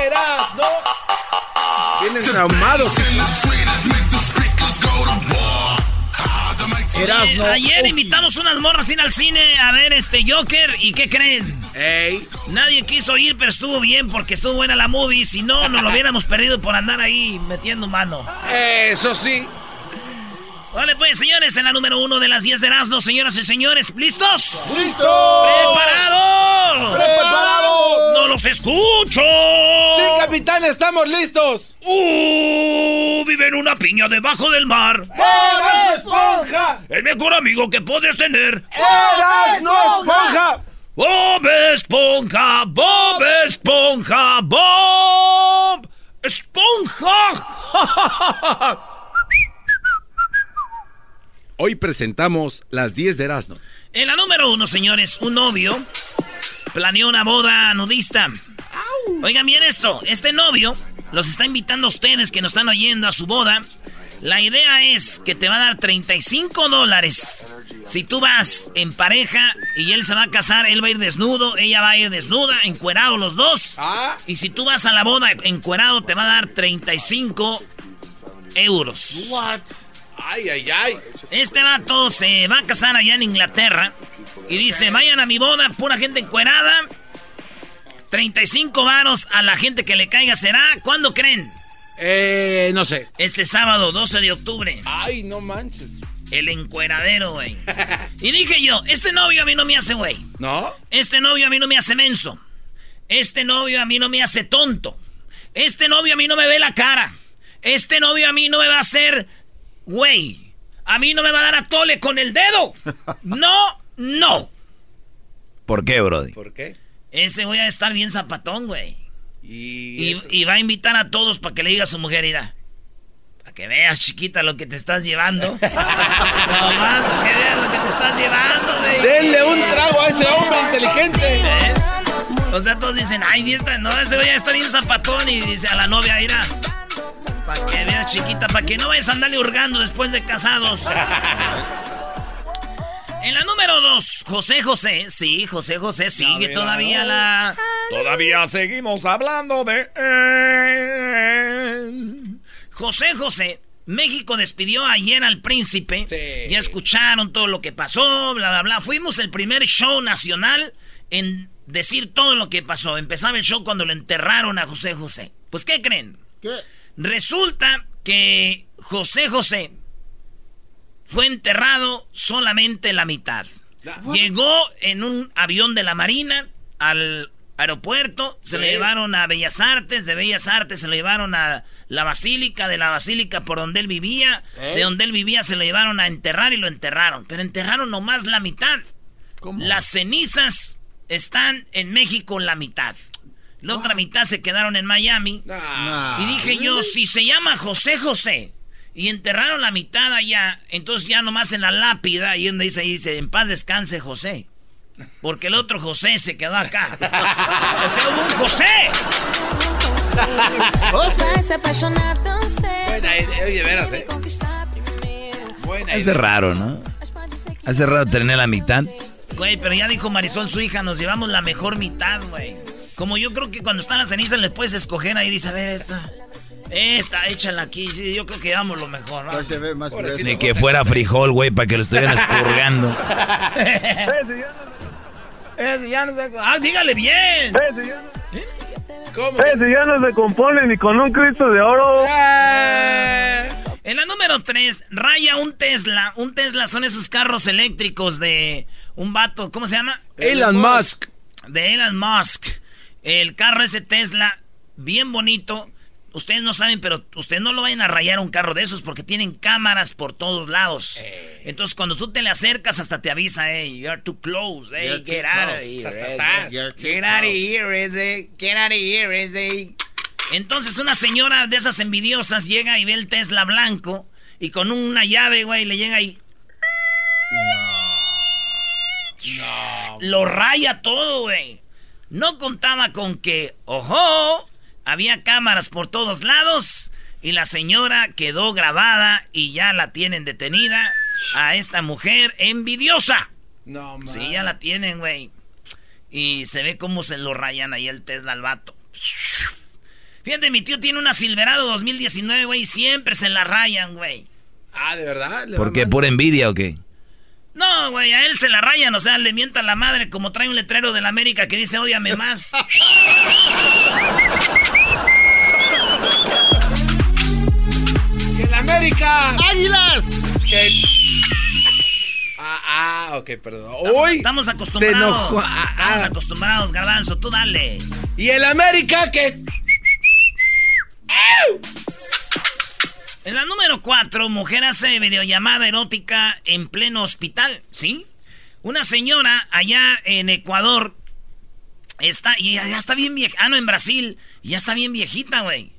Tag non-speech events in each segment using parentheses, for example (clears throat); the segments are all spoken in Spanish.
¡Erasno! Vienen traumados. Erasno. Ayer invitamos unas morras sin al cine a ver este Joker y ¿qué creen? Ey. Nadie quiso ir, pero estuvo bien porque estuvo buena la movie. Si no, nos lo hubiéramos perdido por andar ahí metiendo mano. Eso sí. Vale, pues, señores, en la número uno de las 10 de Erasmo, señoras y señores, ¿listos? ¡Listo! ¡Preparados! ¡Preparados! ¡No los escucho! ¡Sí, capitán, estamos listos! ¡Uh! Vive en una piña debajo del mar. ¡Eras esponja! El mejor amigo que puedes tener. ¡Eras no esponja! Bob Esponja, Bob Esponja, Bob Esponja. (laughs) Hoy presentamos las 10 de Erasno. En la número uno, señores, un novio planeó una boda nudista. Oigan bien esto, este novio los está invitando a ustedes que nos están oyendo a su boda. La idea es que te va a dar 35 dólares. Si tú vas en pareja y él se va a casar, él va a ir desnudo, ella va a ir desnuda, encuerado los dos. Ah. Y si tú vas a la boda encuerado, te va a dar 35 euros. Ay, ay, ay. Este vato se va a casar allá en Inglaterra y dice, vayan a mi boda, pura gente encuerada. 35 varos a la gente que le caiga será. ¿Cuándo creen? Eh, no sé. Este sábado 12 de octubre. Ay, no manches. El encueradero, güey. (laughs) Y dije yo, este novio a mí no me hace güey. ¿No? Este novio a mí no me hace menso. Este novio a mí no me hace tonto. Este novio a mí no me ve la cara. Este novio a mí no me va a hacer güey. A mí no me va a dar a tole con el dedo. (laughs) No, no. ¿Por qué, Brody? ¿Por qué? Ese voy a estar bien zapatón, güey. Y, Y, va a invitar a todos para que le diga a su mujer, irá. Para que veas, chiquita, lo que te estás llevando. (laughs) (laughs) Nomás para que veas lo que te estás llevando, güey. Denle un trago a ese hombre inteligente. ¿Eh? O sea, todos dicen, ay, fiesta, no, ese voy a estar bien zapatón. Y dice a la novia, irá. Para que veas, chiquita, para que no vayas a andarle hurgando después de casados. (laughs) En la número dos, José José. Sí, José José sigue todavía la... Todavía seguimos hablando de él. José José, México despidió ayer al príncipe. Sí. Ya escucharon todo lo que pasó, bla, bla, bla. Fuimos el primer show nacional en decir todo lo que pasó. Empezaba el show cuando lo enterraron a José José. Pues, ¿qué creen? Resulta que José José fue enterrado solamente la mitad. Llegó en un avión de la Marina al aeropuerto, se lo llevaron a Bellas Artes, de Bellas Artes se lo llevaron a la Basílica, de la Basílica por donde él vivía, ¿Eh? de donde él vivía se lo llevaron a enterrar y lo enterraron, pero enterraron nomás la mitad. Las cenizas están en México la mitad. La otra mitad se quedaron en Miami. Nah. Y dije yo, si se llama José José y enterraron la mitad allá, entonces ya nomás en la lápida, y donde dice ahí, dice, en paz descanse José. Porque el otro José se quedó acá. (laughs) o sea, hubo un José. (laughs) Buena oye, veras, eh. Buena Hace idea. raro, ¿no? Hace raro tener la mitad. Güey, pero ya dijo Marisol, su hija, nos llevamos la mejor mitad, güey. Como yo creo que cuando están las cenizas les puedes escoger ahí, dice, a ver, esta. Esta, échala aquí. Sí, yo creo que llevamos lo mejor, ¿no? ¿Cuál se ve más? Ni que fuera frijol, güey, para que lo estuvieran (laughs) expurgando. Ese ya no sé- Ah, dígale bien. ¿Cómo? Ese ya no se compone ni con un Cristo de oro. En la número 3, raya un Tesla. Un Tesla son esos carros eléctricos de un vato, ¿cómo se llama? Elon Musk. De Elon Musk. El carro ese Tesla, bien bonito. Ustedes no saben, pero ustedes no lo vayan a rayar un carro de esos porque tienen cámaras por todos lados. Eh. Entonces, cuando tú te le acercas, hasta te avisa, hey, you're too close, hey, You're get out of here. Get out of here. Get out of here. Entonces, una señora de esas envidiosas llega y ve el Tesla blanco y con una llave, güey, le llega y. Lo raya todo, güey. No contaba con que, ojo, había cámaras por todos lados y la señora quedó grabada y ya la tienen detenida a esta mujer envidiosa. No, man. Sí, ya la tienen, güey. Y se ve cómo se lo rayan ahí el Tesla al vato. Fíjate, mi tío tiene una Silverado 2019, güey, y siempre se la rayan, güey. Ah, ¿de verdad? ¿Le ¿Por qué? ¿Pura envidia o qué? No, güey, a él se la rayan, o sea, le mientan la madre como trae un letrero de la América que dice, ódiame más. ¡Y (laughs) en América! ¡Águilas! Que- Ah, ah, ok, perdón. Uy, Estamos acostumbrados. enojó. Ah, Estamos ah. acostumbrados, garbanzo, tú dale. Y el América que... En la número 4, mujer hace videollamada erótica en pleno hospital, ¿sí? Una señora allá en Ecuador está, y ya, está bien vieja, ah, no, en Brasil, ya está bien viejita, güey.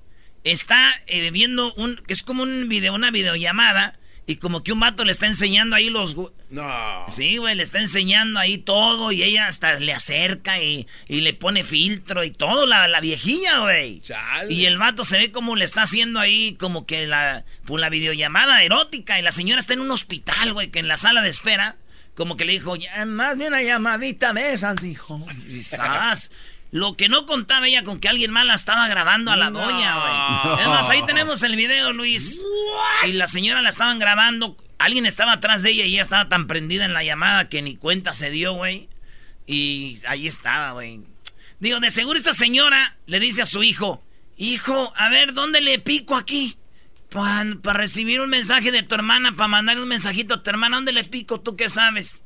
Está eh, viendo un, que es como un video, una videollamada, y como que un vato le está enseñando ahí los... No. Sí, güey, le está enseñando ahí todo, y ella hasta le acerca y, y le pone filtro y todo, la, la viejilla, güey. Chale. Y el vato se ve como le está haciendo ahí como que la, pues, la videollamada erótica. Y la señora está en un hospital, güey, que en la sala de espera, como que le dijo, ya, más bien una llamadita de esas, dijo. ¡zas! Lo que no contaba ella con que alguien más la estaba grabando a la No. doña, güey. Es más, ahí tenemos el video, Luis. Y la señora la estaban grabando. Alguien estaba atrás de ella y ella estaba tan prendida en la llamada que ni cuenta se dio, güey. Y ahí estaba, güey. Digo, de seguro esta señora le dice a su hijo, hijo, a ver, ¿dónde le pico aquí? Para recibir un mensaje de tu hermana, para mandar un mensajito a tu hermana, ¿dónde le pico? ¿Tú qué sabes?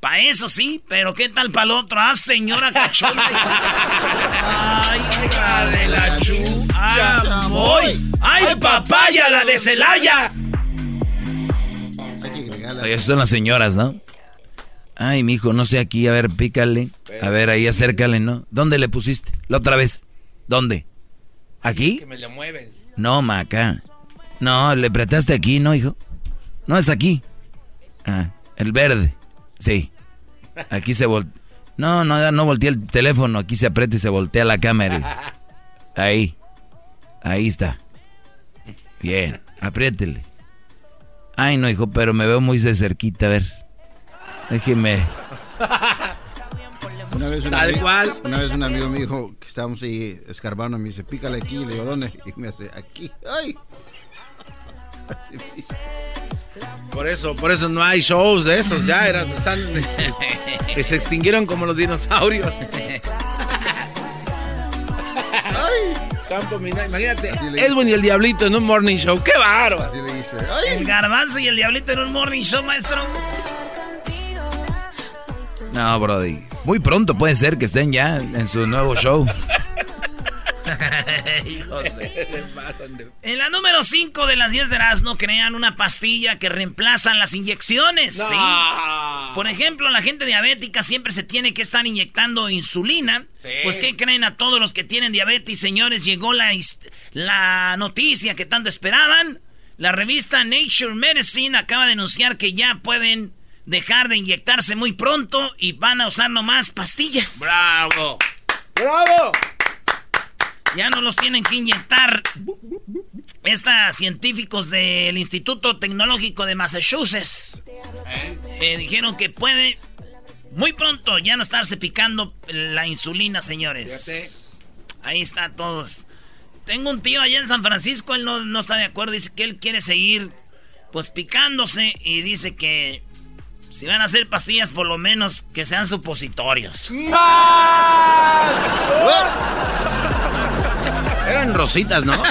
Para eso sí, pero ¿qué tal para el otro? Ah, señora cachonda. Ay, hija de la chu. Ah, voy. Ay, papaya, la de Celaya. Oye, esas son las señoras, ¿no? Ay, mijo, no sé aquí, a ver, pícale. A ver, ahí acércale, ¿no? ¿Dónde le pusiste? La otra vez. ¿Dónde? ¿Aquí? Que me le mueves. No, ma, acá. No, le apretaste aquí, ¿no, hijo? No, es aquí. Ah, el verde. Sí. Aquí se voltea. No, no, no volteé el teléfono. Aquí se aprieta y se voltea la cámara. Ahí. Ahí está. Bien, apriétele. Ay, no, hijo, pero me veo muy de cerquita, a ver. Déjeme. Una vez, un Tal ami- cual. una vez un amigo me dijo que estábamos ahí escarbando, me dice, pícale aquí, le digo, ¿dónde? (laughs) Y me hace, aquí, ay. (laughs) Así me dice. Por eso, por eso no hay shows de esos, ya eran, están, que (laughs) (laughs) se extinguieron como los dinosaurios. Campo Mina- imagínate, Edwin y el Diablito en un morning show, qué bárbaro. Así le dice, El ay. garbanzo y el diablito en un morning show, maestro. No, Brody. Muy pronto puede ser que estén ya en su nuevo show. (laughs) (laughs) En la número 5 de las 10 de Erasmo crean una pastilla que reemplazan las inyecciones. ¿sí? Por ejemplo, la gente diabética siempre se tiene que estar inyectando insulina. Pues, ¿qué creen a todos los que tienen diabetes, señores? Llegó la, la noticia que tanto esperaban. La revista Nature Medicine acaba de anunciar que ya pueden dejar de inyectarse muy pronto y van a usar nomás pastillas. ¡Bravo! ¡Bravo! Ya no los tienen que inyectar. Estas científicos del Instituto Tecnológico de Massachusetts eh, dijeron que puede muy pronto ya no estarse picando la insulina, señores. Ahí está todos. Tengo un tío allá en San Francisco, él no, no está de acuerdo, dice que él quiere seguir pues picándose y dice que si van a hacer pastillas por lo menos que sean supositorios. Eran rositas, ¿no?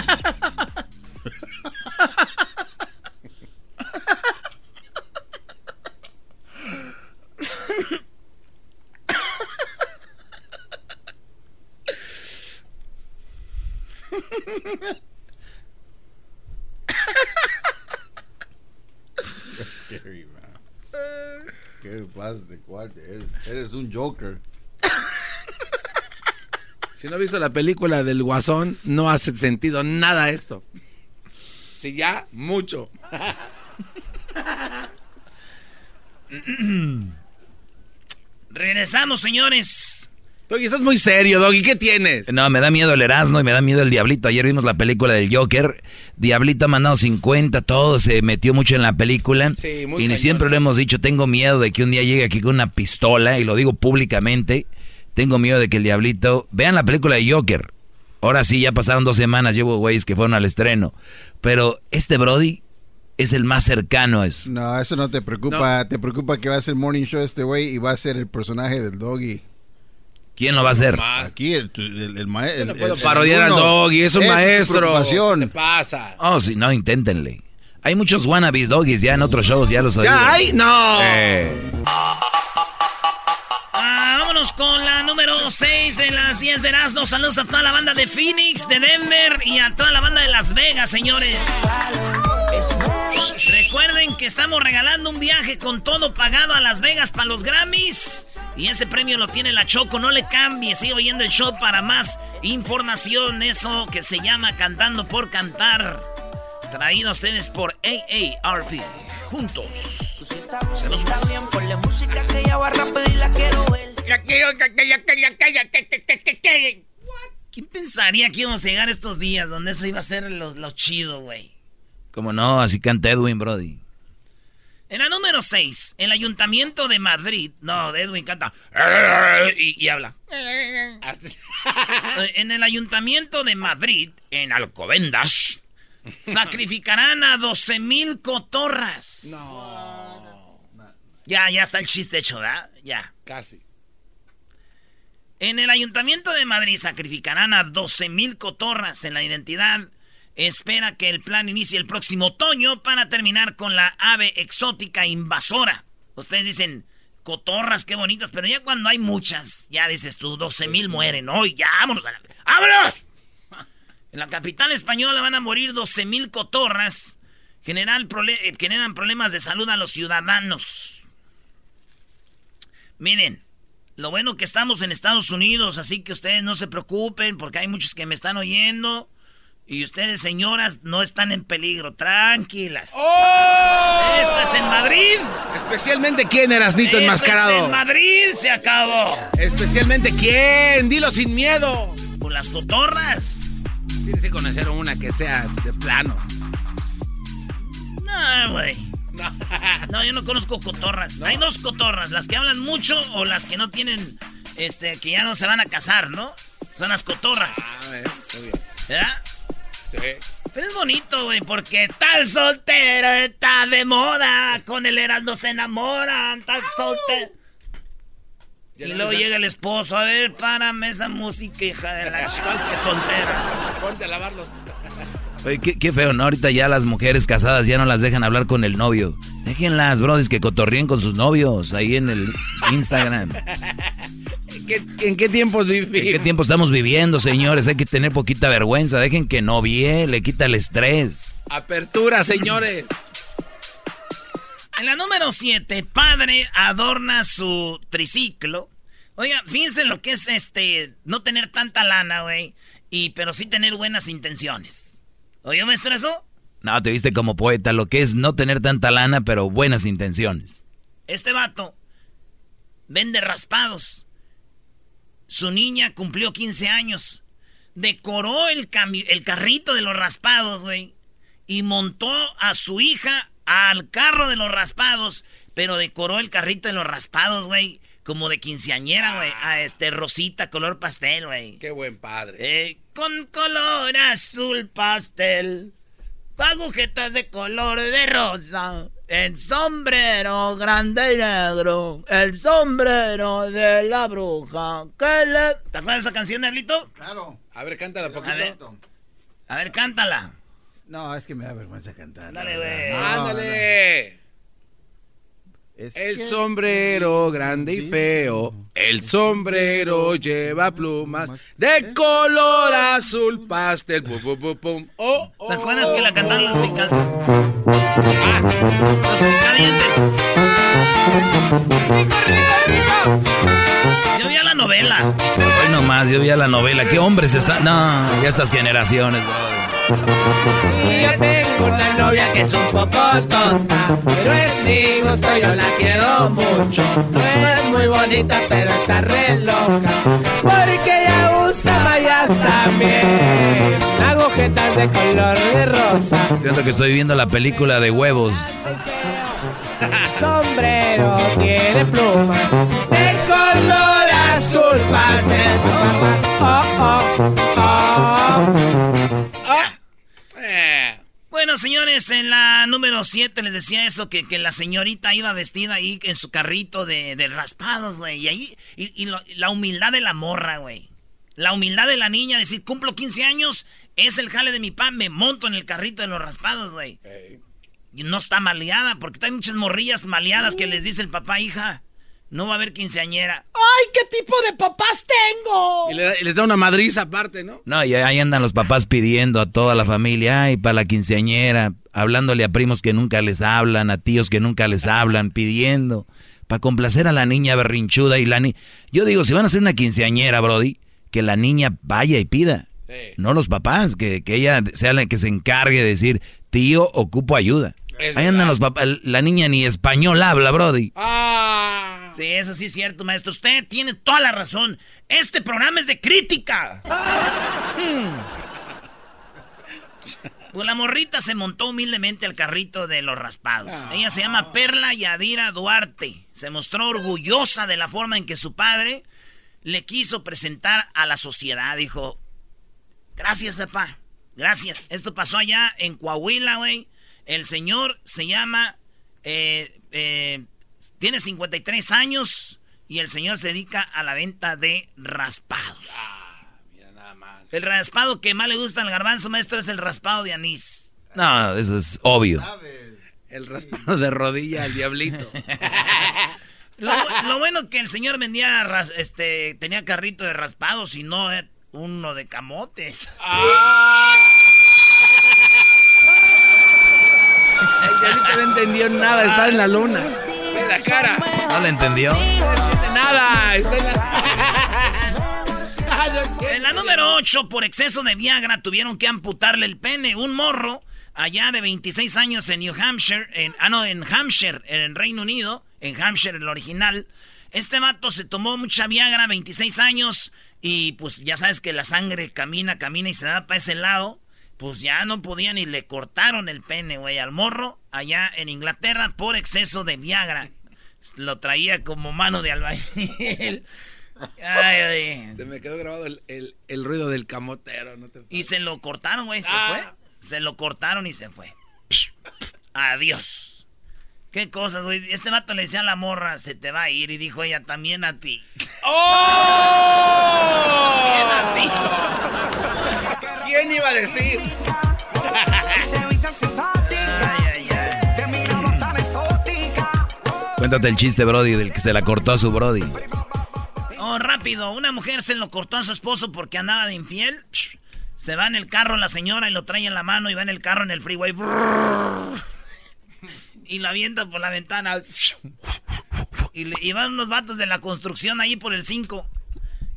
¿Qué cuál? Eres, eres un Joker. Si no has visto la película del Guasón, no hace sentido nada esto. Si ya, mucho. Regresamos, señores. Doggy, estás muy serio, Doggy. ¿Qué tienes? No, me da miedo el Erasmo y me da miedo el Diablito. Ayer vimos la película del Joker. Diablito ha mandado 50, todo se metió mucho en la película. Sí, muy y cañón. siempre lo hemos dicho, tengo miedo de que un día llegue aquí con una pistola, y lo digo públicamente. Tengo miedo de que el Diablito... Vean la película de Joker. Ahora sí, ya pasaron dos semanas, llevo güeyes que fueron al estreno. Pero este Brody es el más cercano a eso. No, eso no te preocupa. Te preocupa que va a ser morning show este güey y va a ser el personaje del doggy. ¿Quién lo va a hacer? Aquí el, el, el maestro. No parodiar al Doggy, es un maestro. preocupación. ¿Qué pasa? Oh, sí, no, inténtenle. Hay muchos wannabes doggies ya en otros shows, ya los oí. ¡Ya hay! ¡No! Eh. Vámonos con la número 6 de las 10 de Erasmo. Saludos a toda la banda de Phoenix, de Denver y a toda la banda de Las Vegas, señores. Recuerden que estamos regalando un viaje con todo pagado a Las Vegas para los Grammys. Y ese premio lo tiene la Choco. No le cambie. Sigue oyendo el show para más información. Eso que se llama Cantando por Cantar. Traído a ustedes por AARP. Juntos. Hacemos más. Por la música que ella va rápido y la quiero ver. ¿Quién pensaría que íbamos a llegar estos días donde eso iba a ser lo, lo chido, güey? Como no, así canta Edwin Brody. En la número 6, el Ayuntamiento de Madrid. No, de Edwin canta. Y, y habla. en el Ayuntamiento de Madrid, en Alcobendas, (laughs) sacrificarán a 12 mil cotorras. No. Ya, ya está el chiste hecho, ¿verdad? Ya. Casi. En el Ayuntamiento de Madrid sacrificarán a 12 mil cotorras en la identidad. Espera que el plan inicie el próximo otoño para terminar con la ave exótica invasora. Ustedes dicen, cotorras, qué bonitas, pero ya cuando hay muchas, ya dices tú, 12 mil mueren hoy, ya, vámonos. a la- ¡Vámonos! En la capital española van a morir 12 mil cotorras. Eh, generan problemas de salud a los ciudadanos. Miren, lo bueno que estamos en Estados Unidos, así que ustedes no se preocupen porque hay muchos que me están oyendo. Y ustedes, señoras, no están en peligro. Tranquilas. Esto es en Madrid. Especialmente quién, Erasnito Esto enmascarado. es en Madrid se acabó. Especialmente quién. Dilo sin miedo. Por las cotorras. Tienes que conocer una que sea de plano. No, güey. (laughs) No, yo no conozco cotorras. Hay dos cotorras, las que hablan mucho o las que no tienen, este, que ya no se van a casar, ¿no? Son las cotorras. A ver, muy bien. ¿Verdad? Sí. Pero es bonito, güey, porque tal soltero está de moda. Con el Erasmo se enamoran, tal soltero. Y luego llega el esposo, a ver, párame esa música, hija de la que soltera. Ponte a lavarlos. Oye, qué, qué feo, ¿no? Ahorita ya las mujeres casadas ya no las dejan hablar con el novio. Déjenlas, brodis, que cotorríen con sus novios ahí en el Instagram. (laughs) ¿Qué- ¿En qué tiempos vivimos? ¿En qué tiempo estamos viviendo, señores? Hay que tener poquita vergüenza. Dejen que novie, le quita el estrés. Apertura, señores. En la número 7, padre adorna su triciclo. Oiga, fíjense lo que es este, no tener tanta lana, güey, y pero sí tener buenas intenciones. ¿Oye, maestro, eso? No, te viste como poeta, lo que es no tener tanta lana, pero buenas intenciones. Este vato vende raspados. Su niña cumplió 15 años. Decoró el, cami- el carrito de los raspados, güey. Y montó a su hija al carro de los raspados. Pero decoró el carrito de los raspados, güey. Como de quinceañera, güey. A este rosita, color pastel, güey. Qué buen padre. Eh, con color azul pastel. Agujetas de color de rosa. El sombrero grande y negro. El sombrero de la bruja. Que le... ¿Te acuerdas de esa canción, Diablito? Claro. A ver, cántala poquito. A ver, a ver, cántala. No, es que me da vergüenza cantar. Dale, güey. ¡Ándale! Es El que- sombrero grande y feo. El sombrero lleva plumas de color azul pastel. Pum, pum, pum, pum. Oh, oh, ¿Te acuerdas que la cantaron los oh. pica- Los picadientes. Yo vi a la novela. Hoy nomás, yo vi a la novela. ¿Qué hombres están? No, ya estas generaciones, bro. Y yo tengo una novia que es un poco tonta, pero es mi gusto, yo la quiero mucho. No es muy bonita, pero está re loca, porque ella usa mallas también, agujetas de color de rosa. Siento que estoy viendo la película de huevos. Sombrero tiene plumas de color azul pastel. Oh, oh, oh. Bueno, señores, en la número 7 les decía eso, que, que la señorita iba vestida ahí en su carrito de, de raspados, güey. Y ahí, y, y lo- la humildad de la morra, güey. La humildad de la niña, decir, cumplo 15 años, es el jale de mi pan, me monto en el carrito de los raspados, güey. Y no está maleada, porque hay muchas morrillas maleadas que les dice el papá, hija, no va a haber quinceañera. ¡Ay, qué tipo de papás tengo! y, le da- y les da una madriza aparte, ¿no? No, y ahí andan los papás pidiendo a toda la familia, ay, para la quinceañera, hablándole a primos que nunca les hablan, a tíos que nunca les hablan, pidiendo, para complacer a la niña berrinchuda y la ni... Yo digo, si van a hacer una quinceañera, Brody, que la niña vaya y pida. No los papás, que, que ella sea la que se encargue de decir, tío, ocupo ayuda. Es Ahí andan los papás, la niña ni español habla, Brody. Ah. Sí, eso sí es cierto, maestro. Usted tiene toda la razón. Este programa es de crítica. Hmm. Pues la morrita se montó humildemente al carrito de los raspados. Ella se llama Perla Yadira Duarte. Se mostró orgullosa de la forma en que su padre le quiso presentar a la sociedad. Dijo, gracias, papá. Gracias. Esto pasó allá en Coahuila, güey. El señor se llama... eh, eh, tiene 53 años y el señor se dedica a la venta de raspados. El raspado que más le gusta al garbanzo, maestro, es el raspado de anís. No, eso es obvio. El raspado de rodilla al diablito. (laughs) Lo, lo bueno que el señor vendía, ras- este, tenía carrito de raspados y no eh, uno de camotes. (laughs) El diablito no entendió nada, está en la luna. La cara. ¿No le entendió? Nada, está en la... (laughs) En la número 8, por exceso de Viagra, tuvieron que amputarle el pene. Un morro, allá de 26 años en New Hampshire, en, ah, no, en Hampshire, en Reino Unido, en Hampshire, el original. Este vato se tomó mucha Viagra, 26 años, y pues ya sabes que la sangre camina, camina y se da para ese lado. Pues ya no podían y le cortaron el pene, güey, al morro, allá en Inglaterra, por exceso de Viagra. Lo traía como mano de albañil. (laughs) Ay, ay. Se me quedó grabado el, el- el ruido del camotero. No te... Y se lo cortaron, güey, se Ah. fue. Se lo cortaron y se fue. Adiós. Qué cosas, güey. Este vato le decía a la morra, se te va a ir. Y dijo ella, también a ti. ¡Oh! También a ti. ¿Quién iba a decir? (laughs) Cuéntate el chiste, Brody, del que se la cortó a su Brody. Oh, rápido. Una mujer se lo cortó a su esposo porque andaba de infiel. Se va en el carro la señora y lo trae en la mano y va en el carro en el freeway. Y lo avienta por la ventana. Y, le- y van unos vatos de la construcción ahí por el 5.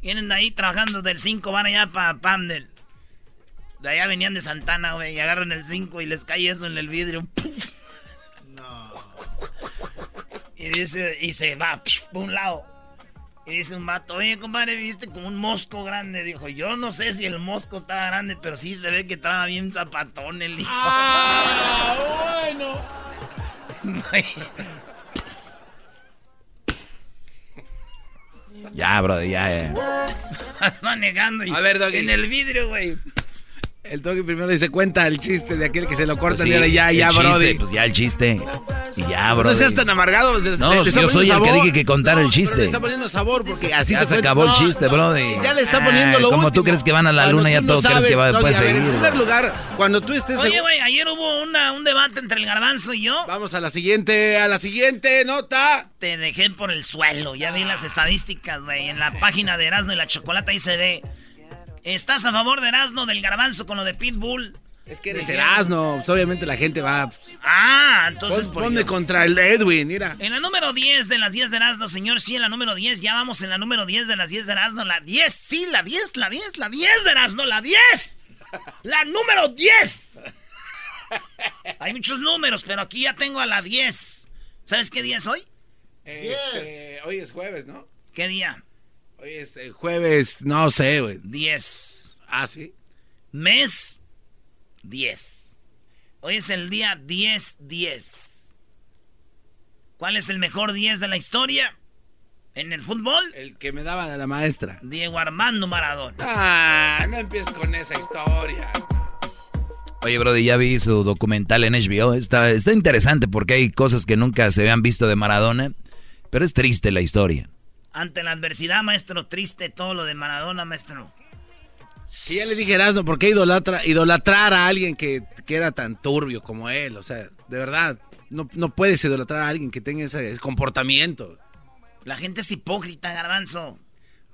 Vienen de ahí trabajando del 5, van allá para Pandel. De allá venían de Santana, güey, y agarran el 5 y les cae eso en el vidrio. Y dice, y se va por un lado. Y dice un vato, oye, compadre, viste como un mosco grande. Dijo, yo no sé si el mosco estaba grande, pero sí se ve que traba bien zapatón el hijo. Ah, bueno. (laughs) Ya, brother, ya, (laughs) ya. Está negando. A ver, Doggy. En el vidrio, güey. El toque primero dice cuenta el chiste de aquel que se lo corta Pues y sí, ahora ya, el ya, chiste, brody. Pues ya el chiste. Y ya, bro. No seas tan amargado. No, yo soy el que dije que contara el No, chiste. Le está poniendo sabor porque así ya se, acabó el chiste, no, brody. Ya le está poniendo lo Como tú crees que van a la luna, ya todo crees que va, puede Doggy, seguir. En primer lugar, cuando tú estés... Oye, güey, ayer hubo una, un debate entre el garbanzo y yo. Vamos a la siguiente, a la siguiente nota. Te dejé por el suelo. Ya vi las estadísticas, güey. En la página de Erasmo y la Chocolata ahí se ve. ¿Estás a favor de Erasmo del garbanzo con lo de Pitbull? Es que eres Erasmo, pues obviamente la gente va... Ah, entonces Pon- por ponme contra el Edwin, mira. En la número 10 de las 10 de Erasmo, señor, sí, en la número 10, ya vamos en la número 10 de las 10 de Erasmo, la 10, sí, la 10, la 10, la 10 de Erasmo, la 10, la número 10. (laughs) Hay muchos números, pero aquí ya tengo a la 10. ¿Sabes qué día es hoy? Este, hoy es jueves, ¿no? ¿Qué día? Hoy es eh, jueves, no sé, güey. 10. Ah, ¿sí? Mes 10. Hoy es el día 10-10. ¿Cuál es el mejor 10 de la historia? ¿En el fútbol? El que me daba de la maestra. Diego Armando Maradona. Ah, no empieces con esa historia. Oye, Brody, ya vi su documental en HBO. Está, está interesante porque hay cosas que nunca se habían visto de Maradona. Pero es triste la historia. Ante la adversidad, maestro, triste todo lo de Maradona, maestro. Que ya le dije Erasmo, ¿por qué idolatra, idolatrar a alguien que, que era tan turbio como él? O sea, de verdad, no, no puedes idolatrar a alguien que tenga ese comportamiento. La gente es hipócrita, garbanzo.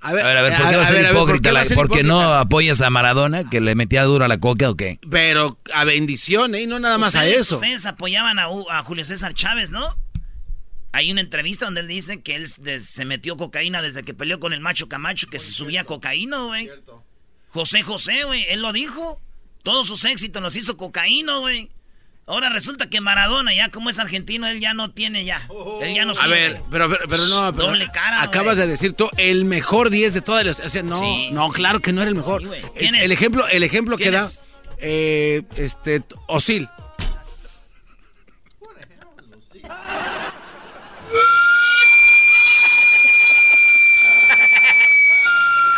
A A ver, a ver, ¿por qué va a ser ver, a ver, ¿por hipócrita? qué ¿Porque no hipócrita? apoyas a Maradona, que le metía duro a la coca o qué? Pero a bendición, ¿eh? Y no nada más a eso. Ustedes apoyaban a Julio César Chávez, ¿no? Hay una entrevista donde él dice que él se metió cocaína desde que peleó con el macho Camacho, que se subía cocaína, güey. José José, güey, él lo dijo. Todos sus éxitos los hizo cocaína, güey. Ahora resulta que Maradona, ya como es argentino, él ya no tiene ya. Él ya no A sirve. ver, pero, pero, pero no, pero Doble cara, acabas de decir tú el mejor 10 de todas las, o sea, no, Sí. no, claro que no era el mejor. Sí, el, ¿Quién es? el ejemplo, el ejemplo que ¿Quién da es? eh, este Osil.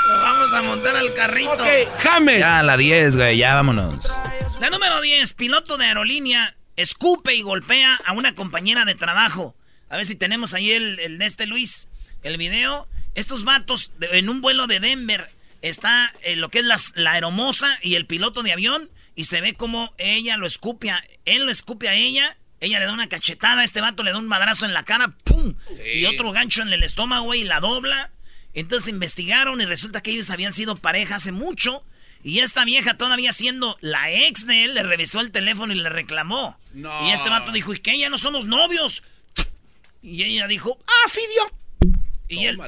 Lo vamos a montar al carrito. James. Ya, la 10, güey, ya vámonos. La número 10, piloto de aerolínea, escupe y golpea a una compañera de trabajo. A ver si tenemos ahí el, el de este Luis, el video. Estos vatos, de- en un vuelo de Denver, está eh, lo que es las- la aeromoza y el piloto de avión, y se ve como ella lo escupe, a- él lo escupe a ella, ella le da una cachetada, este vato le da un madrazo en la cara, ¡pum! Y otro gancho en el estómago, güey, y la dobla. Entonces investigaron y resulta que ellos habían sido pareja hace mucho. Y esta vieja todavía siendo la ex de él, le revisó el teléfono y le reclamó. No. Y este vato dijo, ¿y qué? Ya no somos novios. Y ella dijo, ¡ah, sí, dio! Y él...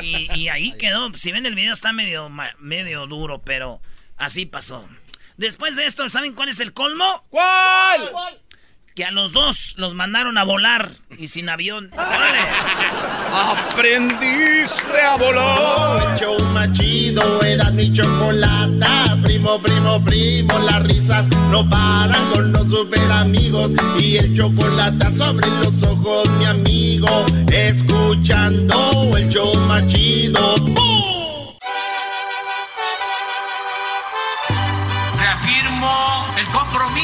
Y, y ahí quedó. Si ven el video está medio, medio duro, pero así pasó. Después de esto, ¿saben cuál es el colmo? ¿Cuál? Que a los dos los mandaron a volar y sin avión. ¡Órale! Aprendiste a volar. El show más chido era mi chocolata. Primo, primo, primo, las risas no paran con los super amigos. Y el chocolate sobre los ojos, mi amigo. Escuchando el show más chido. ¡Bum!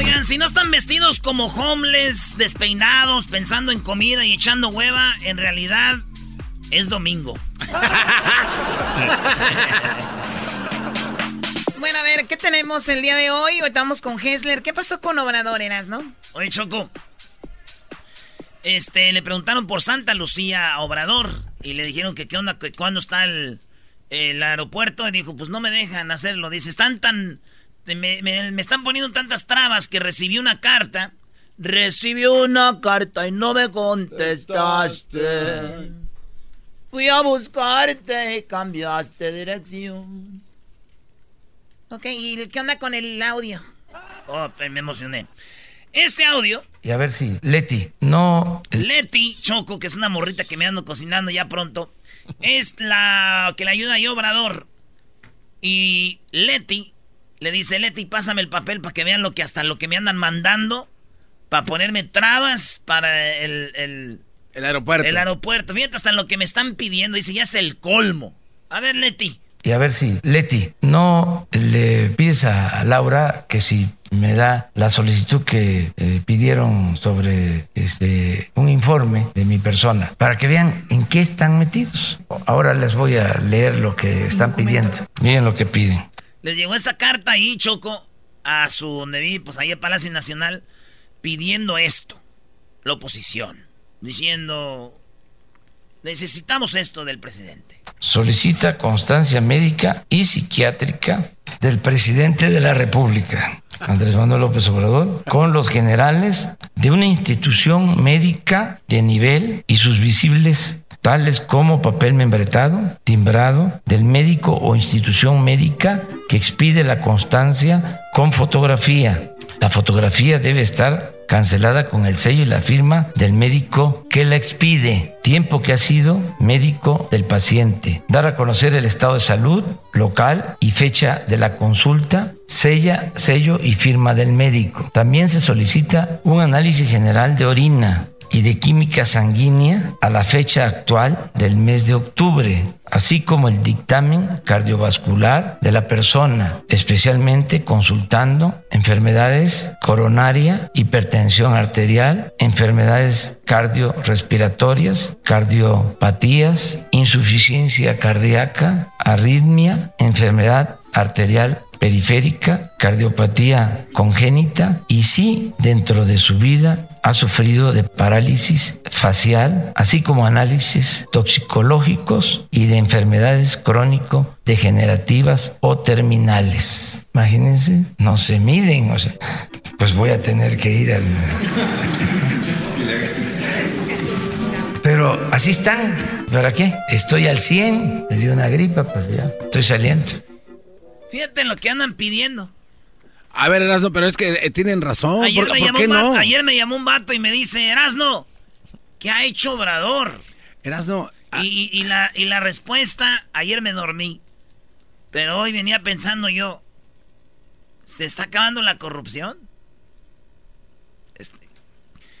Oigan, si no están vestidos como homeless, despeinados, pensando en comida y echando hueva, en realidad es domingo. (laughs) Bueno, a ver, ¿qué tenemos el día de hoy? Hoy estamos con Hessler. ¿Qué pasó con Obrador, Eras, no? Oye, Choco. Este, le preguntaron por Santa Lucía a Obrador y le dijeron que qué onda, que cuándo está el, el aeropuerto y dijo, pues no me dejan hacerlo. Dice, están tan, me, me- me están poniendo tantas trabas que recibí una carta. Recibí una carta y no me contestaste. Fui a buscarte y cambiaste dirección. Ok, ¿y qué onda con el audio? Oh, me emocioné. Este audio Y a ver si Leti no Leti Choco, que es una morrita que me ando cocinando ya pronto, es la que le ayuda a Obrador. Y Leti le dice, Leti, pásame el papel para que vean lo que hasta lo que me andan mandando para ponerme trabas para el, el, El aeropuerto. el aeropuerto. Fíjate hasta lo que me están pidiendo. Dice, ya es el colmo. A ver, Leti. y a ver si Leti no le pides a Laura que si me da la solicitud que eh, pidieron sobre este un informe de mi persona para que vean en qué están metidos. Ahora les voy a leer lo que están pidiendo. Miren lo que piden. Les llegó esta carta ahí, Choco, a su donde vi, pues ahí a Palacio Nacional, pidiendo esto. La oposición. Diciendo, necesitamos esto del presidente. solicita constancia médica y psiquiátrica del presidente de la República, Andrés Manuel López Obrador, con los generales de una institución médica de nivel y sus visibles tales como papel membretado, timbrado del médico o institución médica que expide la constancia con fotografía. La fotografía debe estar cancelada con el sello y la firma del médico que la expide, tiempo que ha sido médico del paciente, dar a conocer el estado de salud local y fecha de la consulta, sella, sello y firma del médico. También se solicita un análisis general de orina y de química sanguínea a la fecha actual del mes de octubre, así como el dictamen cardiovascular de la persona, especialmente consultando enfermedades coronaria, hipertensión arterial, enfermedades cardiorrespiratorias, cardiopatías, insuficiencia cardíaca, arritmia, enfermedad arterial periférica, cardiopatía congénita y si dentro de su vida ha sufrido de parálisis facial, así como análisis toxicológicos y de enfermedades crónico-degenerativas o terminales. Imagínense, no se miden, o sea, pues voy a tener que ir al... Pero así están. ¿Para qué? Estoy al 100, me dio una gripa, pues ya, estoy saliendo. Fíjate lo que andan pidiendo. A ver, Erasno, pero es que eh, tienen razón. ayer, ¿Por, me por qué no? ayer me llamó un vato y me dice, Erasno, ¿qué ha hecho Obrador? Erasno. Y, y- y la, y la respuesta, ayer me dormí. Pero hoy venía pensando yo, ¿se está acabando la corrupción? Este,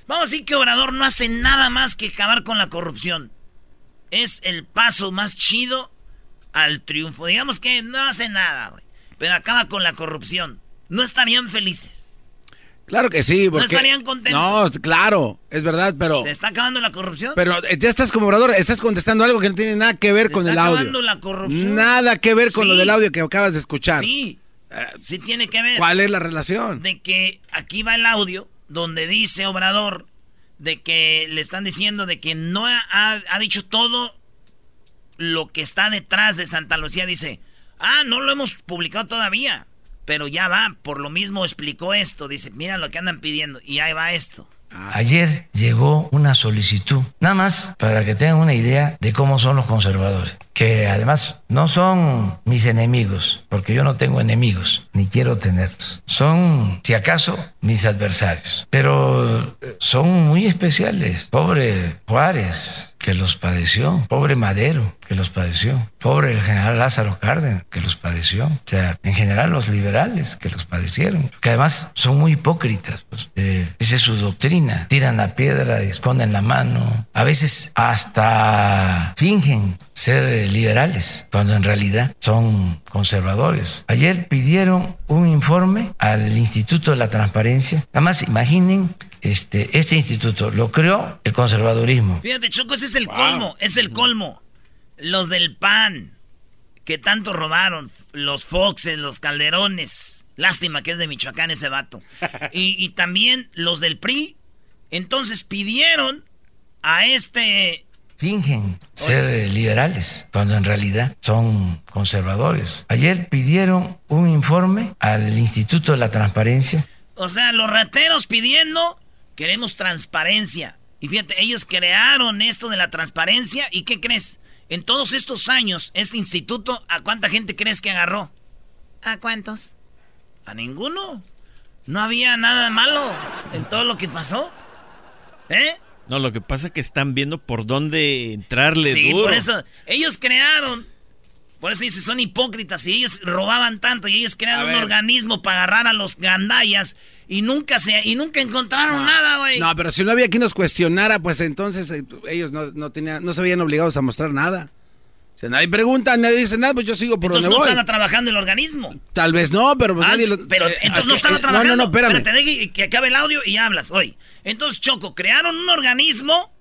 vamos a decir que Obrador no hace nada más que acabar con la corrupción. Es el paso más chido al triunfo. Digamos que no hace nada, güey. Pero acaba con la corrupción. No estarían felices. Claro que sí. Porque... estarían contentos? No, claro, es verdad, pero... ¿Se está acabando la corrupción? Pero eh, ya estás como orador, estás contestando algo que no tiene nada que ver Se con está el audio. acabando la corrupción. Nada que ver con lo del audio que acabas de escuchar. Sí, sí tiene que ver. ¿Cuál es la relación? De que aquí va el audio donde dice Obrador de que le están diciendo de que no ha dicho todo lo que está detrás de Santa Lucía. Dice, ah, no lo hemos publicado todavía, pero ya va. Por lo mismo explicó esto. Dice, mira lo que andan pidiendo y ahí va esto. Ayer llegó una solicitud, nada más para que tengan una idea de cómo son los conservadores, que además no son mis enemigos, porque yo no tengo enemigos, ni quiero tenerlos. Son, si acaso, mis adversarios, pero son muy especiales. Pobre Juárez, que los padeció, pobre Madero, que los padeció, pobre el general Lázaro Cárdenas, que los padeció, o sea, en general los liberales, que los padecieron, que además son muy hipócritas, pues, eh, esa es su doctrina, tiran la piedra esconden la mano, a veces hasta fingen ser eh, liberales, cuando en realidad son conservadores. Ayer pidieron un informe al Instituto de la Transparencia, además imaginen, este, este instituto lo creó el conservadurismo. Fíjate, Choco, ese es el colmo, es el colmo. Los del PAN, que tanto robaron, los Foxes, los Calderones. Lástima que es de Michoacán ese vato. (laughs) Y, y también los del PRI. Entonces pidieron a este... Fingen ser eh, liberales cuando en realidad son conservadores. Ayer pidieron un informe al Instituto de la Transparencia. O sea, los rateros pidiendo, queremos transparencia. Y fíjate, ellos crearon esto de la transparencia y ¿qué crees? En todos estos años, este instituto, ¿a cuánta gente crees que agarró? ¿A cuántos? A ninguno. No había nada malo en todo lo que pasó. ¿Eh? No, lo que pasa es que están viendo por dónde entrarle sí, duro. por eso. Ellos crearon. Por eso dice, son hipócritas. Y ellos robaban tanto y ellos crearon un organismo para agarrar a los gandallas y nunca se y nunca encontraron nada, güey. No, pero si no había quien nos cuestionara, pues entonces eh, ellos no, no, tenían, no se veían obligados a mostrar nada. Si nadie pregunta, nadie dice nada, pues yo sigo por entonces donde no voy. estaba trabajando el organismo. Tal vez no, pero pues Ah, nadie lo... Pero eh, entonces eh, no estaba eh, trabajando. No, no, no, espérame. Pero te deje que acabe el audio y hablas. Hoy. Entonces, Choco, crearon un organismo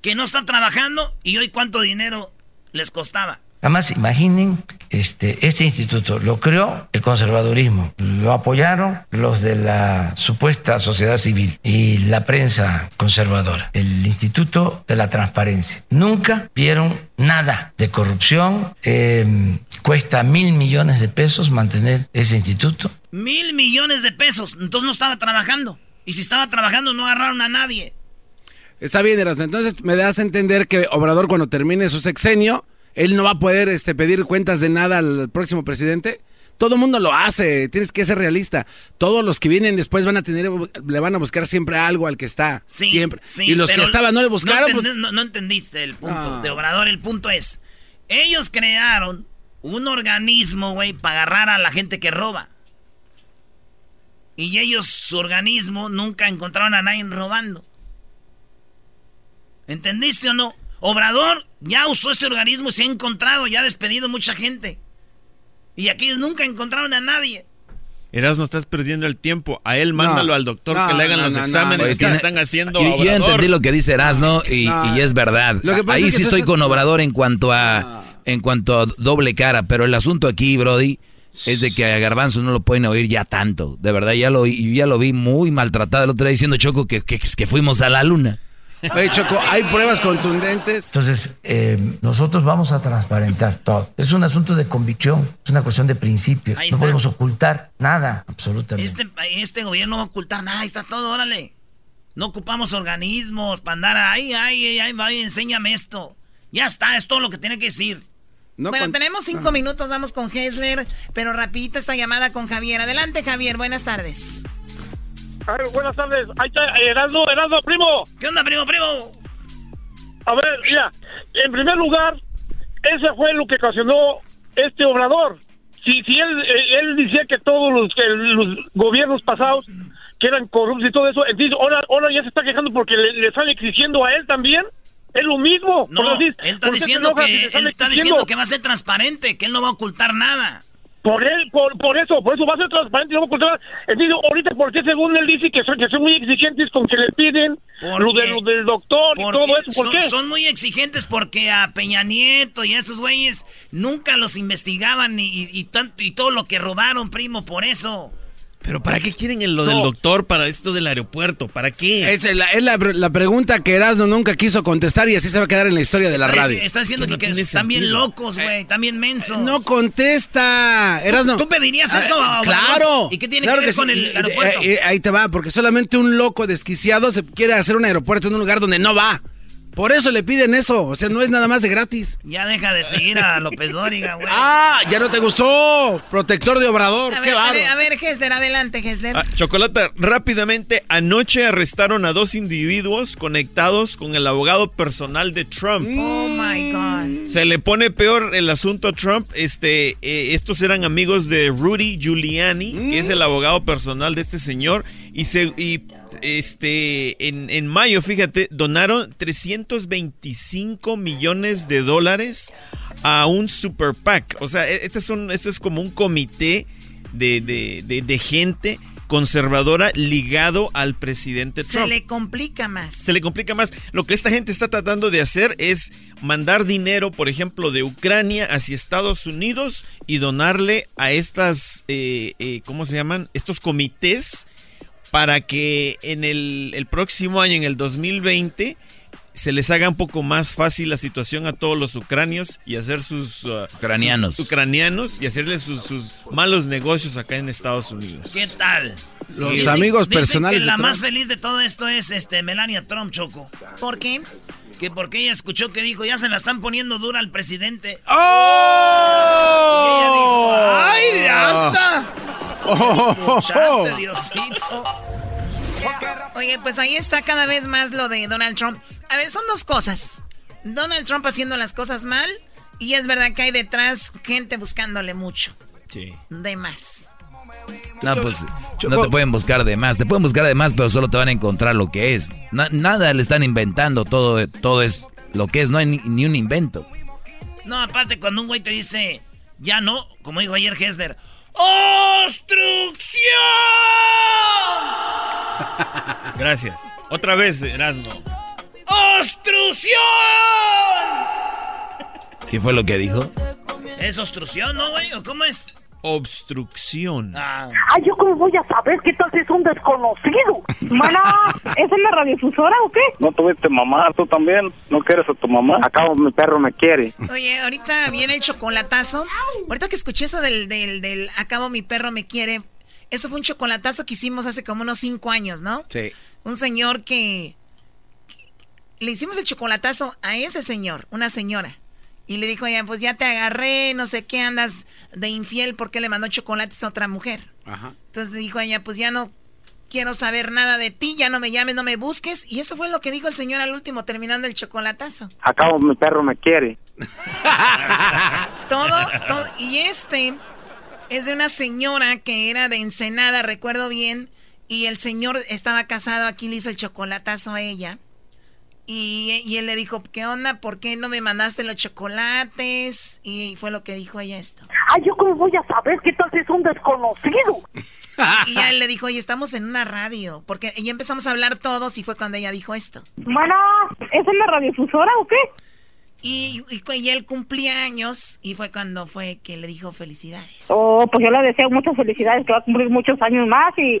que no está trabajando y hoy cuánto dinero les costaba. Además, imaginen, este, este instituto lo creó el conservadurismo, lo apoyaron los de la supuesta sociedad civil y la prensa conservadora, el Instituto de la Transparencia. Nunca vieron nada de corrupción, eh, cuesta mil millones de pesos mantener ese instituto. Mil millones de pesos. Entonces no estaba trabajando. Y si estaba trabajando no agarraron a nadie. Está bien, Erasmo. Entonces me das a entender que Obrador cuando termine su sexenio, él no va a poder este, pedir cuentas de nada al próximo presidente. Todo el mundo lo hace, tienes que ser realista. Todos los que vienen después van a tener, le van a buscar siempre algo al que está. Sí, siempre. sí, y los que estaban no le buscaron. No, pues, no- no entendiste el punto Ah. de Obrador. El punto es, ellos crearon un organismo, güey, para agarrar a la gente que roba. Y ellos, su organismo, nunca encontraron a nadie robando. ¿Entendiste o no? Obrador ya usó este organismo y se ha encontrado, ya ha despedido mucha gente. Y aquí nunca encontraron a nadie. Eras, no estás perdiendo el tiempo. A él mándalo al doctor no, que le hagan no, los no, no. exámenes Oye, que tiene- están haciendo Yo, a yo entendí lo que dice Erasno y, no. y es verdad. Lo que pasa Ahí es que sí estoy con Obrador en cuanto a en cuanto a doble cara, pero el asunto aquí, Brody, es de que a Garbanzo no lo pueden oír ya tanto. De verdad, ya lo, yo ya lo vi muy maltratado el otro día diciendo Choco que, que, que fuimos a la luna. Oye, Choco, hay pruebas contundentes. Entonces, eh, nosotros vamos a transparentar todo. Es un asunto de convicción, es una cuestión de principios. Ahí No está. podemos ocultar nada, absolutamente. Este, este gobierno no va a ocultar nada, ahí está todo, órale. No ocupamos organismos para andar ahí, ay, ay, ay, enséñame esto. Ya está, es todo lo que tiene que decir. bueno, tenemos cinco minutos, vamos con Hessler, pero rapidito esta llamada con Javier. Adelante, Javier, buenas tardes. Ay, buenas tardes. Ahí está, Heraldo, Heraldo, primo. ¿Qué onda, primo, primo? A ver, mira, en primer lugar, ese fue lo que ocasionó este obrador. Si, si él, eh, él decía que todos los, que los gobiernos pasados que eran corruptos y todo eso, entonces ahora, ahora ya se está quejando porque le, le están exigiendo a él también. Es lo mismo. No, decir, él está ¿por qué te diciendo si que él está diciendo que va a ser transparente, que él no va a ocultar nada. Por él, por, por eso, por eso va a ser transparente y no va a ahorita, porque según él dice que son, que son muy exigentes con que le piden lo, de, lo del doctor y todo eso, ¿por son, qué? son muy exigentes porque a Peña Nieto y a estos güeyes nunca los investigaban y, y, y tanto- y todo lo que robaron, primo, por eso. Pero ¿para qué quieren el- lo del doctor para esto del aeropuerto? ¿Para qué? Es la, es la, la pregunta que Erasmo nunca quiso contestar y así se va a quedar en la historia de la Está, radio. está diciendo Que que, no que tiene están bien locos, güey, están bien mensos. No contesta, Erasmo. ¿Tú pedirías Ah, eso? Claro. ¿Y qué tiene claro que ver con sí. el aeropuerto? eh, eh, ahí te va, porque solamente un loco desquiciado se quiere hacer un aeropuerto en un lugar donde no va. Por eso le piden eso, o sea, no es nada más de gratis. Ya deja de seguir a López Dóriga, güey. Ah, ya no te gustó. Protector de Obrador, A qué ver, ver, a ver, Hessler, adelante, Hessler. Ah, Chocolata, rápidamente, anoche arrestaron a dos individuos conectados con el abogado personal de Trump. Oh my God. Se le pone peor el asunto a Trump. Este, eh, estos eran amigos de Rudy Giuliani, que es el abogado personal de este señor. Y se y, este en, en mayo, fíjate, donaron 325 millones de dólares a un super PAC. O sea, e- este es un, este es como un comité de, de, de- de gente conservadora ligado al presidente Se Trump le complica más. se le complica más. Lo que esta gente está tratando de hacer es mandar dinero, por ejemplo, de Ucrania hacia Estados Unidos y donarle a estas, eh, eh, ¿cómo se llaman? Estos comités para que en el, el próximo año, en el 2020, se les haga un poco más fácil la situación a todos los ucranios y hacer sus uh, Ucranianos. sus ucranianos y hacerles sus, sus malos negocios acá en Estados Unidos. ¿Qué tal? Los Dicen- amigos dicen personales que de la Trump. más feliz de todo esto es este Melania Trump, Choco. ¿Por qué? Que porque ella escuchó que dijo, ya se la están poniendo dura al presidente. ¡Oh! ¡Ay, ya está! Escuchaste, (laughs) Diosito. Oye, pues ahí está cada vez más lo de Donald Trump. A ver, son dos cosas. Donald Trump haciendo las cosas mal y es verdad que hay detrás gente buscándole mucho. Sí. De más. No, pues no te pueden buscar de más. Te pueden buscar de más, pero solo te van a encontrar lo que es. Na- nada le están inventando. Todo, todo es lo que es. No hay ni, ni un invento. No, aparte, cuando un güey te dice, ya no, como dijo ayer Hesler, ¡Obstrucción! (laughs) Gracias. Otra vez, Erasmo. ¡Obstrucción! ¿Qué fue lo que dijo? ¿Es obstrucción, no, güey? ¿O cómo es? Obstrucción. Ah. Ay, ¿yo cómo voy a saber qué tal si es un desconocido? Mana, (laughs) ¿es en la radiodifusora o qué? No tuviste mamá, tú también. ¿No quieres a tu mamá? Acabo, mi perro me quiere. Oye, ahorita viene el chocolatazo. Ahorita que escuché eso del, del, del acabo mi perro me quiere. Eso fue un chocolatazo que hicimos hace como unos cinco años, ¿no? Sí. Un señor que... Le hicimos el chocolatazo a ese señor, una señora. Y le dijo, ella, pues ya te agarré, no sé qué, andas de infiel porque le mandó chocolates a otra mujer. Ajá. Entonces dijo ella, pues ya no quiero saber nada de ti, ya no me llames, no me busques. Y eso fue lo que dijo el señor al último, terminando el chocolatazo. Acabo, mi perro me quiere. (laughs) Todo, todo. Y este es de una señora que era de Ensenada, recuerdo bien. Y el señor estaba casado, aquí le hizo el chocolatazo a ella. Y, y él le dijo, ¿qué onda? ¿Por qué no me mandaste los chocolates? Y fue lo que dijo ella esto. Ay, ¿yo cómo voy a saber qué tal si es un desconocido? Y él le dijo, oye, estamos en una radio. Porque ya empezamos a hablar todos y fue cuando ella dijo esto. Mana, ¿es en la radiodifusora o qué? Y, y, y él cumplía años y fue cuando fue que le dijo felicidades. Oh, pues yo le deseo muchas felicidades, que va a cumplir muchos años más y,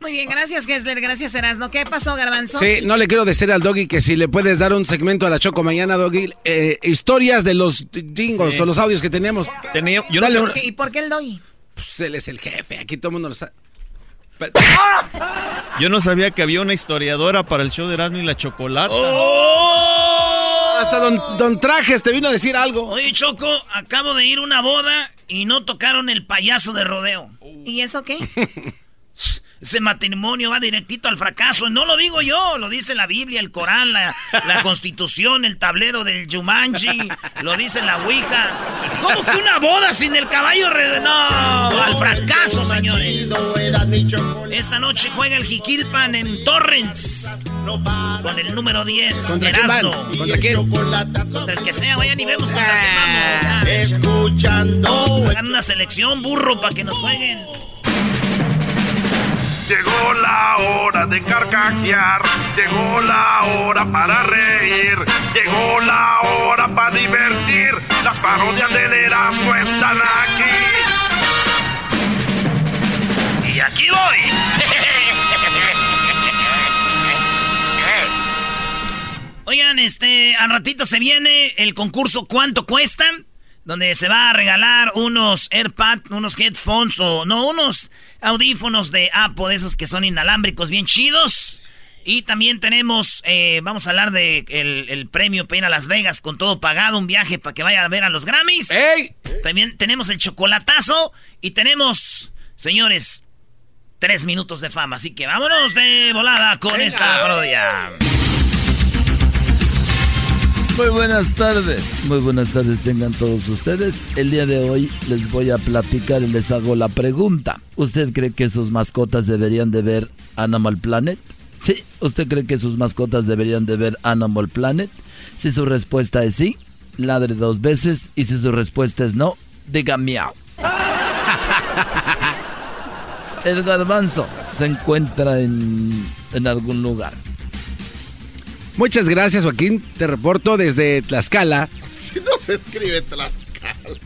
Muy bien, gracias Gessler, gracias Erasno. ¿Qué pasó, Garbanzo? Sí, no le quiero decir al Doggy que si le puedes dar un segmento a la Choco mañana, Doggy, eh, historias de los jingos Sí. o los audios que tenemos. Tenía, yo Dale no un- ¿Por qué- ¿Y por qué el doggy? Pues él es el jefe, aquí todo el mundo lo está. Yo no sabía que había una historiadora para el show de Erasmo y la Chocolata. Hasta don, don Trajes te vino a decir algo. Oye, Choco, acabo de ir a una boda y no tocaron el payaso de rodeo. ¿Y eso qué? (laughs) Ese matrimonio va directito al fracaso. No lo digo yo, lo dice la Biblia, el Corán, la, la (laughs) Constitución, el tablero del Jumanji, lo dice la Ouija. ¿Cómo que una boda sin el caballo? re- No, al fracaso, señores. Esta noche juega el Jiquilpan en Torrens. Con el número 10, ¿Contra quién. ¿Contra quién? Contra el que sea, vayan y vemos contra quién vamos. Escuchando. Hagan una selección, burro, para que nos jueguen. Llegó la hora de carcajear, llegó la hora para reír, llegó la hora para divertir. Las parodias del Erasmo están aquí. Y aquí voy. Oigan, este, al ratito se viene el concurso ¿Cuánto cuesta? Donde se va a regalar unos AirPads, unos headphones o no, unos audífonos de Apple, de esos que son inalámbricos bien chidos. Y también tenemos, eh, vamos a hablar de el, el premio para ir a Las Vegas con todo pagado, un viaje para que vaya a ver a los Grammys. También tenemos el chocolatazo y tenemos, señores, tres minutos de fama. Así que vámonos de volada con esta parodia. Muy buenas tardes, muy buenas tardes tengan todos ustedes. El día de hoy les voy a platicar y les hago la pregunta. ¿Usted cree que sus mascotas deberían de ver Animal Planet? Sí, ¿usted cree que sus mascotas deberían de ver Animal Planet? Si su respuesta es sí, ladre dos veces y si su respuesta es no, diga miau. (laughs) El garbanzo se encuentra en, en algún lugar. Muchas gracias, Joaquín. Te reporto desde Tlaxcala. (laughs) Si no se escribe Tlaxcala.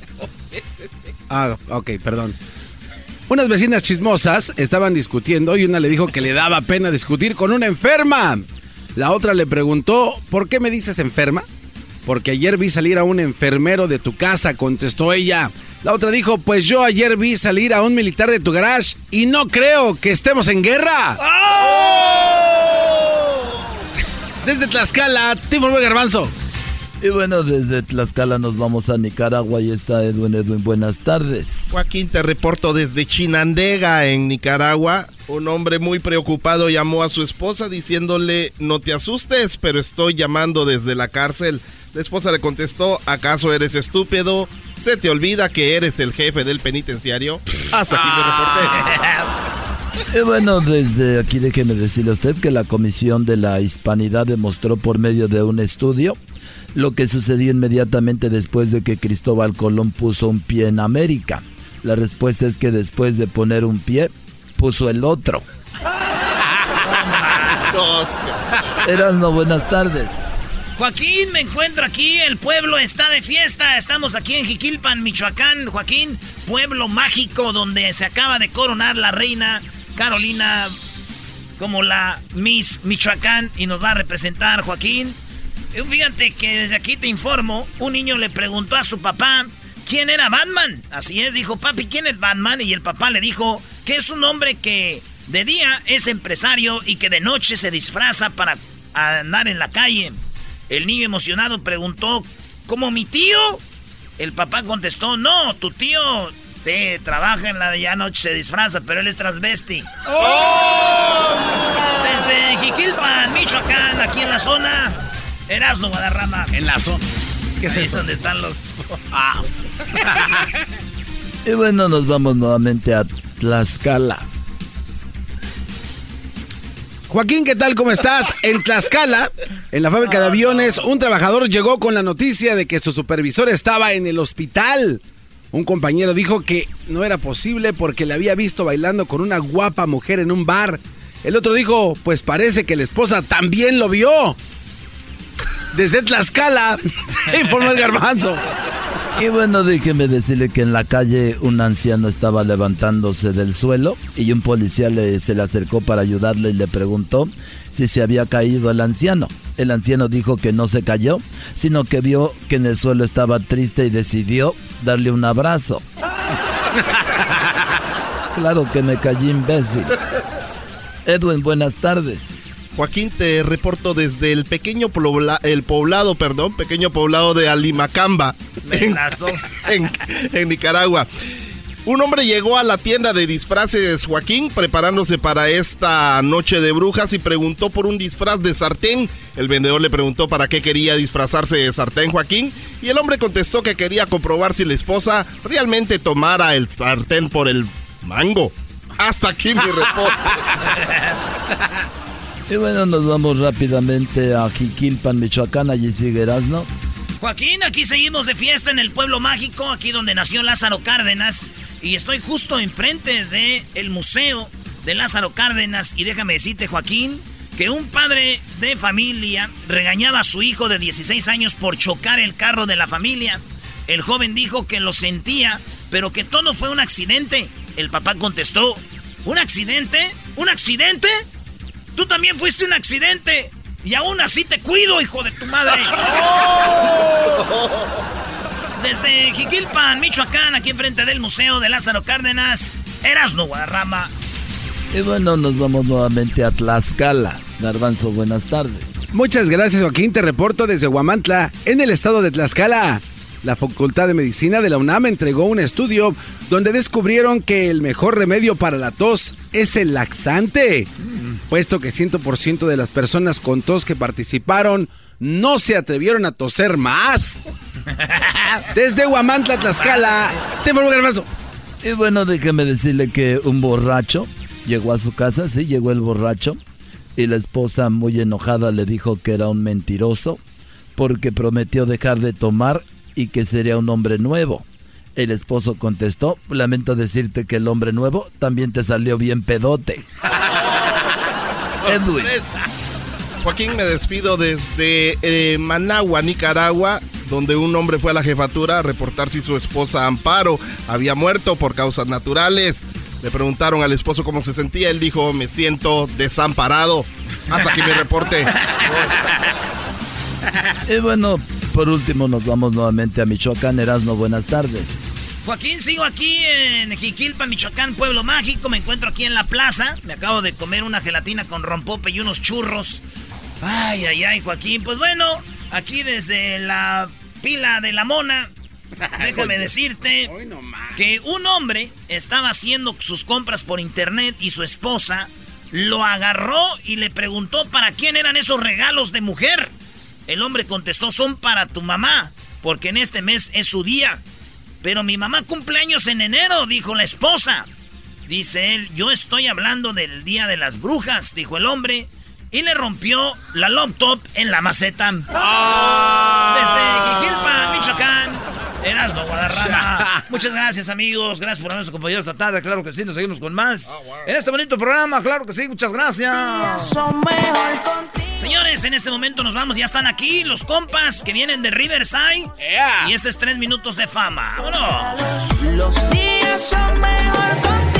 Ah, ok, perdón. Unas vecinas chismosas estaban discutiendo y una le dijo que le daba pena discutir con una enferma. La otra le preguntó, ¿por qué me dices enferma? Porque ayer vi salir a un enfermero de tu casa, contestó ella. La otra dijo, pues yo ayer vi salir a un militar de tu garage y no creo que estemos en guerra. Desde Tlaxcala, Timur Garbanzo. Y bueno, desde Tlaxcala nos vamos a Nicaragua y está Edwin. Edwin, buenas tardes. Joaquín, te reporto desde Chinandega, en Nicaragua. Un hombre muy preocupado llamó a su esposa diciéndole, no te asustes, pero estoy llamando desde la cárcel. La esposa le contestó, ¿acaso eres estúpido? ¿Se te olvida que eres el jefe del penitenciario? Hasta aquí me reporté. (laughs) Y (laughs) bueno, desde aquí déjeme decirle a usted que la Comisión de la Hispanidad demostró por medio de un estudio lo que sucedió inmediatamente después de que Cristóbal Colón puso un pie en América. La respuesta es que después de poner un pie, puso el otro. (laughs) no buenas tardes. Joaquín, me encuentro aquí, el pueblo está de fiesta, estamos aquí en Jiquilpan, Michoacán, Joaquín, pueblo mágico donde se acaba de coronar la reina Carolina como la Miss Michoacán y nos va a representar Joaquín. Eh, fíjate que desde aquí te informo, un niño le preguntó a su papá quién era Batman. Así es, dijo, papi, ¿quién es Batman? Y el papá le dijo que es un hombre que de día es empresario y que de noche se disfraza para andar en la calle. El niño emocionado preguntó, ¿cómo mi tío? El papá contestó, no, tu tío sí, trabaja en la de ya noche, se disfraza, pero él es transvesti. ¡Oh! Desde Jiquilpan, Michoacán, aquí en la zona, Erasmo Guadarrama. En la zona. ¿Qué es eso? donde están los... (laughs) Ah. (laughs) y bueno, nos vamos nuevamente a Tlaxcala. Joaquín, ¿qué tal? ¿Cómo estás? En Tlaxcala, en la fábrica de aviones, un trabajador llegó con la noticia de que su supervisor estaba en el hospital. Un compañero dijo que no era posible porque le había visto bailando con una guapa mujer en un bar. El otro dijo, pues parece que la esposa también lo vio. Desde Tlaxcala, (laughs) informó el garbanzo. Y bueno, déjeme decirle que en la calle un anciano estaba levantándose del suelo y un policía le, se le acercó para ayudarle y le preguntó si se había caído el anciano. El anciano dijo que no se cayó, sino que vio que en el suelo estaba triste y decidió darle un abrazo. (laughs) claro que me callé imbécil. Edwin, buenas tardes. Joaquín, te reporto desde el pequeño el poblado, perdón, pequeño poblado de Alimacamba, (laughs) en, en, Nicaragua. Un hombre llegó a la tienda de disfraces Joaquín preparándose para esta noche de brujas y preguntó por un disfraz de sartén. El vendedor le preguntó para qué quería disfrazarse de sartén Joaquín y el hombre contestó que quería comprobar si la esposa realmente tomara el sartén por el mango. Hasta aquí mi (laughs) reporte. Y bueno, nos vamos rápidamente a Jiquilpan, Michoacán, allí sigue ¿no? Joaquín, aquí seguimos de fiesta en el pueblo mágico, aquí donde nació Lázaro Cárdenas. Y estoy justo enfrente del el museo de Lázaro Cárdenas. Y déjame decirte, Joaquín, que un padre de familia regañaba a su hijo de 16 años por chocar el carro de la familia. El joven dijo que lo sentía, pero que todo fue un accidente. El papá contestó, ¿un accidente? ¿Un accidente? Tú también fuiste un accidente. Y aún así te cuido, hijo de tu madre. (laughs) Desde Jiquilpan, Michoacán, aquí enfrente del Museo de Lázaro Cárdenas, Erasno Guadarrama. Y bueno, nos vamos nuevamente a Tlaxcala. Garbanzo, buenas tardes. Muchas gracias, Joaquín. Te reporto desde Huamantla, en el estado de Tlaxcala. La Facultad de Medicina de la UNAM entregó un estudio donde descubrieron que el mejor remedio para la tos es el laxante puesto que 100% de las personas con tos que participaron no se atrevieron a toser más. Desde Huamantla, Tlaxcala, te hermoso. Y bueno, déjeme decirle que un borracho llegó a su casa, sí, llegó el borracho, y la esposa muy enojada le dijo que era un mentiroso porque prometió dejar de tomar y que sería un hombre nuevo. El esposo contestó, lamento decirte que el hombre nuevo también te salió bien pedote. (laughs) Edwin. Joaquín, me despido desde eh, Managua, Nicaragua, donde un hombre fue a la jefatura a reportar si su esposa Amparo había muerto por causas naturales. Le preguntaron al esposo cómo se sentía. Él dijo, me siento desamparado. Hasta aquí mi reporte. Y bueno, por último nos vamos nuevamente a Michoacán. Erasmo, buenas tardes. Joaquín, sigo aquí en Jiquilpa, Michoacán, Pueblo Mágico. Me encuentro aquí en la plaza. Me acabo de comer una gelatina con rompope y unos churros. Ay, ay, ay, Joaquín. Pues bueno, aquí desde la pila de la mona, (laughs) déjame decirte que un hombre estaba haciendo sus compras por internet y su esposa lo agarró y le preguntó para quién eran esos regalos de mujer. El hombre contestó, son para tu mamá, porque en este mes es su día. Pero mi mamá cumpleaños en enero, dijo la esposa. Dice él, yo estoy hablando del día de las brujas, dijo el hombre. Y le rompió la laptop en la maceta. Desde Jiquilpa, Michoacán. Erasmo Guadarrama. (laughs) Muchas gracias, amigos. Gracias por habernos acompañado esta tarde. Claro que sí, nos seguimos con más. En este bonito programa, claro que sí, muchas gracias. Señores, en este momento nos vamos. Ya están aquí los compas que vienen de Riverside. Y este es tres minutos de fama. ¡Vámonos! Los días son mejor contigo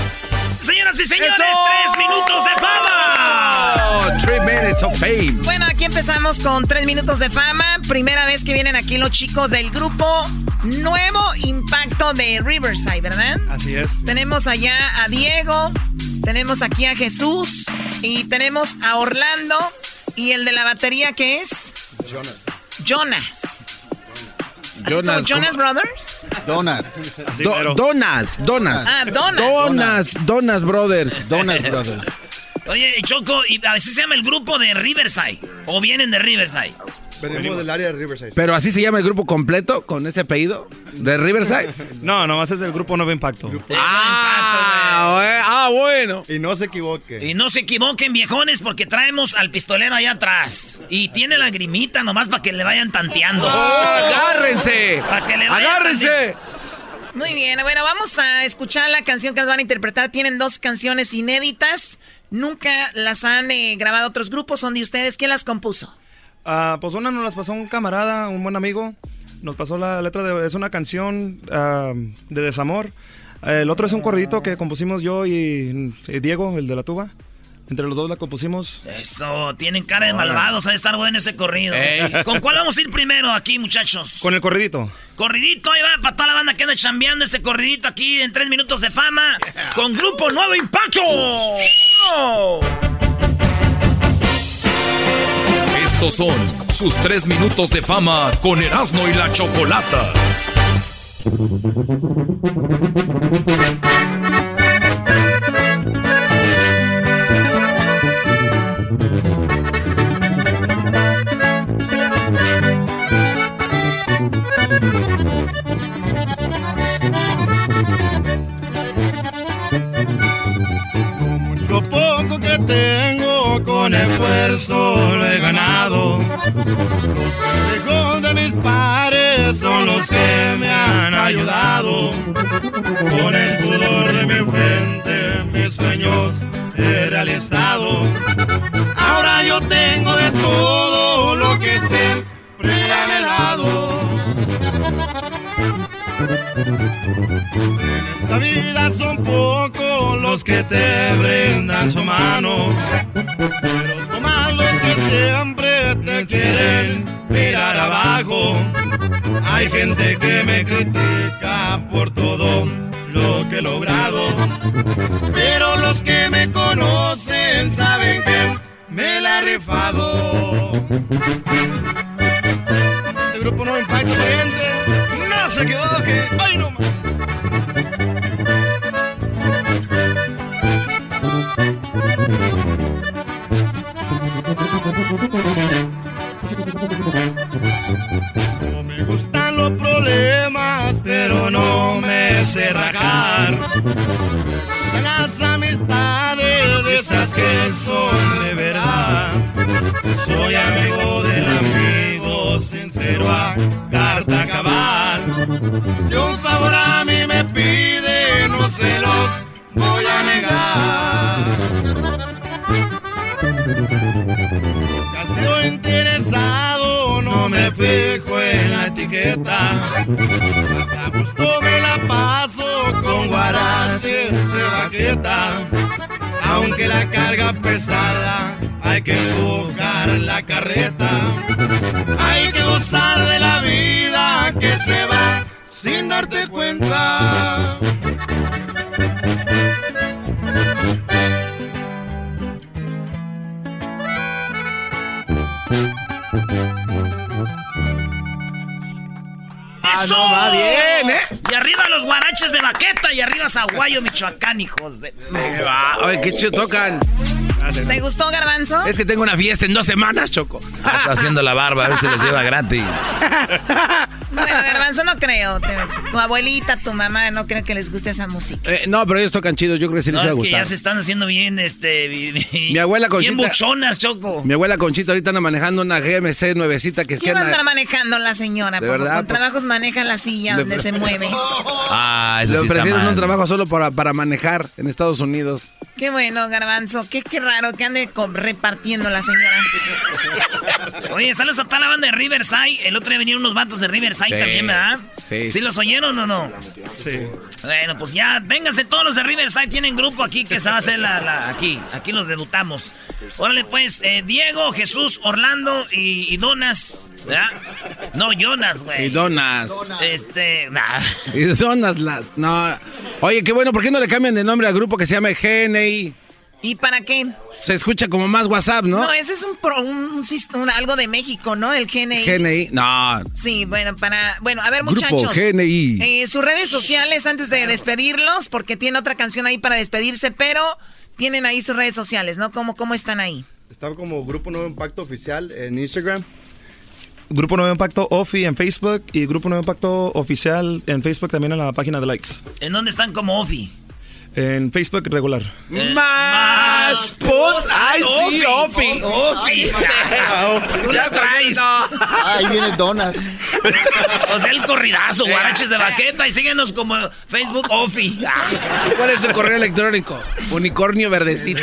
Señoras y señores, tres minutos de fama. Three minutes of fame. Bueno, aquí empezamos con tres minutos de fama. Primera vez que vienen aquí los chicos del grupo Nuevo Impacto de Riverside, ¿verdad? Así es. Tenemos allá a Diego, tenemos aquí a Jesús y tenemos a Orlando y el de la batería que es Jonas. Jonas. Jonas, Jonas Brothers. Donas. Do- donas, donas. Ah, donas. Donas, Donas Brothers. Donas Brothers. (laughs) Oye, Choco, y a veces se llama el grupo de Riverside. O vienen de Riverside. Venimos del área de Riverside. Pero así se llama el grupo completo, con ese apellido, de Riverside. (laughs) No, nomás es el grupo Nuevo Impacto. Ah, we- ah, bueno. Y no se equivoque. Y no se equivoquen, viejones, porque traemos al pistolero allá atrás. Y tiene la grimita nomás para que le vayan tanteando. ¡Agárrense! Para que le vayan ¡Agárrense! tanteando. Muy bien, bueno, vamos a escuchar la canción que nos van a interpretar. Tienen dos canciones inéditas. Nunca las han eh, grabado otros grupos. Son de ustedes. ¿Quién las compuso? Ah, pues una nos las pasó un camarada, un buen amigo. Nos pasó la letra de... Es una canción ah, de desamor. El otro es un corridito que compusimos yo y, y Diego, el de la tuba. Entre los dos la compusimos. Eso, tienen cara de malvados. Ha de estar bueno ese corrido. Ey. ¿Con cuál vamos a ir primero aquí, muchachos? Con el corridito. Corridito, ahí va para toda la banda que anda chambeando este corridito aquí en tres minutos de fama. Con Grupo Nuevo Impacto. Son sus tres minutos de fama con Erasmo y la Chocolata. Poco que tengo con esfuerzo lo he ganado. Los consejos de mis padres son los que me han ayudado. Con el sudor de mi frente mis sueños he realizado. Ahora yo tengo de todo lo que siempre he anhelado. En esta vida son pocos los que te brindan su mano, mirar abajo. Hay gente que me critica por todo lo que he logrado, pero los que me conocen saben que me la he rifado. El grupo no impacta gente, no se equivoque. Ay, no más. Me. De las amistades de esas que son de verdad. Soy amigo del amigo sincero a carta cabal. Si un favor a mí me pide, no se los voy a negar. Casi interesado, no me fijo en la etiqueta. Aunque la carga pesada, hay que empujar la carreta. Hay que gozar de la vida que se va sin darte cuenta. Ah, no, va bien, ¿eh? Y arriba los guaraches de baqueta y arriba Zaguayo, Michoacán, hijos de... Oye, qué chido tocan. ¿Te gustó, Garbanzo? Es que tengo una fiesta en dos semanas, Choco. Ah, está haciendo la barba, a ver si les lleva gratis. (laughs) Bueno, Garbanzo no creo. Tu abuelita, tu mamá, no creo que les guste esa música. Eh, no, pero ellos tocan chido, yo creo que sí les No, va a es que gustar. ya se están haciendo bien, este... Mi abuela Bien Conchita- buchonas, Choco. Mi abuela Conchita ahorita anda manejando una GMC nuevecita que es que ¿Qué va a anda- andar manejando la señora? De Porque verdad, con pues- trabajos maneja la silla De- donde se mueve. (laughs) Ah, eso Le sí ofrecieron mal. un trabajo solo para, para manejar en Estados Unidos. Qué bueno, Garbanzo. Qué, qué raro que ande repartiendo la señora. Oye, saludos a toda la banda de Riverside. El otro día vinieron unos vatos de Riverside Sí. también, ¿verdad? Sí. ¿Sí los oyeron o no? Sí. Bueno, pues ya, vénganse todos los de Riverside. Tienen grupo aquí que se va a hacer la... la- aquí, aquí los debutamos. Órale, pues, eh, Diego, Jesús, Orlando y, y Donas. ¿Verdad? No, Jonas, güey. Y donas. Este, nah. Y donas las. No. Oye, qué bueno, ¿por qué no le cambian de nombre al grupo que se llama GNI? ¿Y para qué? Se escucha como más WhatsApp, ¿no? No, ese es un, pro- un, un sist- un- algo de México, ¿no? El GNI. GNI. No. Sí, bueno, para... Bueno, a ver, Grupo muchachos. GNI. Eh, sus redes sociales antes de despedirlos, porque tiene otra canción ahí para despedirse, pero tienen ahí sus redes sociales, ¿no? ¿Cómo, cómo están ahí? Está como Grupo Nuevo Impacto Oficial en Instagram. Grupo Nuevo Impacto Ofi en Facebook y Grupo Nuevo Impacto Oficial en Facebook también en la página de likes. ¿En dónde están como Ofi? En Facebook regular. Put. Ay, sí, Ofi. Ofi. (laughs) Tú la traes. Ahí viene Donas. O sea, el corridazo, guaraches de baqueta. Y síguenos como Facebook Ofi. ¿Cuál es el correo electrónico? Unicornio verdecito.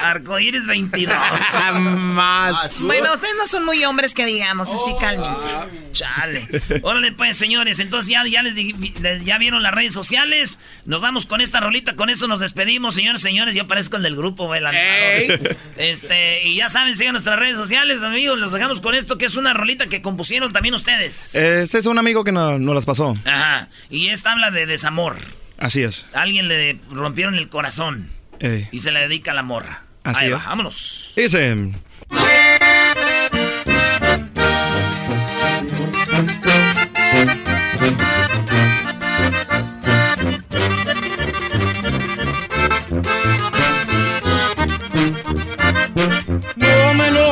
Arcoíris 22. Jamás. Bueno, ustedes no son muy hombres que digamos, así cálmense. Chale. Órale, pues, señores. Entonces ya, ya les- ya vieron las redes sociales. Nos vamos con esta rolita. Con esto nos despedimos, señores, señores. Yo parezco el del grupo, güey, el animador. Este, y ya saben, sigan nuestras redes sociales, amigos. Los dejamos con esto, que es una rolita que compusieron también ustedes. Ese es un amigo que no- nos las pasó. Ajá. Y esta habla de desamor. Así es. A alguien le rompieron el corazón. Y se le dedica a la morra. Así Ahí va, es. vámonos. Dice.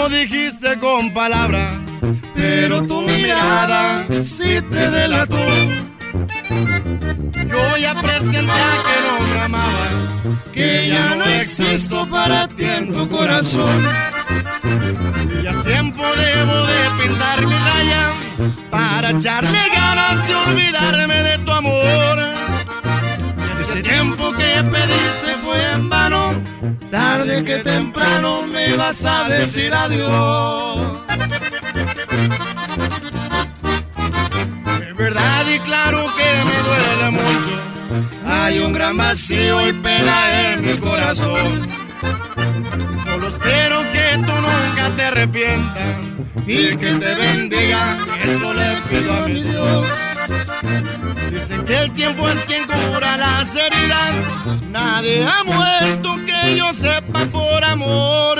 No dijiste con palabras, pero tu mirada sí te delató. Yo ya presenté que no me amabas, que ya no existo para ti en tu corazón. Y ya es tiempo debo de pintar mi raya para echarle ganas y olvidarme de tu amor. Ese tiempo que pediste fue en vano, tarde que temprano me ibas a decir adiós. Es verdad y claro que me duele mucho, hay un gran vacío y pena en mi corazón. Solo espero que tú nunca te arrepientas y que te bendiga, eso le pido a mi Dios. Dicen que el tiempo es quien cura las heridas. Nadie ha muerto que yo sepa por amor.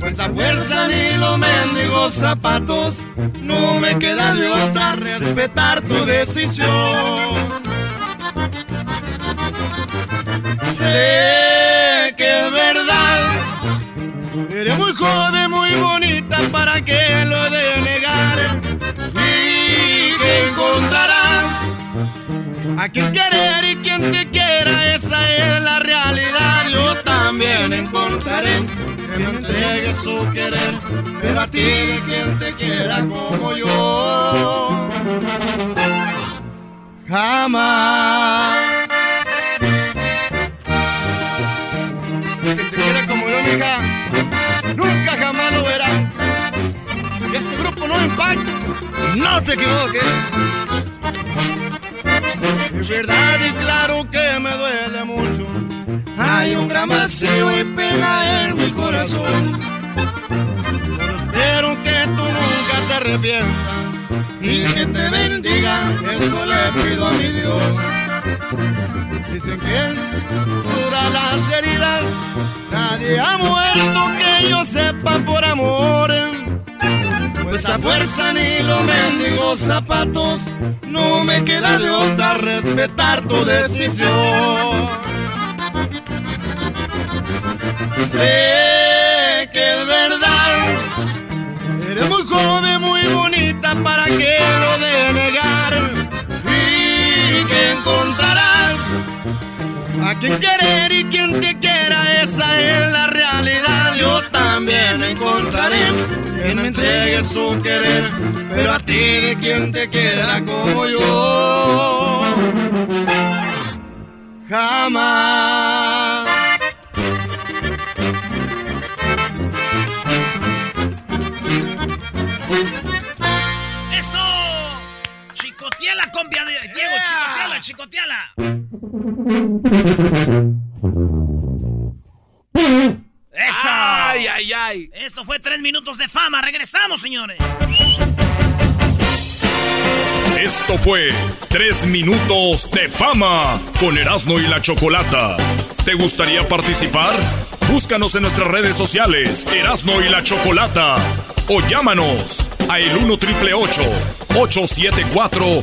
Pues a fuerza ni los mendigos zapatos, no me queda de otra respetar tu decisión. Que es verdad Eres muy joven, muy bonita, ¿para que lo de negar? Y encontrarás a quien querer y quien te quiera, esa es la realidad. Yo también encontraré que me entregue su querer, pero a ti de quien te quiera como yo. Jamás. Mija, nunca jamás lo verás. Este grupo no impacta, no te equivoques. Es verdad y claro que me duele mucho. Hay un gran vacío y pena en mi corazón. Solo espero que tú nunca te arrepientas y que te bendiga. Eso le pido a mi Dios. Dicen que cura las heridas. Nadie ha muerto que yo sepa por amor. Pues a fuerza ni los mendigos zapatos. No me queda de otra respetar tu decisión. Sé que es verdad. Eres muy joven, muy bonita para que lo de negar. Y que quien querer y quien te quiera. Esa es la realidad. Yo también encontraré quien me entregue su querer. Pero a ti de quien te quiera como yo. Jamás. Diego, chicoteala, chicoteala. ¡Eso! Ay, ay, ay. Esto fue tres minutos de fama. Regresamos, señores. Esto fue Tres Minutos de Fama con Erasmo y la Chocolata. ¿Te gustaría participar? Búscanos en nuestras redes sociales, Erasmo y la Chocolata. O llámanos a el 1 triple 874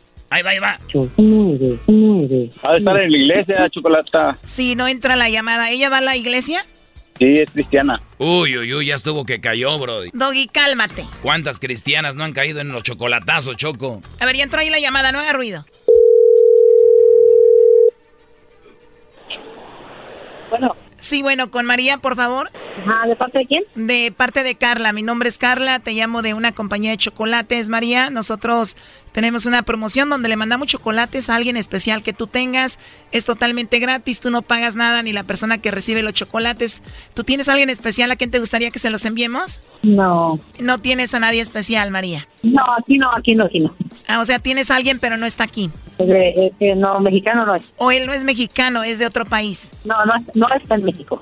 Ahí va, ahí va. Ha de estar en la iglesia, Chocolata. Sí, no entra la llamada. ¿Ella va a la iglesia? Sí, es cristiana. Uy, uy, uy, ya estuvo que cayó, bro. Doggy, cálmate. ¿Cuántas cristianas no han caído en los chocolatazos, Choco? A ver, ya entró ahí la llamada, no haga ruido. Bueno. Sí, bueno, con María, por favor. Ajá, ¿de parte de quién? De parte de Carla. Mi nombre es Carla, te llamo de una compañía de chocolates, María. Nosotros tenemos una promoción donde le mandamos chocolates a alguien especial que tú tengas. Es totalmente gratis, tú no pagas nada ni la persona que recibe los chocolates. ¿Tú tienes a alguien especial a quien te gustaría que se los enviemos? No. No tienes a nadie especial, María. No, aquí no, aquí no, aquí no. Ah, o sea, tienes a alguien pero no está aquí. Eh, eh, no, mexicano no es. O él no es mexicano, es de otro país. No, no, no está en México.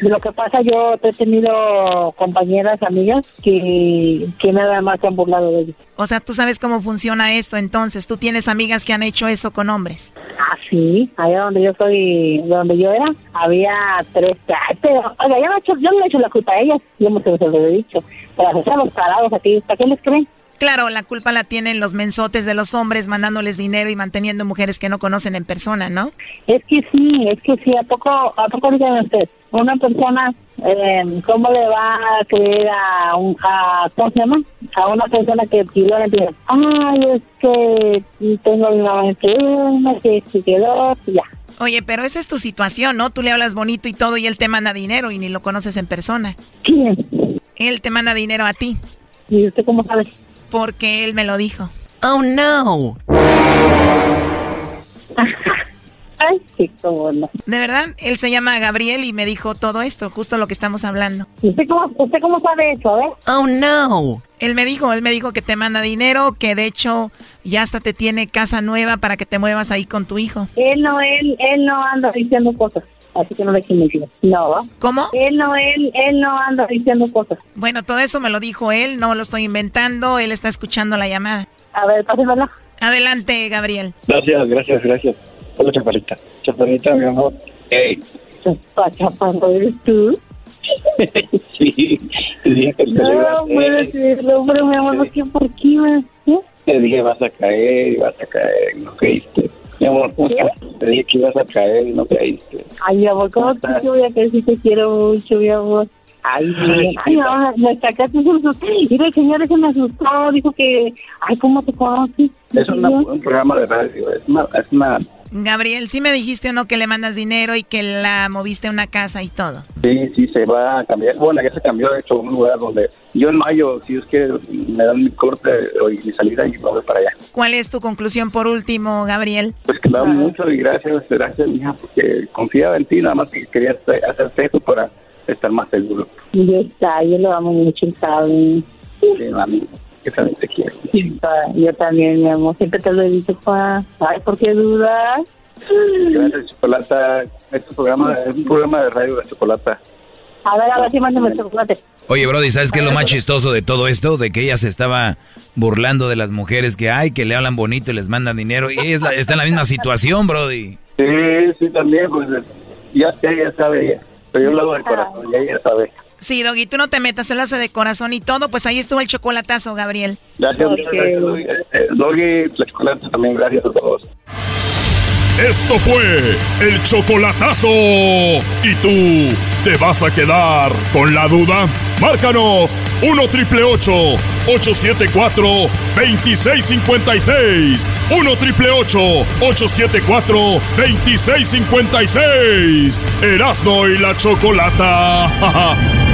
Lo que pasa, yo he tenido compañeras, amigas, que, que nada más se han burlado de ellos. O sea, tú sabes cómo funciona esto, entonces. ¿Tú tienes amigas que han hecho eso con hombres? Ah, sí. Allá donde yo soy, donde yo era, había tres. Pero, oiga, yo no, he hecho, yo no he hecho la culpa a ellas. Yo me se lo he dicho. Pero los parados aquí, ¿para qué les creen? Claro, la culpa la tienen los mensotes de los hombres mandándoles dinero y manteniendo mujeres que no conocen en persona, ¿no? Es que sí, es que sí. ¿A poco, a poco díganme usted? Una persona, eh, ¿cómo le va a creer a un, a, ¿cómo se llama? A una persona que pidió le pide, ay, es que tengo una una que se quedó, ya. Oye, pero esa es tu situación, ¿no? Tú le hablas bonito y todo y él te manda dinero y ni lo conoces en persona. ¿Quién? Él te manda dinero a ti. ¿Y usted cómo sabe? Porque él me lo dijo. Oh, no. (laughs) Ay, sí, cómo no. De verdad, él se llama Gabriel y me dijo todo esto, justo lo que estamos hablando. ¿Usted cómo, usted cómo sabe eso, eh? Oh, no. Él me dijo, él me dijo que te manda dinero, que de hecho ya hasta te tiene casa nueva para que te muevas ahí con tu hijo. Él no, él, él no anda diciendo cosas. Así que no le decir No. ¿Cómo? Él no, él, él no anda diciendo cosas. Bueno, todo eso me lo dijo él, no lo estoy inventando, él está escuchando la llamada. A ver, pásenmela. Adelante, Gabriel. Gracias, gracias, gracias. Hola, chaparrita. Chaparrita, mi amor. Hey. Chaparro, ¿eres tú? (laughs) sí, dije que No, puedo decirlo, pero mi amor, ¿por qué? ¿Por qué? ¿Eh? Te dije, vas a caer y vas a caer, no creíste. Mi amor, ¿cómo estás? Te dije que ibas a caer y no caíste. Ay, mi amor, ¿cómo te voy a caer si te quiero mucho, mi amor? Ay, bien. Ay, no, me sacaste un susto. Mira, el señor ese me asustó, dijo que, ay, ¿cómo te conoces? Es una, un programa de radio, es una, es una Gabriel, ¿sí me dijiste o no que le mandas dinero y que la moviste a una casa y todo? Sí, sí, se va a cambiar. Bueno, ya se cambió, de hecho, a un lugar donde yo en mayo, si es que me dan mi corte y mi salida y me voy para allá. ¿Cuál es tu conclusión por último, Gabriel? Pues que me da mucho y gracias, gracias, mija, porque confiaba en ti, nada más que quería hacerte eso para estar más seguro. Y está, yo lo amo mucho, ¿sabes? Sí, mami, que también te quiero. Yo también, mi amor, siempre te lo he dicho, pa. Ay, ¿por qué dudas? Gracias, Chocolata. Este programa es un programa de radio de Chocolata. A ver, a ver si mándame el chocolate. Oye, Brody, ¿sabes qué es lo más chistoso de todo esto? De que ella se estaba burlando de las mujeres que hay, que le hablan bonito y les mandan dinero. Y es la- está en la misma situación, Brody. Sí, sí, también, pues ya, ya, ya sabe ella. Pero yo lo hago de corazón, ya ella sabe. Sí, Doggy, tú no te metas, él hace de corazón y todo, pues ahí estuvo el chocolatazo, Gabriel. Gracias, muchas gracias, Doggy. Eh, Doggy, la Chocolata también, gracias a todos. Esto fue el chocolatazo. ¿Y tú te vas a quedar con la duda? Márcanos 1 triple 874 2656. 1 triple 874 2656. Erasno y la chocolata. (laughs)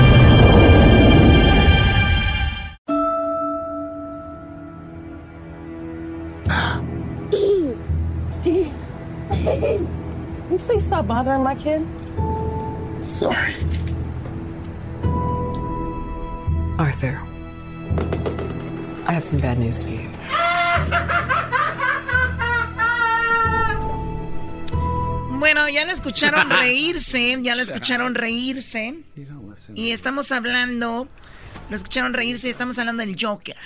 my kid? Sorry. Arthur, I have some bad news for you. Bueno, ya le (laughs) escucharon reírse, ya le escucharon reírse. Y estamos hablando, lo escucharon reírse y estamos hablando del Joker.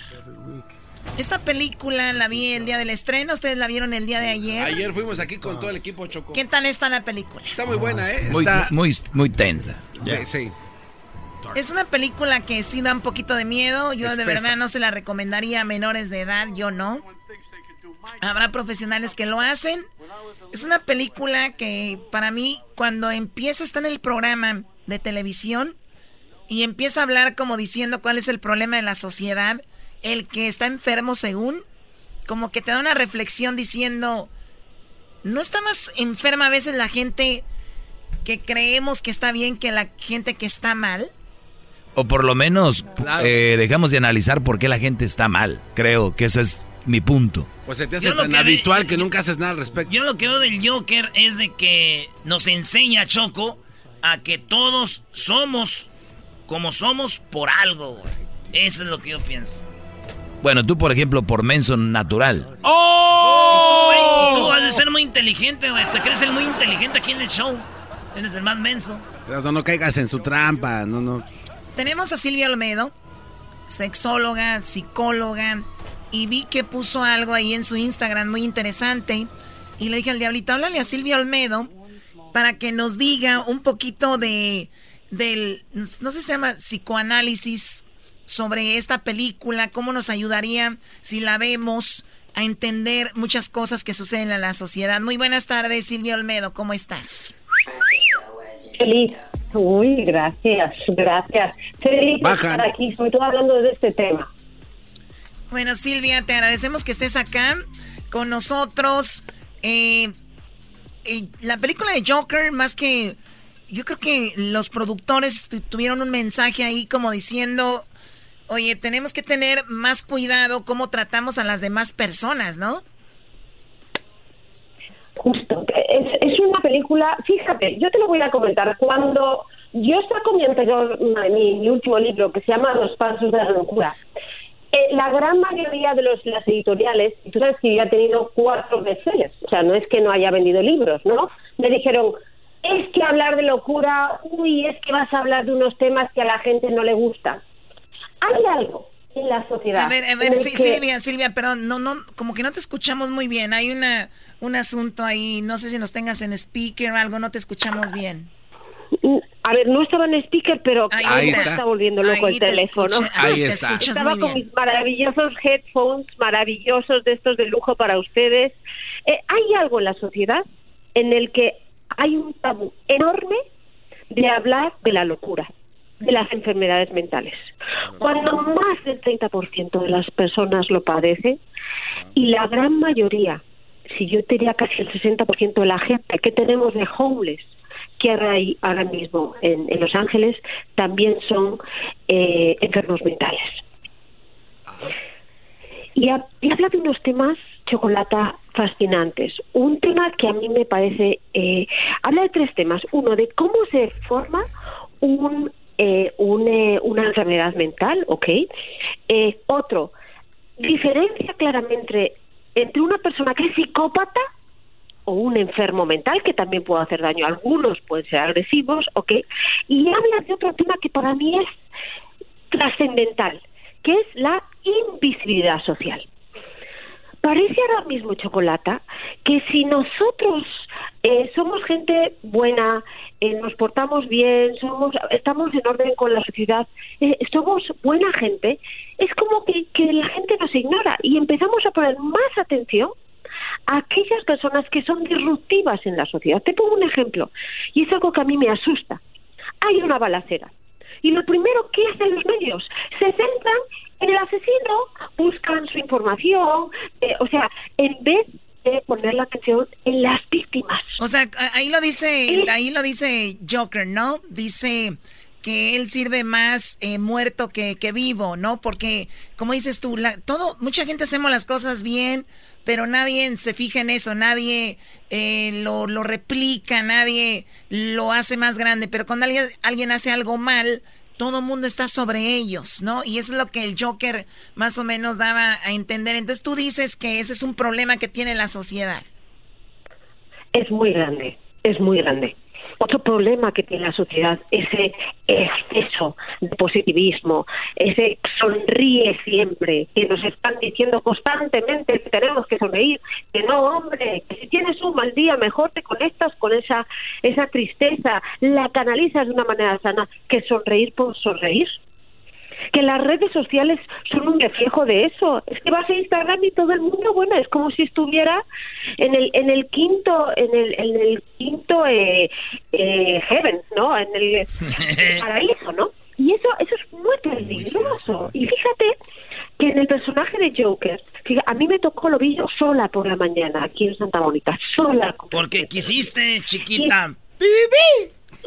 Esta película la vi el día del estreno, ustedes la vieron el día de ayer. Ayer fuimos aquí con todo el equipo Choco. ¿Qué tal está la película? Está muy buena, ¿eh? Muy, Está... muy, muy tensa. Sí. Es una película que sí da un poquito de miedo. Yo de verdad no se la recomendaría a menores de edad, yo no. Habrá profesionales que lo hacen. Es una película que para mí cuando empieza está en el programa de televisión y empieza a hablar como diciendo cuál es el problema de la sociedad, el que está enfermo según, como que te da una reflexión diciendo, ¿no está más enferma a veces la gente que creemos que está bien que la gente que está mal? O por lo menos eh, dejamos de analizar por qué la gente está mal. Creo que ese es mi punto. Pues se te hace Yo lo tan que habitual que nunca haces nada al respecto. Yo lo que veo del Joker es de que nos enseña Choco a que todos somos como somos por algo. Eso es lo que yo pienso. Bueno, tú, por ejemplo, por menso natural. ¡Oh! Tú, has de ser muy inteligente, güey. Te crees el muy inteligente aquí en el show. Eres el más menso. No, no caigas en su trampa, no, no. Tenemos a Silvia Olmedo, sexóloga, psicóloga, y vi que puso algo ahí en su Instagram muy interesante. Y le dije al diablito, háblale a Silvia Olmedo para que nos diga un poquito de, del, no sé si se llama psicoanálisis sobre esta película, cómo nos ayudaría si la vemos a entender muchas cosas que suceden en la sociedad. Muy buenas tardes, Silvia Olmedo, ¿cómo estás? Feliz. Uy, gracias, gracias. Feliz de estar aquí, sobre todo hablando de este tema. Bueno, Silvia, te agradecemos que estés acá con nosotros. Eh, eh, la película de Joker, más que... Yo creo que los productores tu- tuvieron un mensaje ahí como diciendo, oye, tenemos que tener más cuidado cómo tratamos a las demás personas, ¿no? Justo. Es, es una película, fíjate, yo te lo voy a comentar. Cuando yo saco mi anterior, mi, último libro, que se llama Los Pasos de la Locura, eh, la gran mayoría de los, las editoriales, tú sabes que yo he tenido cuatro bestsellers, o sea, no es que no haya vendido libros, ¿no? Me dijeron, es que hablar de locura, uy, es que vas a hablar de unos temas que a la gente no le gustan. Hay algo en la sociedad. A ver, a ver, sí, que- Silvia, Silvia, perdón, no, no, como que no te escuchamos muy bien. Hay una, un asunto ahí, no sé si nos tengas en speaker o algo, no te escuchamos bien. A ver, no estaba en speaker, pero Ahí ahí está. está. volviendo loco Ahí el te teléfono. escucha- ahí está. Estaba con mis maravillosos headphones, maravillosos de estos de lujo para ustedes. Eh, hay algo en la sociedad en el que hay un tabú enorme de hablar de la locura, de las enfermedades mentales. Cuando más del 30% de las personas lo padecen y la gran mayoría si yo diría casi el 60% de la gente que tenemos de homeless que hay ahora mismo en, Los Ángeles también son eh, enfermos mentales. Y habla de unos temas, Chocolata, fascinantes. Un tema que a mí me parece... eh, habla de tres temas. Uno, de cómo se forma un, eh, un, eh, una enfermedad mental, ¿ok? Eh, otro, diferencia claramente entre una persona que es psicópata o un enfermo mental que también puede hacer daño. Algunos pueden ser agresivos, ¿ok? Y habla de otro tema que para mí es trascendental, que es la invisibilidad social. Parece ahora mismo, Chocolata, que si nosotros eh, somos gente buena, eh, nos portamos bien, somos, estamos en orden con la sociedad, eh, somos buena gente, es como que, que la gente nos ignora y empezamos a poner más atención a aquellas personas que son disruptivas en la sociedad. Te pongo un ejemplo, y es algo que a mí me asusta. Hay una balacera. Y lo primero que hacen los medios, se centran en el asesino, buscan su información, eh, o sea, en vez poner la atención en las víctimas. O sea, ahí lo dice, ahí lo dice Joker, ¿no? Dice que él sirve más eh, muerto que, que vivo, ¿no? Porque, como dices tú, la- todo, mucha gente hacemos las cosas bien, pero nadie se fija en eso, nadie eh, lo, lo replica, nadie lo hace más grande. Pero cuando alguien, alguien hace algo mal, todo el mundo está sobre ellos, ¿no? Y eso es lo que el Joker más o menos daba a entender. Entonces tú dices que ese es un problema que tiene la sociedad. es muy grande, es muy grande. Otro problema que tiene la sociedad, ese exceso de positivismo, ese sonríe siempre, que nos están diciendo constantemente que tenemos que sonreír, que no, hombre, que si tienes un mal día, mejor te conectas con esa, esa tristeza, la canalizas de una manera sana, que sonreír por sonreír que las redes sociales son un reflejo de eso. Es que vas a Instagram y todo el mundo, bueno, es como si estuviera en el en el quinto en el en el quinto eh, eh, heaven, ¿no? En el (laughs) paraíso, ¿no? Y eso eso es muy peligroso. Y fíjate que en el personaje de Joker, fíjate, a mí me tocó lo vi yo sola por la mañana aquí en Santa Mónica, sola. Porque quisiste, chiquita.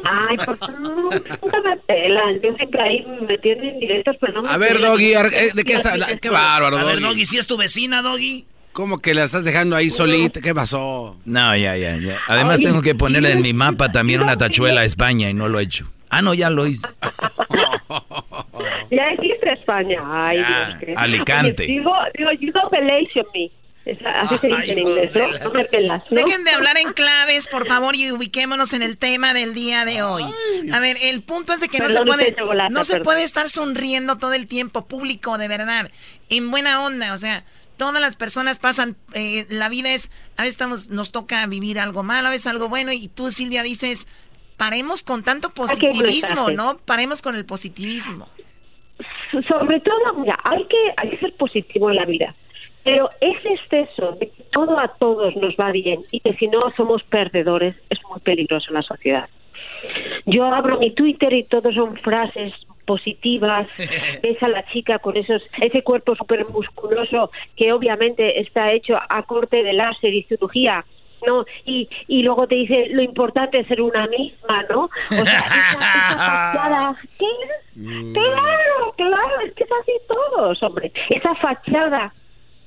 Ay, por favor, nunca me pelan. Yo siempre ahí me tienen directos, pero no me A ver, pelan. Doggy, eh, ¿de qué está? Qué bárbaro, A ver, Doggy. Doggy, si es tu vecina, Doggy. ¿Cómo que la estás dejando ahí solita? ¿Qué pasó? No, ya, ya, ya. Además Ay, tengo que ponerle en mi mapa también una tachuela a España y no lo he hecho. Ah, no, ya lo hice. Ya existe España. Ay, Ya, Dios, Alicante. Oye, digo, digo, you don't me. Así se dice en inglés, ¿no? No me pelas, ¿no? Dejen de hablar en claves, por favor, y ubiquémonos en el tema del día de hoy. A ver, el punto es de que no se puede, no se perdón. puede estar sonriendo todo el tiempo, público, de verdad, en buena onda, o sea, todas las personas pasan, eh, la vida es, a veces estamos, nos toca vivir algo mal, a veces algo bueno, y tú, Silvia, dices, paremos con tanto positivismo, mensaje. ¿no? Paremos con el positivismo. Sobre todo, mira, hay que, hay que ser positivo en la vida. Pero ese exceso de que todo a todos nos va bien y que si no somos perdedores es muy peligroso en la sociedad. Yo abro mi Twitter y todo son frases positivas. (laughs) Ves a la chica con esos ese cuerpo súper musculoso que obviamente está hecho a corte de láser y cirugía. ¿no? Y, y luego te dice lo importante es ser una misma, ¿no? O sea, esa, (laughs) esa fachada, ¿qué? Claro, claro, es que es así todos, hombre. Esa fachada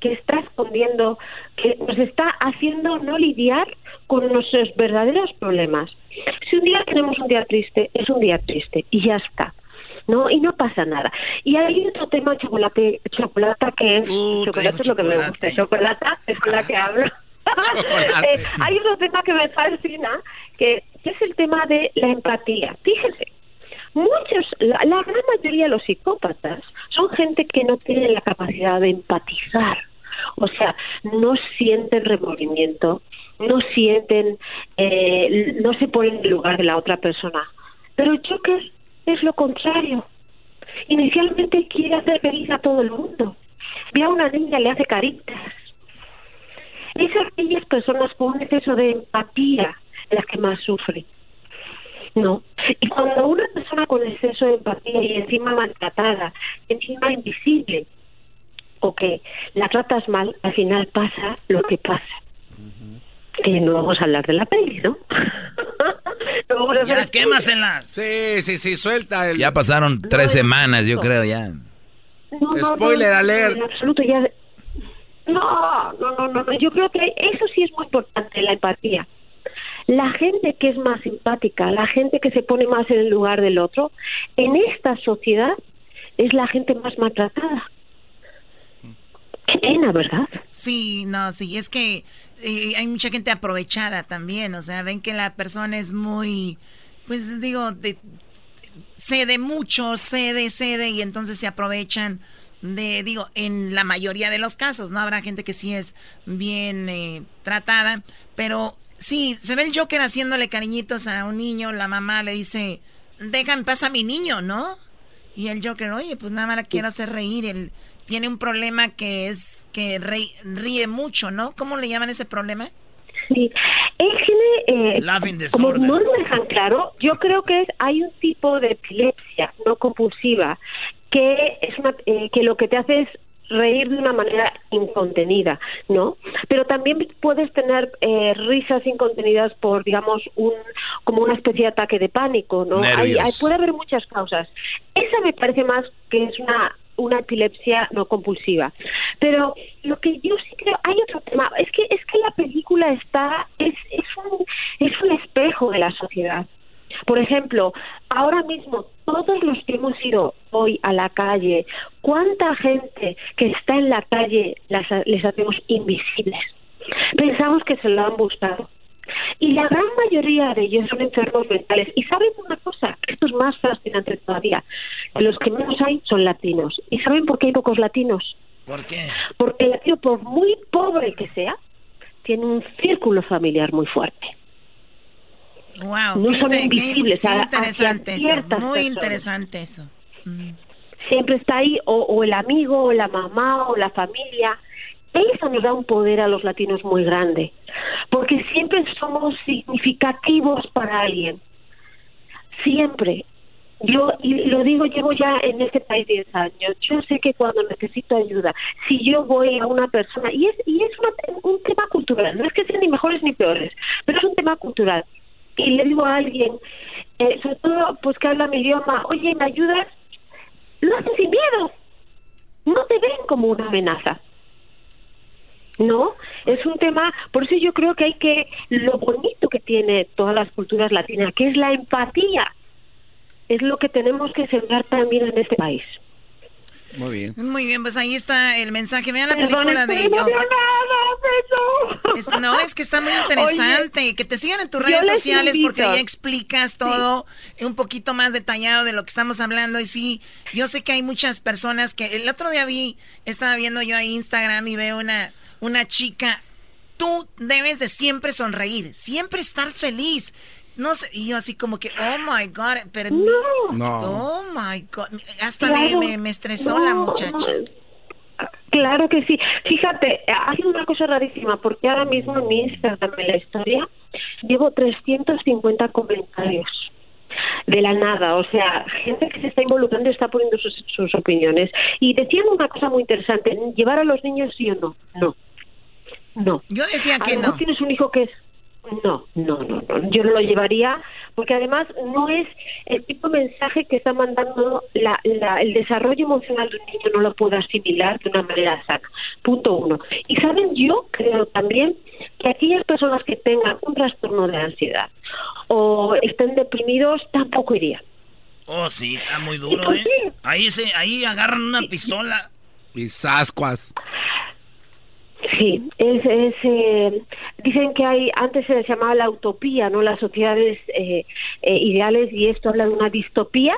que está escondiendo, que nos está haciendo no lidiar con nuestros verdaderos problemas. Si un día tenemos un día triste, es un día triste y ya está. ¿no? Y no pasa nada. Y hay otro tema, chocolate, chocolate que es, chocolate es lo que me gusta, chocolate es con la que hablo. (laughs) (laughs) Eh, hay otro tema que me fascina, que es el tema de la empatía. Fíjense, muchos, la, la gran mayoría de los psicópatas son gente que no tiene la capacidad de empatizar. O sea, no sienten remordimiento, no sienten, eh, no se ponen en lugar de la otra persona. Pero el Joker es lo contrario. Inicialmente quiere hacer feliz a todo el mundo. Ve a una niña, le hace caritas. Es aquellas personas con un exceso de empatía las que más sufren. No. Y cuando una persona con exceso de empatía y encima maltratada, la tratas mal, al final pasa lo que pasa. Que no vamos a hablar de la peli, ¿no? (laughs) no vamos a ya, hacer- quémaselas. Sí, sí, sí, suelta el... Ya pasaron tres semanas, yo creo, ya. No, no, Spoiler no, no, alert. En absoluto, ya. No, no, no, no, no. Yo creo que eso sí es muy importante, la empatía. La gente que es más simpática, la gente que se pone más en el lugar del otro, en esta sociedad es la gente más maltratada. Pena, ¿verdad? Sí, no, sí, es que eh, hay mucha gente aprovechada también, o sea, ven que la persona es muy, pues digo, de, cede mucho, cede, cede, y entonces se aprovechan de, digo, en la mayoría de los casos, ¿no? Habrá gente que sí es bien eh, tratada, pero sí, se ve el Joker haciéndole cariñitos a un niño, la mamá le dice, déjame, pasa a mi niño, ¿no? Y el Joker, oye, pues nada más la quiero hacer reír, él tiene un problema que es que re- ríe mucho, ¿no? ¿Cómo le llaman ese problema? Sí, él tiene, eh, como no lo dejan claro, yo creo que es, hay un tipo de epilepsia no compulsiva que es una, eh, que lo que te hace es reír de una manera incontenida, ¿no? Pero también puedes tener eh, risas incontenidas por, digamos, un como una especie de ataque de pánico, ¿no? Hay- hay- puede haber muchas causas. Esa me parece más que es una una epilepsia no compulsiva. Pero lo que yo sí creo, hay otro tema, es que es que la película está es es un es un espejo de la sociedad. Por ejemplo, ahora mismo todos los que hemos ido hoy a la calle, ¿cuánta gente que está en la calle las, les hacemos invisibles? Pensamos que se lo han buscado. Y la gran mayoría de ellos son enfermos mentales. Y saben una cosa, esto es más fascinante todavía. Los que menos hay son latinos. ¿Y saben por qué hay pocos latinos? ¿Por qué? Porque el latino, por muy pobre que sea, tiene un círculo familiar muy fuerte. Wow, No qué, son qué- invisibles qué a- interesante eso, muy personas. interesante eso. siempre está ahí o, o el amigo o la mamá o la familia. Eso nos da un poder a los latinos muy grande, porque siempre somos significativos para alguien. Siempre. Yo, y lo digo, llevo ya en este país 10 años. Yo sé que cuando necesito ayuda, si yo voy a una persona, y es, y es una- un tema cultural, no es que sean ni mejores ni peores, pero es un tema cultural. Y le digo a alguien, eh, sobre todo pues que habla mi idioma, oye, ¿me ayudas? lo hacen sin miedo. No te ven como una amenaza. No, es un tema, por eso yo creo que hay que, lo bonito que tiene todas las culturas latinas, que es la empatía, es lo que tenemos que sembrar también en este país. Muy bien. Muy bien, pues ahí está el mensaje. Vean la Perdón, película de emocionada, Es- no, es que está muy interesante. que te sigan en tus redes les sociales porque ahí explicas todo un poquito más detallado de lo que estamos hablando. Y sí, yo sé que hay muchas personas que el otro día vi, estaba viendo yo ahí Instagram y veo una, una chica. Tú debes de siempre sonreír, siempre estar feliz. No sé, y yo así como que, oh my God, pero... No. Oh my God, hasta me, Claro. me, me estresó No, la muchacha. Claro que sí. Fíjate, hay una cosa rarísima, porque ahora mismo en mi Instagram, en la historia, llevo 350 comentarios de la nada, o sea, gente que se está involucrando está poniendo sus, sus opiniones. Y decían una cosa muy interesante, llevar a los niños sí o no, no, no. Yo decía que no. tienes un hijo que es... No, no, no, no, yo no lo llevaría porque además no es el tipo de mensaje que está mandando la, la- el desarrollo emocional de un niño no lo puede asimilar de una manera sana. Punto uno. Y saben, yo creo también que aquellas personas que tengan un trastorno de ansiedad o estén deprimidos tampoco iría. Oh, sí, está muy duro, ¿eh? Ahí, se, ahí agarran una pistola. Y sascuas. Sí, es, eh, dicen que hay, antes se les llamaba la utopía, ¿no? Las sociedades eh, eh, ideales y esto habla de una distopía,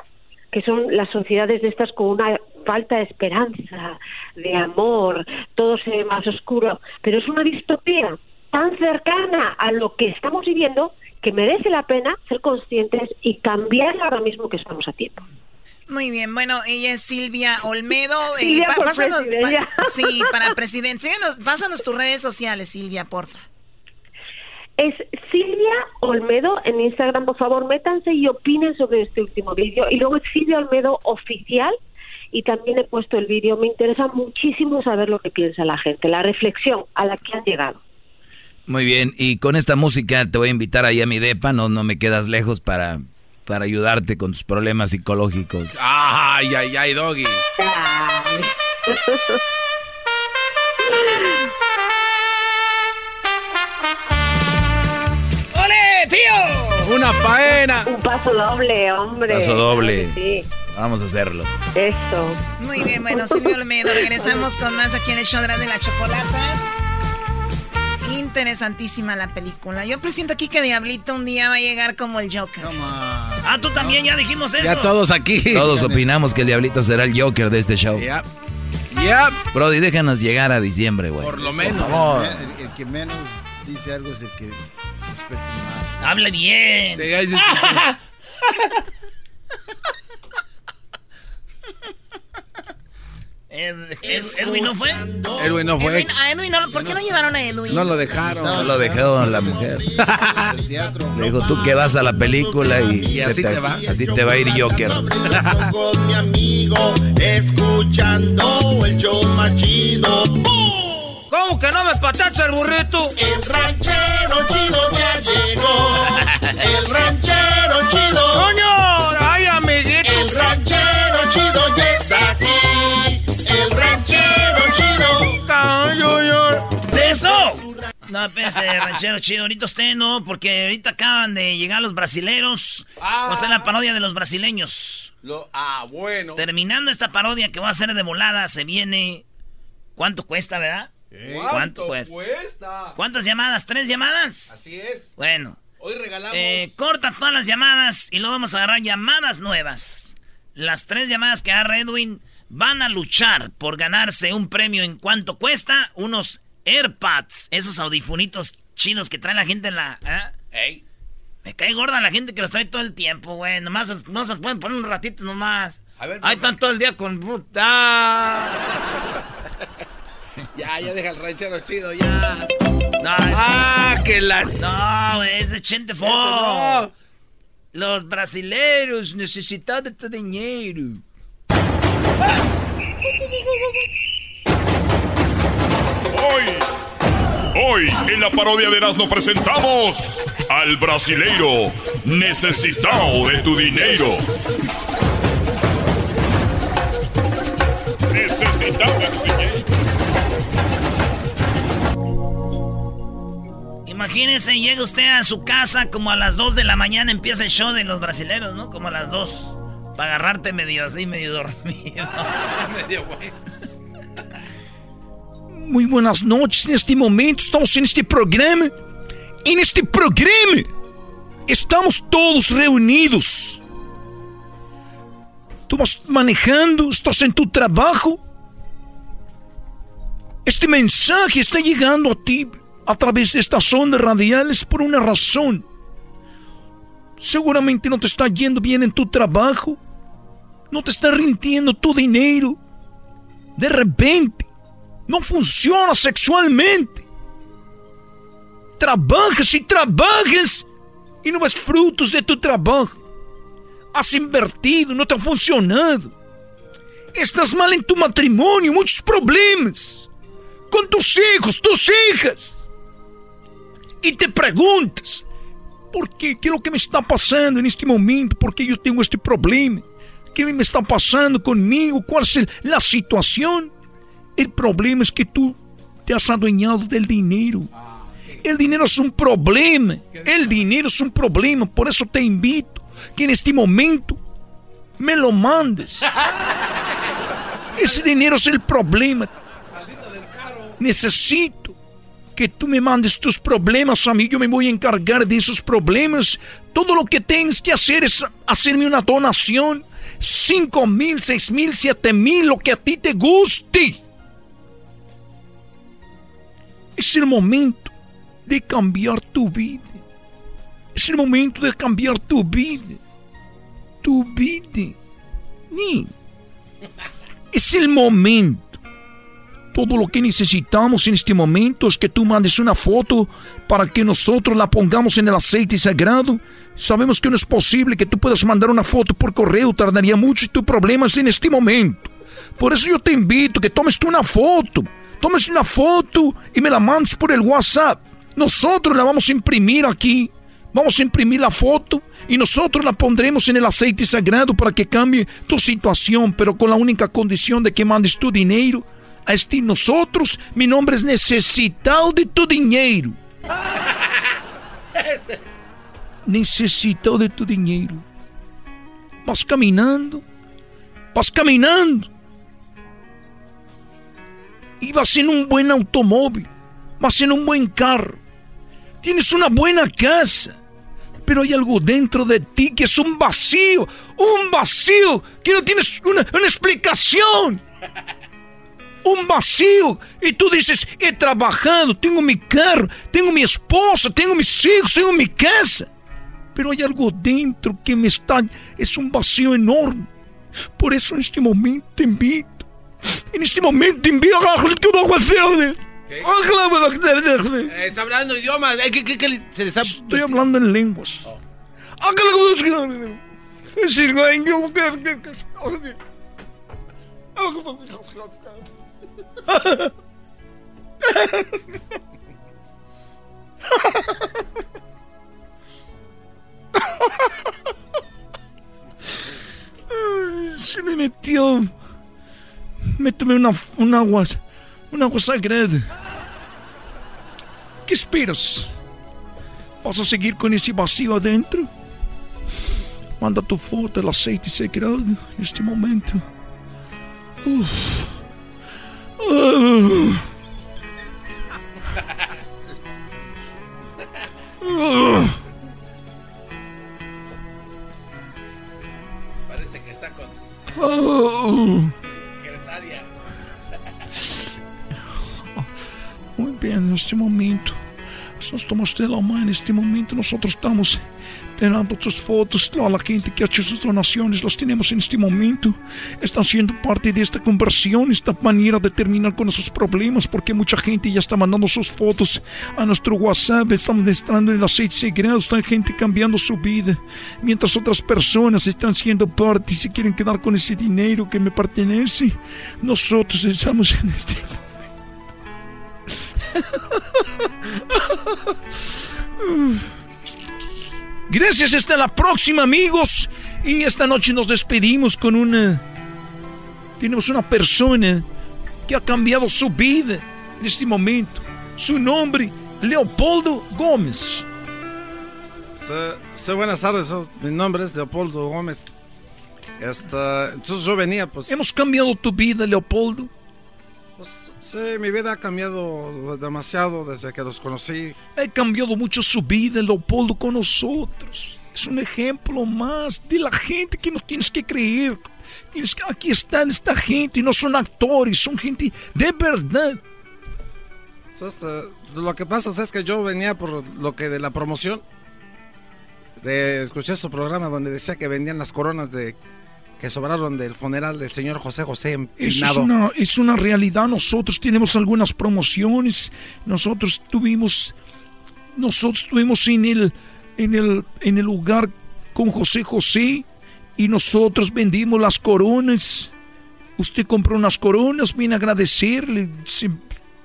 que son las sociedades de estas con una falta de esperanza, de amor, todo se ve más oscuro, pero es una distopía tan cercana a lo que estamos viviendo que merece la pena ser conscientes y cambiar ahora mismo que estamos a tiempo. Muy bien, bueno, ella es Silvia Olmedo. eh, Silvia por pásanos- pa- (laughs) sí, para presidente. Síguenos, pásanos tus redes sociales, Silvia, porfa. Es Silvia Olmedo en Instagram, por favor, métanse y opinen sobre este último vídeo. Y luego es Silvia Olmedo oficial y también he puesto el vídeo. Me interesa muchísimo saber lo que piensa la gente, la reflexión a la que han llegado. Muy bien, y con esta música te voy a invitar ahí a mi depa, no, no me quedas lejos para, para ayudarte con tus problemas psicológicos. Ay, ay, ay, doggy. ¡Ole, tío! Una faena. Un paso doble, hombre. Paso doble. Sí, Vamos a hacerlo. eso. Muy bien, bueno, Silvio Olmedo, regresamos con más aquí en el show de la Chocolata. Interesantísima la película. Yo presiento aquí que Diablito un día va a llegar como el Joker. Ah, tú también, ya dijimos eso. Ya todos aquí. Todos opinamos que el diablito será el Joker de este show. Ya. Ya. Brody, déjanos llegar a diciembre, güey. Por lo Por menos. favor. El, el que menos dice algo es el que más. Hable bien. (laughs) Ed- Ed- Edwin no fue. Edwin no fue. Edwin, a Edwin no, ¿por qué no llevaron a Edwin? No lo dejaron. No lo dejó la mujer. El (laughs) teatro. Le dijo, tú que vas a la película y, así te va. Así te va a ir Joker. mi amigo, escuchando el show. ¿Cómo que no me patacha el burrito? El ranchero chido ya llegó. El ranchero chido. ¡Coño! No, pese, ranchero chido. Ahorita usted no, porque ahorita acaban de llegar los brasileros. Ah. O sea, la parodia de los brasileños. Lo- ah, bueno. Terminando esta parodia que va a ser de volada, se viene. ¿Cuánto cuesta, verdad? ¿Cuánto cuesta? cuesta? ¿Cuántas llamadas? ¿Tres llamadas? Así es. Bueno, Hoy regalamos. eh, corta todas las llamadas y luego vamos a agarrar llamadas nuevas. Las tres llamadas que agarra Edwin van a luchar por ganarse un premio en cuánto cuesta. Unos AirPods, esos audifunitos chidos que trae la gente en la... ¿eh? Ey. Me cae gorda la gente que los trae todo el tiempo, güey. Nomás no se los pueden poner un ratito nomás. A ver, Ahí están todo el día con... puta. (laughs) Ya, ya deja el ranchero chido, ya. No, Ah, que la. no, güey, es de Fox. no. Los brasileños necesitan de tu dinero. (laughs) Hoy, hoy en la parodia de Erasmo presentamos al brasileiro necesitado de tu dinero. Necesitado de tu dinero. Imagínese, llega usted a su casa como a las 2 de la mañana empieza el show de los brasileros, ¿no? Como a las 2. Para agarrarte medio así, medio dormido. (laughs) medio güey. Muy buenas noches. En este momento estamos en este programa. En este programa estamos todos reunidos. Tú vas manejando, estás en tu trabajo. Este mensaje está llegando a ti a través de estas ondas radiales por una razón. Seguramente no te está yendo bien en tu trabajo. No te está rindiendo tu dinero. De repente, no funciona sexualmente. Trabajas y trabajas y no ves frutos de tu trabajo. Has invertido, no te ha funcionado. Estás mal en tu matrimonio, muchos problemas. Con tus hijos, tus hijas. Y te preguntas, ¿por qué? ¿Qué es lo que me está pasando en este momento? ¿Por qué yo tengo este problema? ¿Qué me está pasando conmigo? ¿Cuál es el- la situación? El problema es que tú te has adueñado del dinero. El dinero es un problema. El dinero es un problema. Por eso te invito que en este momento me lo mandes. (laughs) Ese dinero es el problema. Necesito que tú me mandes tus problemas a mí. Yo me voy a encargar de esos problemas. Todo lo que tienes que hacer es hacerme una donación. Cinco mil, seis mil, siete mil, lo que a ti te guste. Es el momento de cambiar tu vida. Es el momento de cambiar tu vida. Tu vida. Ni. Es el momento. Todo lo que necesitamos en este momento es que tú mandes una foto para que nosotros la pongamos en el aceite sagrado. Sabemos que no es posible que tú puedas mandar una foto por correo, tardaría mucho y tu problema es en este momento. Por eso yo te invito que tomes tú una foto. Tomes una foto y me la mandes por el WhatsApp. Nosotros la vamos a imprimir aquí. Vamos a imprimir la foto y nosotros la pondremos en el aceite sagrado para que cambie tu situación, pero con la única condición de que mandes tu dinero a este nosotros. Mi nombre es necesitado de tu dinero. (laughs) Necesitado de tu dinero. Vas caminando, vas caminando. Y en un buen automóvil, vas en un buen carro. Tienes una buena casa pero hay algo dentro de ti que es un vacío, un vacío que no tienes una, explicación. Un vacío. Y tú dices, he trabajado, tengo mi carro, tengo mi esposa, tengo mis hijos, tengo mi casa. Pero hay algo dentro que me está... Es un vacío enorme. Por eso en este momento te invito. En este momento invito a está hablando idiomas. Eh, ¿Qué, se le está... Estoy hablando en lenguas. Se me metió. Me tomé una, un agua un agua sagrada. ¿Qué esperas? ¿Vas a seguir con ese vacío adentro? Manda tu foto del aceite sagrado en este momento. Uf. Uh. Uh. Parece que está con uh. Muy bien, en este momento, estamos de la mano, en este momento nosotros estamos teniendo sus fotos, a la gente que ha hecho sus donaciones, los tenemos en este momento, están siendo parte de esta conversión, esta manera de terminar con esos problemas, porque mucha gente ya está mandando sus fotos a nuestro WhatsApp, están entrando en el aceite sagrado, están gente cambiando su vida, mientras otras personas están siendo parte y se quieren quedar con ese dinero que me pertenece, nosotros estamos en este momento. (laughs) Gracias, hasta la próxima amigos. Y esta noche nos despedimos con una... Tenemos una persona que ha cambiado su vida en este momento. Su nombre, Leopoldo Gómez. Sí, buenas tardes, mi nombre es Leopoldo Gómez. entonces yo venía, pues... Hemos cambiado tu vida, Leopoldo. Sí, mi vida ha cambiado demasiado desde que los conocí. Ha cambiado mucho su vida, Leopoldo, con nosotros. Es un ejemplo más de la gente que no tienes que creer. Tienes que, aquí están esta gente, no son actores, son gente de verdad. Este, lo que pasa es que yo venía por lo que de la promoción. De, escuché su programa donde decía que vendían las coronas de que sobraron del funeral del señor José José Eso es una, es una realidad. Nosotros tenemos algunas promociones. Nosotros tuvimos, nosotros estuvimos en el, en el, en el lugar con José José y nosotros vendimos las coronas. Usted compró unas coronas, vine a agradecerle.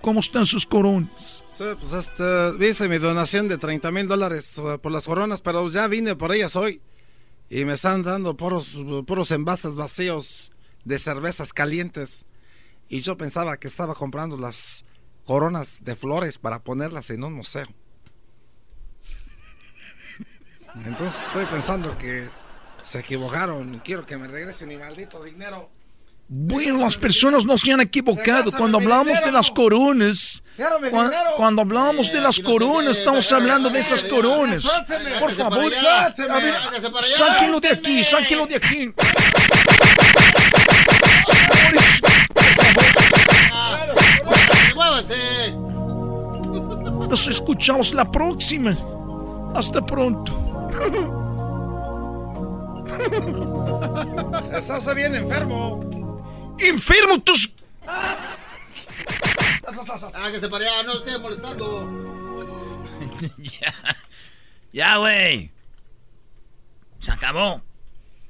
¿Cómo están sus coronas? Sí, pues este, hice mi donación de 30 mil dólares uh, por las coronas, pero ya vine por ellas hoy y me están dando puros, puros envases vacíos de cervezas calientes. Y yo pensaba que estaba comprando las coronas de flores para ponerlas en un museo. Entonces estoy pensando que se equivocaron quiero que me regrese mi maldito dinero. Bueno, las personas no se han equivocado. Cuando hablamos de las coronas, cuando, hablamos de las coronas, estamos hablando de esas coronas. Por favor, sáquenlo de aquí, sáquenlo de aquí. Nos escuchamos la próxima. Hasta pronto. Estás bien enfermo enfermo tus... Hágase para allá, no esté molestando. ya, (laughs) ya, güey. Se acabó.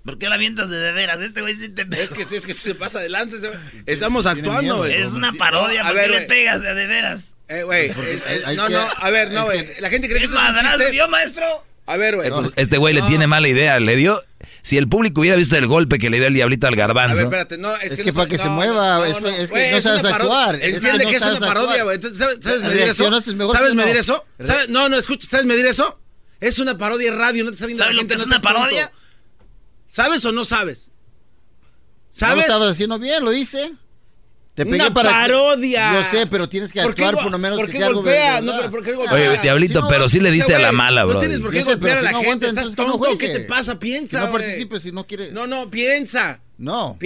¿Por qué la avientas de de veras? Este güey sí te pega. Es que, es que se pasa adelante. Estamos actuando, güey. Es una parodia. ¿Por qué le pegas de de veras? Eh, güey. eh, eh, no, no, a ver, no, güey. La gente cree que ¿Es un chiste. vio, maestro? A ver, güey. Estos- este güey le tiene mala idea. Le dio. Si el público hubiera visto el golpe que le dio el diablito al A ver, garbanzo. espérate, no, es, Es que, que no para que se mueva, no, es- no, es que no es sabes actuar, Entiende que es sabes una parodia, güey. ¿sabes, sabes medir eso? ¿Sabes medir eso? ¿Sabes- No, no, escucha, ¿sabes medir eso? Es una parodia de radio, no te está viendo ¿Sabes la lo gente, que es no una parodia? ¿Sabes o no sabes? No lo ¿Sabes? estabas haciendo bien, lo hice. Te pegué Una para parodia. Yo sé, pero tienes que ¿Por qué actuar por lo menos por que sea algo golpea? de No, pero ¿por qué golpea? Oye, Diablito, no, pero sí le diste a la mala, bro. No tienes por qué golpear pero a la si no gente, estás entonces que no tonto, ¿qué te pasa? Piensa, no güey. participes, si no quieres. No, no, piensa. No.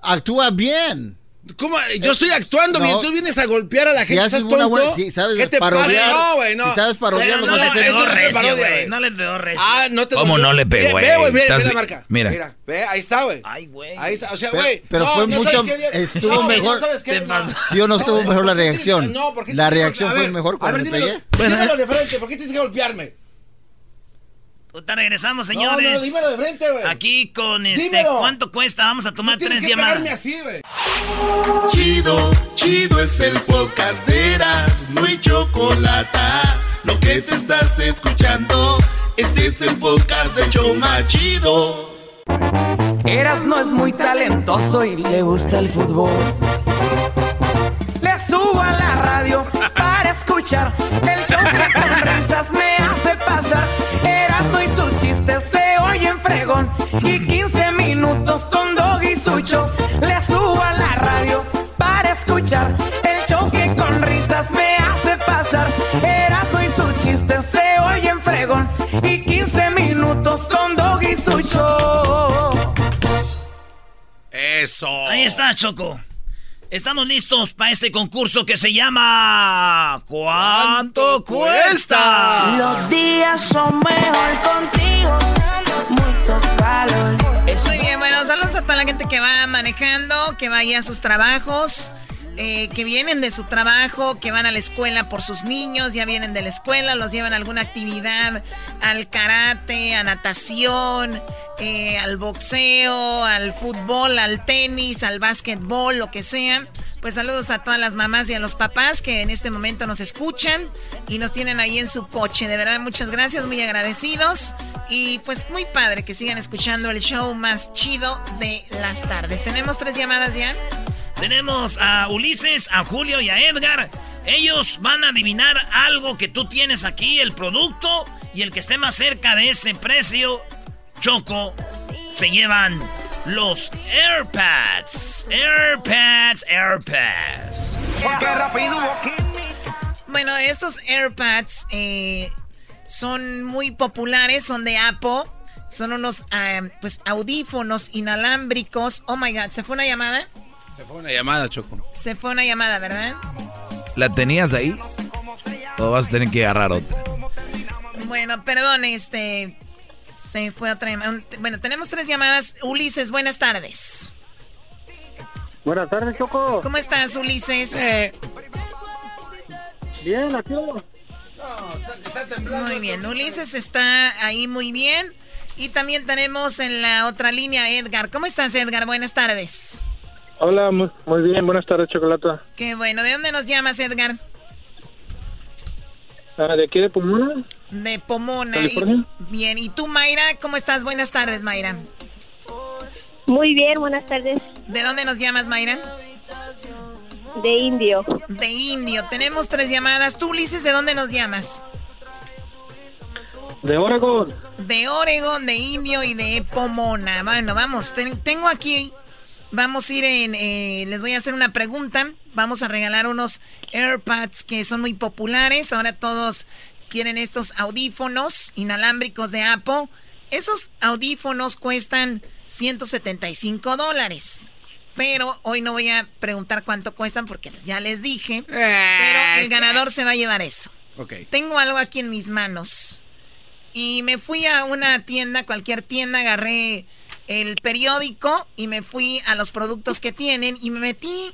Actúa bien. ¿Cómo? Yo estoy actuando No. bien, tú vienes a golpear a la Si gente, haces ¿estás una buena- si sabes ¿Qué te parodiar, pasa? No, güey, no. si sabes parodiar, no, no, pegó no es una recio, güey. No le pegó recio. Ah, no te ¿Cómo no le pegó, güey? Ve, güey, Estás- la marca. mira. Mira, ve, ahí está, güey. Ay, güey. Ahí está, o sea, güey. pero no, fue mucho- estuvo mejor. sabes qué-. (laughs) ¿Sí o no estuvo mejor la ¿por qué reacción? no, ¿por qué La reacción fue mejor cuando le pegué. Bueno, dímelo eh. de frente, ¿por qué tienes que golpearme? Ahorita regresamos, No, señores. no, dímelo de frente, güey. Aquí con este, Dímelo. ¿cuánto cuesta? Vamos a tomar Tienes tres que llamadas. así, güey. Chido, chido es el podcast de Eras, no hay chocolate. Lo que te estás escuchando, este es el podcast de Choma Chido. Eras no es muy talentoso y le gusta el fútbol. Le subo a la radio para escuchar el show chistes se oyen fregón y 15 minutos con Dog y Sucho. Le subo a la radio para escuchar el show que con risas me hace pasar. Erasmo y sus chistes se oyen fregón y 15 minutos con Dog y Sucho. Eso. Ahí está, Choco. Estamos listos para este concurso que se llama ¿Cuánto cuesta? Los días son mejor contigo. Mucho calor. Muy bien, bueno, saludos a toda la gente que va manejando, que vaya a sus trabajos, eh, que vienen de su trabajo, que van a la escuela por sus niños, ya vienen de la escuela, los llevan a alguna actividad, al karate, a natación, eh, al boxeo, al fútbol, al tenis, al básquetbol, lo que sea. Pues saludos a todas las mamás y a los papás que en este momento nos escuchan y nos tienen ahí en su coche. De verdad, muchas gracias, muy agradecidos. Y pues muy padre que sigan escuchando el show más chido de las tardes. Tenemos tres llamadas ya. Tenemos a Ulises, a Julio y a Edgar. Ellos van a adivinar algo que tú tienes aquí, el producto, y el que esté más cerca de ese precio, Choco, se llevan los AirPads. AirPads, AirPads. Bueno, estos AirPads eh, son muy populares, son de Apple. Son unos ah, pues audífonos inalámbricos. Oh my god, ¿se fue una llamada? Se fue una llamada, Choco. Se fue una llamada, ¿verdad? ¿La tenías ahí? ¿O vas a tener que agarrar otra? Bueno, perdón, este. Se fue otra llamada. Bueno, tenemos tres llamadas. Ulises, buenas tardes. Buenas tardes, Choco. ¿Cómo estás, Ulises? Bien, aquí. Muy bien, Ulises está ahí muy bien. Y también tenemos en la otra línea Edgar. ¿Cómo estás, Edgar? Buenas tardes. Hola, muy, muy bien. Buenas tardes, Chocolata. Qué bueno. ¿De dónde nos llamas, Edgar? Ah, ¿De aquí de Pomona? De Pomona. Y- bien. ¿Y tú, Mayra? ¿Cómo estás? Buenas tardes, Mayra. Muy bien, buenas tardes. ¿De dónde nos llamas, Mayra? De Indio. De Indio. Tenemos tres llamadas. Tú, Ulises, ¿de dónde nos llamas? De Oregon. De Oregon, de Indio y de Pomona. Bueno, vamos, ten- tengo aquí, vamos a ir en, eh, les voy a hacer una pregunta. Vamos a regalar unos AirPads que son muy populares. Ahora todos quieren estos audífonos inalámbricos de Apple. Esos audífonos cuestan 175 dólares. Pero hoy no voy a preguntar cuánto cuestan porque pues, ya les dije. pero el ganador se va a llevar eso. Ok. Tengo algo aquí en mis manos. Y me fui a una tienda, cualquier tienda, agarré el periódico y me fui a los productos que tienen y me metí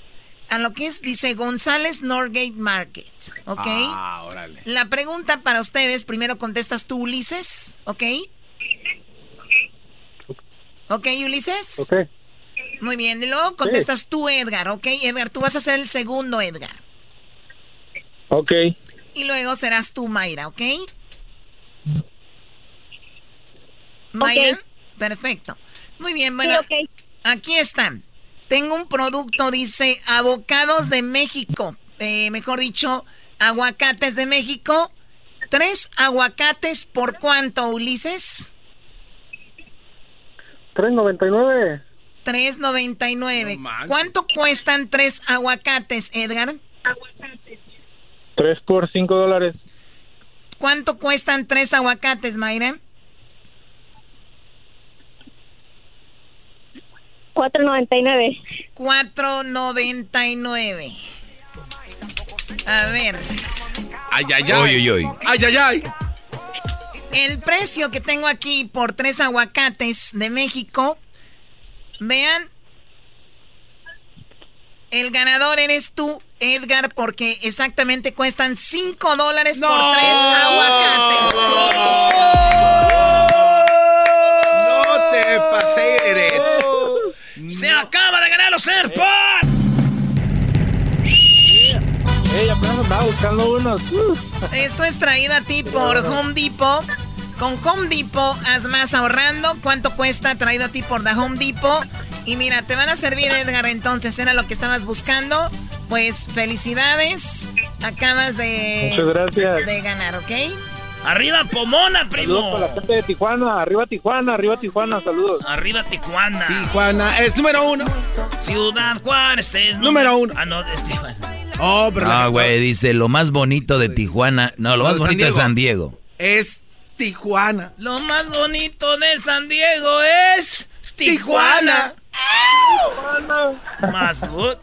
a lo que es, dice González Norgate Market. ¿Ok? Ah, órale. La pregunta para ustedes, primero contestas tú, Ulises. ¿Ok? ¿Ok, Ulises? Ok. Muy bien. Y luego contestas tú, Edgar. ¿Ok? Edgar, tú vas a ser el segundo, Edgar. Ok. Y luego serás tú, Mayra, ¿ok? Mayra, perfecto. Muy bien, bueno, aquí están. Tengo un producto, dice, avocados de México. Eh, mejor dicho, aguacates de México. ¿Tres aguacates por cuánto, Ulises? 3.99. 3.99. ¿Cuánto cuestan tres aguacates, Edgar? Tres por cinco dólares. ¿Cuánto cuestan tres aguacates, Mayra? 4.99. 4.99. A ver. Ay, ay, ay. Oy, oy, oy. Ay, ay, ay. El precio que tengo aquí por tres aguacates de México. Vean. El ganador eres tú, Edgar, porque exactamente cuestan 5 dólares por tres aguacates. No te pasé, Eren. ¡Se los AirPods! Ey, apenas andaba buscando unos. (laughs) Esto es traído a ti por Home Depot. Con Home Depot haz más ahorrando. ¿Cuánto cuesta traído a ti por The Home Depot? Y mira, te van a servir, Edgar, entonces era lo que estabas buscando. Pues felicidades. Acabas de, Muchas gracias. de ganar, ¿ok? ¡Arriba Pomona, Saludos primo! para la gente de Tijuana. Arriba Tijuana, arriba Tijuana. Saludos. ¡Arriba Tijuana! Tijuana es número uno. Ciudad Juárez es Número uno. Ah, no, es Tijuana. Oh, pero la- No, güey, dice lo más bonito de Tijuana. No, lo No, más bonito de. San Diego. es Tijuana. Lo más bonito de San Diego es Tijuana. Más good.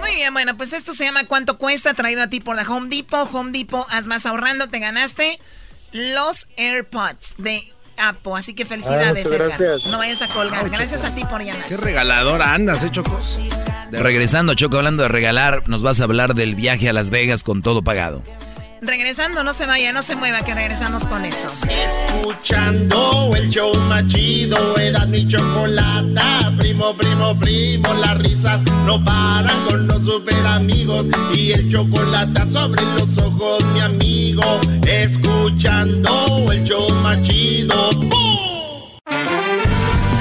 Muy bien, bueno, pues esto se llama ¿Cuánto cuesta? Traído a ti por la Home Depot. Home Depot, haz más ahorrando, te ganaste los AirPods de Apple. Así que felicidades, Ah, Edgar. No vayas a colgar. Gracias a ti por llamar. Qué regaladora andas, ¿eh, Choco? Regresando, Choco, hablando de regalar, nos vas a hablar del viaje a Las Vegas con todo pagado. Regresando, no se vaya, no se mueva, que regresamos con eso. Escuchando el show más chido, era mi chocolata. Primo, primo, primo, las risas no paran con los super amigos. Y el chocolate sobre los ojos, mi amigo. Escuchando el show más chido.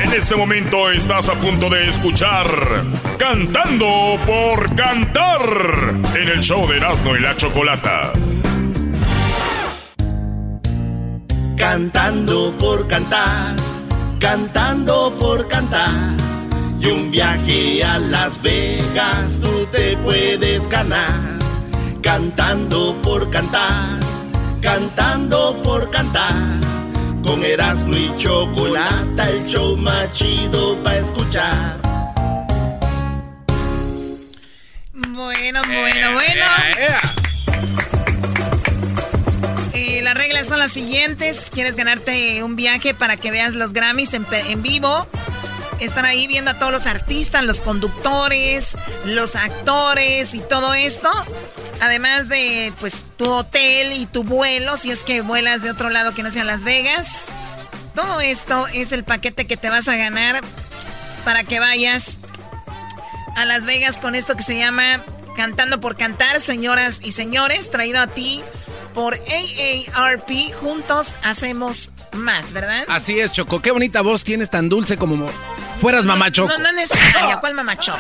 En este momento estás a punto de escuchar Cantando por Cantar en el show de Erasmo y la Chocolata. Cantando por cantar, cantando por cantar. Y un viaje a Las Vegas tú te puedes ganar. Cantando por cantar, cantando por cantar. Con Erasmo y Chocolata, el show más chido para escuchar. Bueno, bueno, bueno. Eh, las reglas son las siguientes. ¿Quieres ganarte un viaje para que veas los Grammys en, vivo? Están ahí viendo a todos los artistas, los conductores, los actores y todo esto. Además de, pues, tu hotel y tu vuelo, si es que vuelas de otro lado que no sea Las Vegas. Todo esto es el paquete que te vas a ganar para que vayas a Las Vegas con esto que se llama Cantando por Cantar, señoras y señores, traído a ti por AARP. Juntos hacemos más, ¿verdad? Así es, Choco. Qué bonita voz tienes, tan dulce como mo- fueras mamá Choco. No, no es necesaria. ¿Cuál mamacho?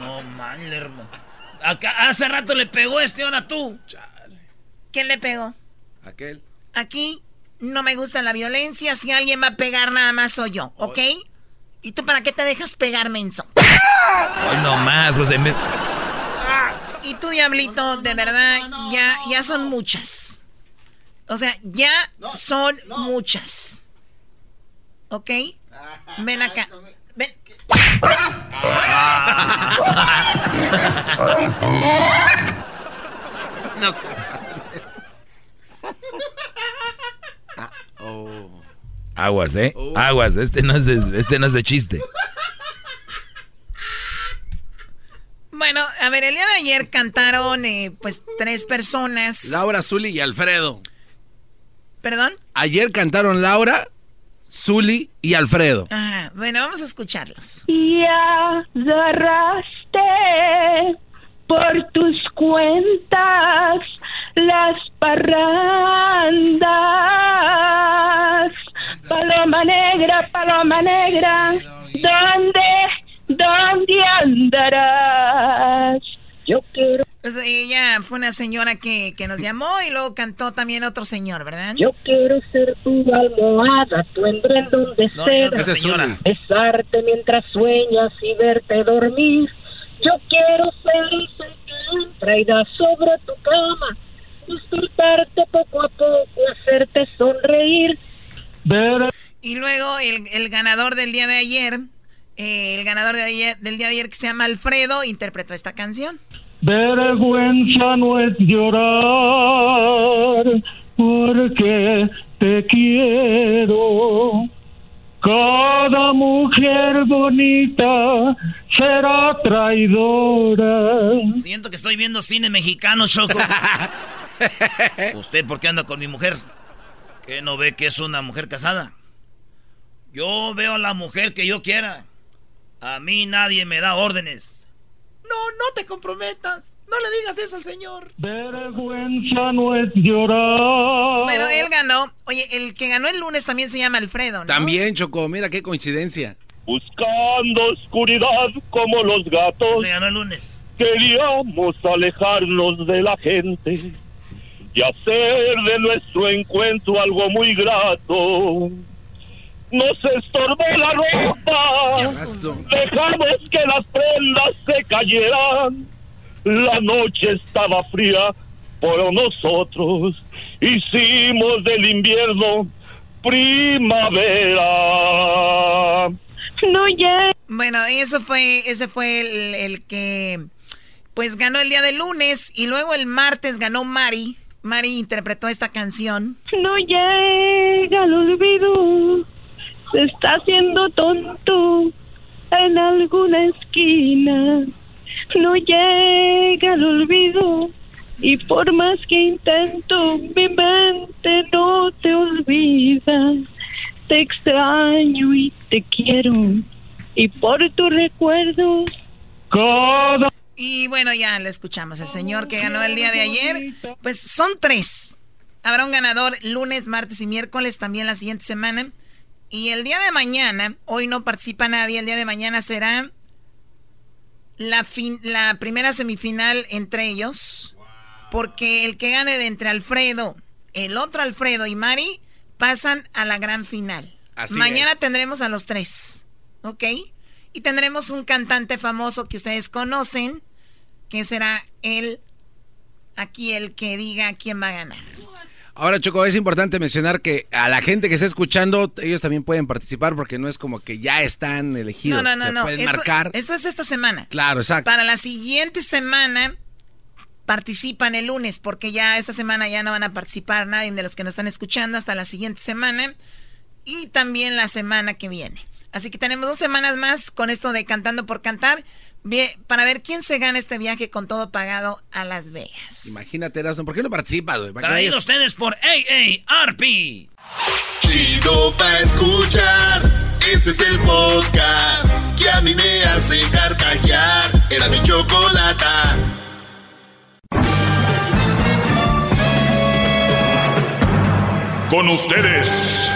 No, man, hermano. Acá, hace rato le pegó este, ahora tú. ¿Quién le pegó? Aquel. Aquí no me gusta la violencia. Si alguien va a pegar, nada más soy yo, ¿ok? ¿Y tú para qué te dejas pegar, menso? Hoy no más, pues en vez... Y tú, Diablito, de verdad, ya, ya son muchas. O sea, ya son muchas. ¿Ok? Ven acá. Ven. (laughs) No se Aguas, ¿eh? Aguas, este no es de, este no es de chiste. Bueno, a ver, el día de ayer cantaron, eh, pues, tres personas. Laura, Zuli y Alfredo. ¿Perdón? Ayer cantaron Laura, Zuli y Alfredo. Ajá, bueno, vamos a escucharlos. Y agarraste por tus cuentas las parrandas. Paloma negra, paloma negra, ¿dónde, dónde andarás? Yo quiero Pues ella fue una señora que, que nos llamó y luego cantó también otro señor, ¿verdad? Yo quiero ser tu almohada, tu embrendón de No, seda. esa es señora. Besarte mientras sueñas y verte dormir. Yo quiero ser el sol que entra y da sobre tu cama. Despertarte poco a poco, hacerte sonreír. Y luego el, el ganador del día de ayer, eh, el ganador de ayer, del día de ayer que se llama Alfredo, interpretó esta canción. Vergüenza no es llorar porque te quiero. Cada mujer bonita será traidora. Siento que estoy viendo cine mexicano, Choco. (laughs) ¿Usted por qué anda con mi mujer? ¿Que no ve que es una mujer casada? Yo veo a la mujer que yo quiera. A mí nadie me da órdenes. No, no te comprometas. No le digas eso al señor. Vergüenza no es llorar. Bueno, él ganó. Oye, el que ganó el lunes también se llama Alfredo, ¿no? También, Choco, mira qué coincidencia. Buscando oscuridad como los gatos. Se ganó el lunes. Queríamos alejarnos de la gente y hacer de nuestro encuentro algo muy grato. Nos estorbó la ropa, dejamos que las prendas se cayeran. La noche estaba fría, pero nosotros hicimos del invierno primavera. No ya. Bueno, eso fue, ese fue el, el que pues ganó el día de lunes y luego el martes ganó Mari. Mari interpretó esta canción. No llega el olvido, se está haciendo tonto en alguna esquina. No llega el olvido y por más que intento, mi mente no te olvida. Te extraño y te quiero y por tus recuerdos. Cada Y bueno, ya lo escuchamos. El señor que ganó el día de ayer, pues son tres. Habrá un ganador lunes, martes y miércoles también la siguiente semana. Y el día de mañana, hoy no participa nadie, el día de mañana será la, fin- la primera semifinal entre ellos. Porque el que gane de entre Alfredo, el otro Alfredo y Mari pasan a la gran final. Así mañana es. tendremos a los tres, ¿ok? Y tendremos un cantante famoso que ustedes conocen, que será él, aquí el que diga quién va a ganar. Ahora, Choco, es importante mencionar que a la gente que está escuchando, ellos también pueden participar porque no es como que ya están elegidos. No, no, no, Se no. pueden Esto- marcar. Eso es esta semana. Claro, exacto. Para la siguiente semana participan el lunes, porque ya esta semana ya no van a participar nadie de los que nos están escuchando hasta la siguiente semana y también la semana que viene. Así que tenemos dos semanas más con esto de Cantando por Cantar bien, para ver quién se gana este viaje con todo pagado a Las Vegas. Imagínate, Erasmo, ¿por qué no participas, güey? Traído vayas- ustedes por AARP. Chido pa' escuchar. Este es el podcast que a mí me hace carcajear. Era mi chocolata. Con ustedes.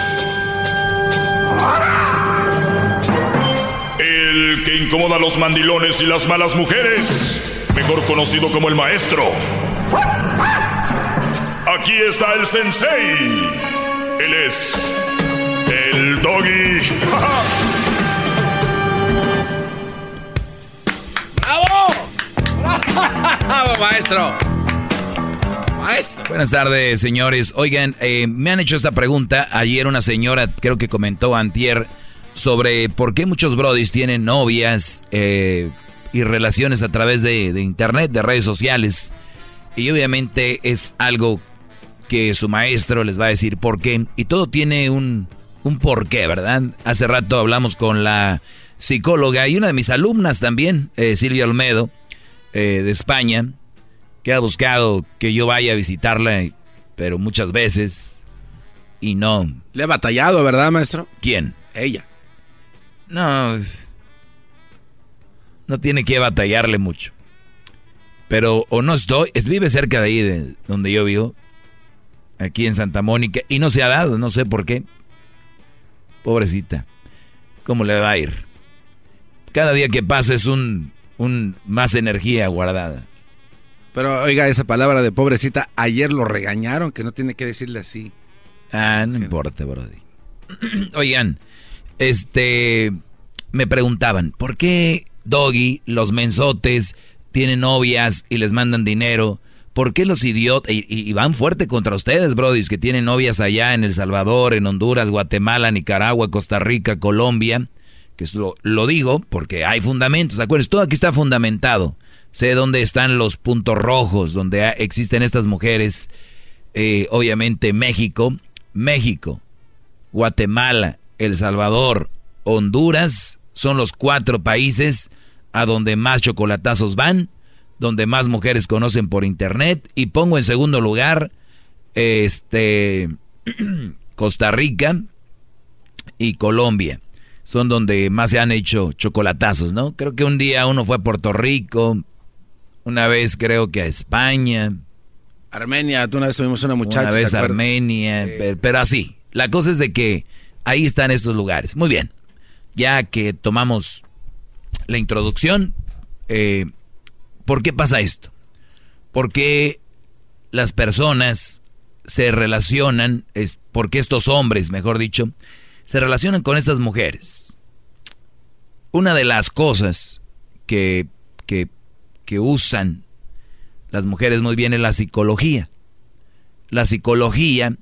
El que incomoda a los mandilones y las malas mujeres. Mejor conocido como el maestro. Aquí está el sensei. Él es el doggy. ¡Bravo, maestro! Maestro. Buenas tardes, señores. Oigan, eh, me han hecho esta pregunta. Ayer una señora, creo que comentó antier, sobre por qué muchos brodis tienen novias eh, y relaciones a través de, de internet, de redes sociales. Y obviamente es algo que su maestro les va a decir por qué. Y todo tiene un, un porqué, ¿verdad? Hace rato hablamos con la psicóloga y una de mis alumnas también, eh, Silvia Olmedo, eh, de España, que ha buscado que yo vaya a visitarla, pero muchas veces y no. Le ha batallado, ¿verdad, maestro? ¿Quién? Ella. No, no tiene que batallarle mucho. Pero o no estoy, es, vive cerca de ahí, de donde yo vivo, aquí en Santa Mónica, y no se ha dado, no sé por qué. Pobrecita, ¿cómo le va a ir? Cada día que pasa es un, un más energía guardada. Pero oiga, esa palabra de pobrecita, ayer lo regañaron, que no tiene que decirle así. Ah, no importa, Brody. (clears throat) Oigan, este, me preguntaban, ¿por qué Doggy, los mensotes, tienen novias y les mandan dinero? ¿Por qué los idiotas, y, van fuerte contra ustedes, Brody, que tienen novias allá en El Salvador, en Honduras, Guatemala, Nicaragua, Costa Rica, Colombia? Que lo, lo digo porque hay fundamentos, acuérdense, todo aquí está fundamentado. Sé dónde están los puntos rojos, donde existen estas mujeres. Eh, obviamente México, México, Guatemala, El Salvador, Honduras, son los cuatro países a donde más chocolatazos van, donde más mujeres conocen por internet. Y pongo en segundo lugar, este, (clears throat) Costa Rica y Colombia. Son donde más se han hecho chocolatazos, ¿no? Creo que un día uno fue a Puerto Rico, una vez creo que a España. Armenia, tú una vez tuvimos una muchacha. Una vez Armenia, pero, así. La cosa es de que ahí están estos lugares. Muy bien. Ya que tomamos la introducción, eh, ¿por qué pasa esto? Porque las personas se relacionan, es porque estos hombres, mejor dicho, se relacionan con estas mujeres. Una de las cosas que, que que usan las mujeres muy bien es la psicología. La psicología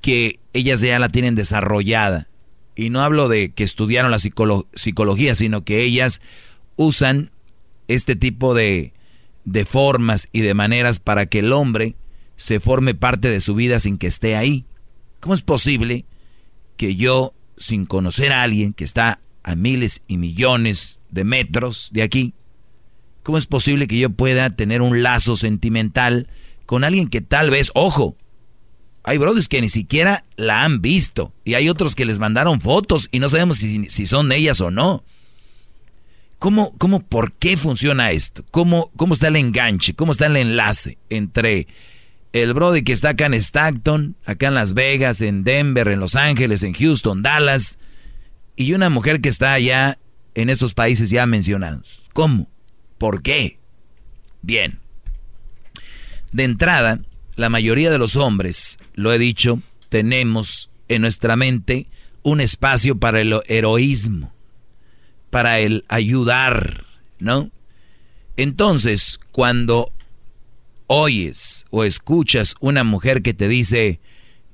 que ellas ya la tienen desarrollada. Y no hablo de que estudiaron la psicología, sino que ellas usan este tipo de, de formas y de maneras para que el hombre se forme parte de su vida sin que esté ahí. ¿Cómo es posible que yo, sin conocer a alguien que está a miles y millones de metros de aquí, ¿Cómo es posible que yo pueda tener un lazo sentimental con alguien que tal vez, ojo, hay brothers que ni siquiera la han visto y hay otros que les mandaron fotos y no sabemos si, son ellas o no? ¿Cómo, cómo, por qué funciona esto? ¿Cómo, ¿Cómo está el enganche? ¿Cómo está el enlace entre el brody que está acá en Stockton, acá en Las Vegas, en Denver, en Los Ángeles, en Houston, Dallas, y una mujer que está allá en estos países ya mencionados? ¿Cómo? ¿Por qué? Bien. De entrada, la mayoría de los hombres, lo he dicho, tenemos en nuestra mente un espacio para el heroísmo, para el ayudar, ¿no? Entonces, cuando oyes o escuchas una mujer que te dice,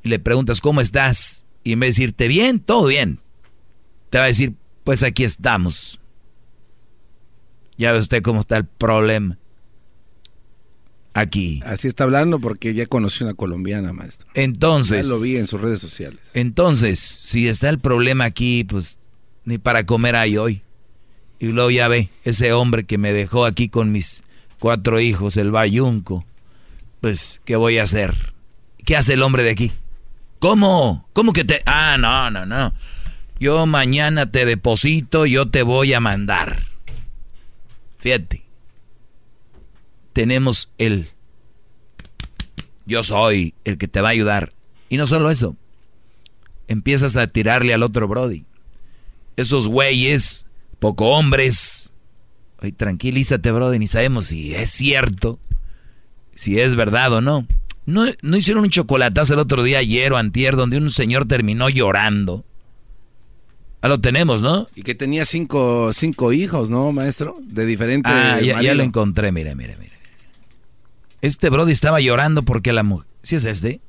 le preguntas, ¿cómo estás? Y en vez de decirte, bien, todo bien, te va a decir, pues aquí estamos. Ya ve usted cómo está el problema. Aquí. Así está hablando porque ya conocí una colombiana, maestro. Entonces. Ya lo vi en sus redes sociales. Entonces, si está el problema aquí, pues ni para comer hay hoy. Y luego ya ve, ese hombre que me dejó aquí con mis cuatro hijos, el bayunco. Pues, ¿qué voy a hacer? ¿Qué hace el hombre de aquí? ¿Cómo? ¿Cómo que te.? Ah, no, no, no. Yo mañana te deposito, yo te voy a mandar. Fíjate. Tenemos el yo soy el que te va a ayudar. Y no solo eso. Empiezas a tirarle al otro Brody. Esos güeyes, poco hombres. Ay, tranquilízate, Brody. Ni sabemos si es cierto, si es verdad o no. No, no hicieron un chocolatazo el otro día, ayer o antier, donde un señor terminó llorando Ah, lo tenemos, ¿no? Y que tenía cinco, cinco hijos, ¿no, maestro? De diferentes... Ah, ya, lo encontré, mire, mire, mire. Este Brody estaba llorando porque la mujer... ¿Sí es este?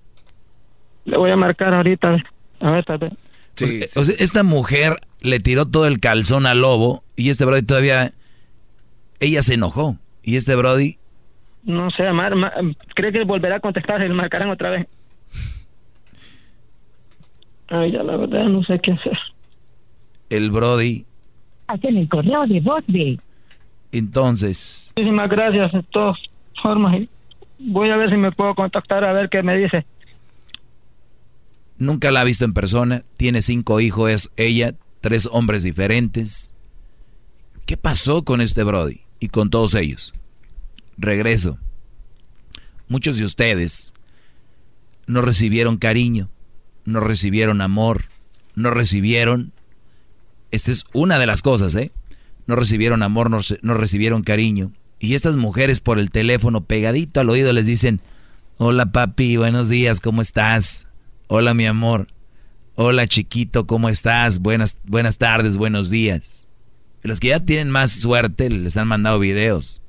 Le voy a marcar ahorita. A ver, ver. Sí, o sea, esta mujer le tiró todo el calzón al lobo y este Brody todavía... Ella se enojó. Y este Brody... No sé, Mar, cree que volverá a contestar y le marcarán otra vez. Ay, ya la verdad no sé qué hacer el Brody. Hacen el correo de voz de. Entonces. Muchísimas gracias de todas formas. Voy a ver si me puedo contactar a ver qué me dice. Nunca la ha visto en persona. Tiene cinco hijos, es ella, tres hombres diferentes. ¿Qué pasó con este Brody y con todos ellos? regreso. Muchos de ustedes no recibieron cariño, no recibieron amor, no recibieron... Esta es una de las cosas, ¿eh? No recibieron amor, no, no recibieron cariño. Y estas mujeres por el teléfono pegadito al oído les dicen, hola papi, buenos días, ¿cómo estás? Hola mi amor. Hola chiquito, ¿cómo estás? Buenas, buenas tardes, buenos días. los que ya tienen más suerte les han mandado videos,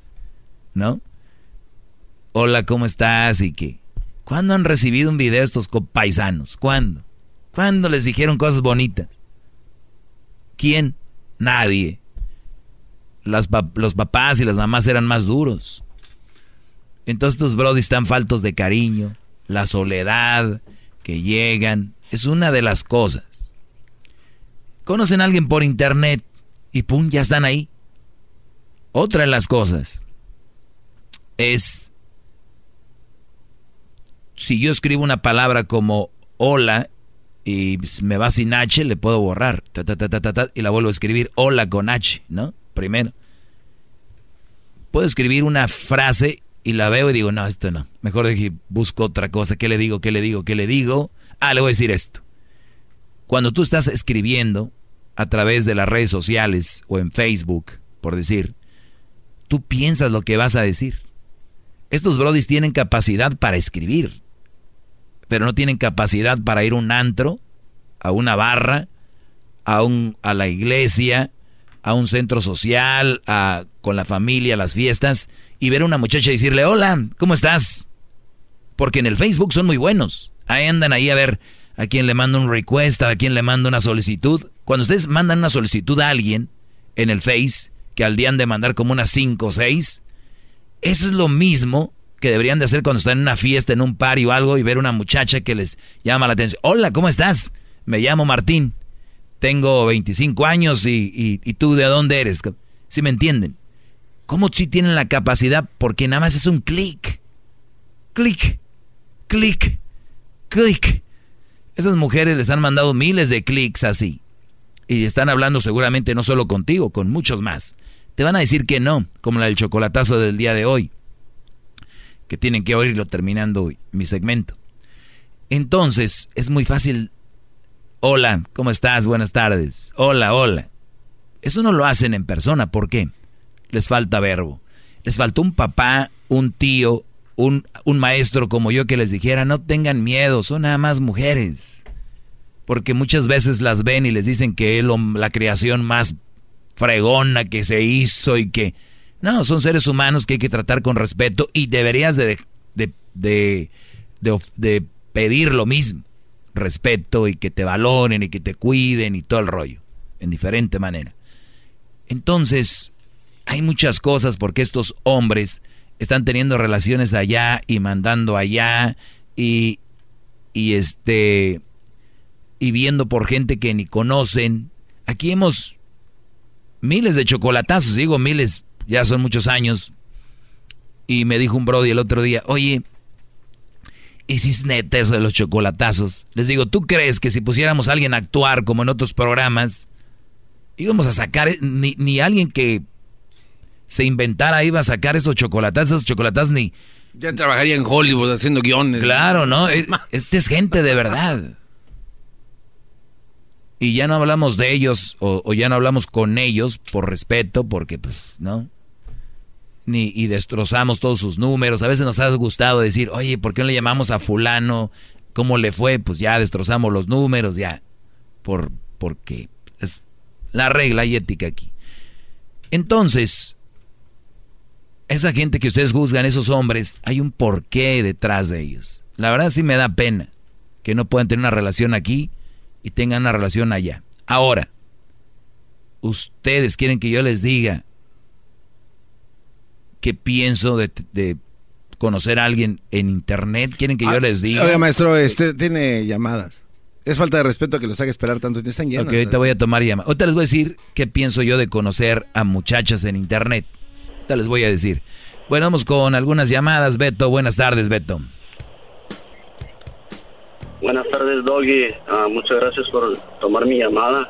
¿no? Hola, ¿cómo estás? Y qué. ¿Cuándo han recibido un video estos paisanos? ¿Cuándo? ¿Cuándo les dijeron cosas bonitas? ¿Quién? Nadie. Los papás y las mamás eran más duros. Entonces estos brodis están faltos de cariño, la soledad, que llegan, es una de las cosas. Conocen a alguien por internet y pum, ya están ahí. Otra de las cosas es, si yo escribo una palabra como hola y me va sin H, le puedo borrar y la vuelvo a escribir hola con H, ¿no? Primero. Puedo escribir una frase y la veo y digo, no, esto no. Mejor dije, busco otra cosa. ¿Qué le digo? ¿Qué le digo? ¿Qué le digo? Ah, le voy a decir esto. Cuando tú estás escribiendo a través de las redes sociales o en Facebook, por decir, tú piensas lo que vas a decir. Estos brodis tienen capacidad para escribir, pero no tienen capacidad para ir a un antro, a una barra, a, un, a la iglesia, a un centro social, a, con la familia, a las fiestas, y ver a una muchacha y decirle, hola, ¿cómo estás? Porque en el Facebook son muy buenos. Ahí andan ahí a ver a quién le manda un request, a quién le manda una solicitud. Cuando ustedes mandan una solicitud a alguien en el Face, que al día han de mandar como unas 5 o 6, eso es lo mismo que deberían de hacer cuando están en una fiesta, en un party o algo, y ver una muchacha que les llama la atención. Hola, ¿cómo estás? Me llamo Martín, tengo 25 años y, y, tú de dónde eres. ¿Sí me entienden? ¿Cómo si tienen la capacidad? Porque nada más es un clic. Clic, clic, clic. Esas mujeres les han mandado miles de clics así. Y están hablando seguramente no solo contigo, con muchos más. Te van a decir que no, como la del chocolatazo del día de hoy. Que tienen que oírlo terminando hoy, mi segmento. Entonces, es muy fácil. Hola, ¿cómo estás? Buenas tardes. Hola, hola. Eso no lo hacen en persona. ¿Por qué? Les falta verbo. Les faltó un papá, un tío, un, maestro como yo que les dijera, no tengan miedo, son nada más mujeres. Porque muchas veces las ven y les dicen que es la creación más fregona que se hizo y que... No, son seres humanos que hay que tratar con respeto y deberías de, de, de, de pedir lo mismo. Respeto y que te valoren y que te cuiden y todo el rollo. En diferente manera. Entonces, hay muchas cosas porque estos hombres están teniendo relaciones allá y mandando allá y, y este y viendo por gente que ni conocen. Aquí hemos miles de chocolatazos, digo miles, ya son muchos años. Y me dijo un brody el otro día, oye, ¿y si es neta eso de los chocolatazos? Les digo, ¿tú crees que si pusiéramos a alguien a actuar como en otros programas, íbamos a sacar ni, ni alguien que se inventara, iba a sacar esos chocolatazos, chocolatazos ni... Ya trabajaría en Hollywood haciendo guiones. Claro, ¿no? (laughs) Este es gente de verdad. Y ya no hablamos de ellos o, ya no hablamos con ellos por respeto, porque pues, ¿no? Ni, y destrozamos todos sus números. A veces nos ha gustado decir, oye, ¿por qué no le llamamos a fulano? ¿Cómo le fue? Pues ya destrozamos los números, ya. Por, porque es la regla y ética aquí. Entonces, esa gente que ustedes juzgan, esos hombres, hay un porqué detrás de ellos. La verdad sí me da pena que no puedan tener una relación aquí y tengan una relación allá. Ahora, ustedes quieren que yo les diga qué pienso de, conocer a alguien en internet. Quieren que yo ah, les diga. Oiga, maestro, este tiene llamadas. Es falta de respeto que los haga esperar tanto. Están llenos. Ok, ahorita voy a tomar llamadas. Ahorita les voy a decir qué pienso yo de conocer a muchachas en internet les voy a decir. Bueno, vamos con algunas llamadas. Beto, buenas tardes, Beto. Buenas tardes, Doggy. Ah, muchas gracias por tomar mi llamada.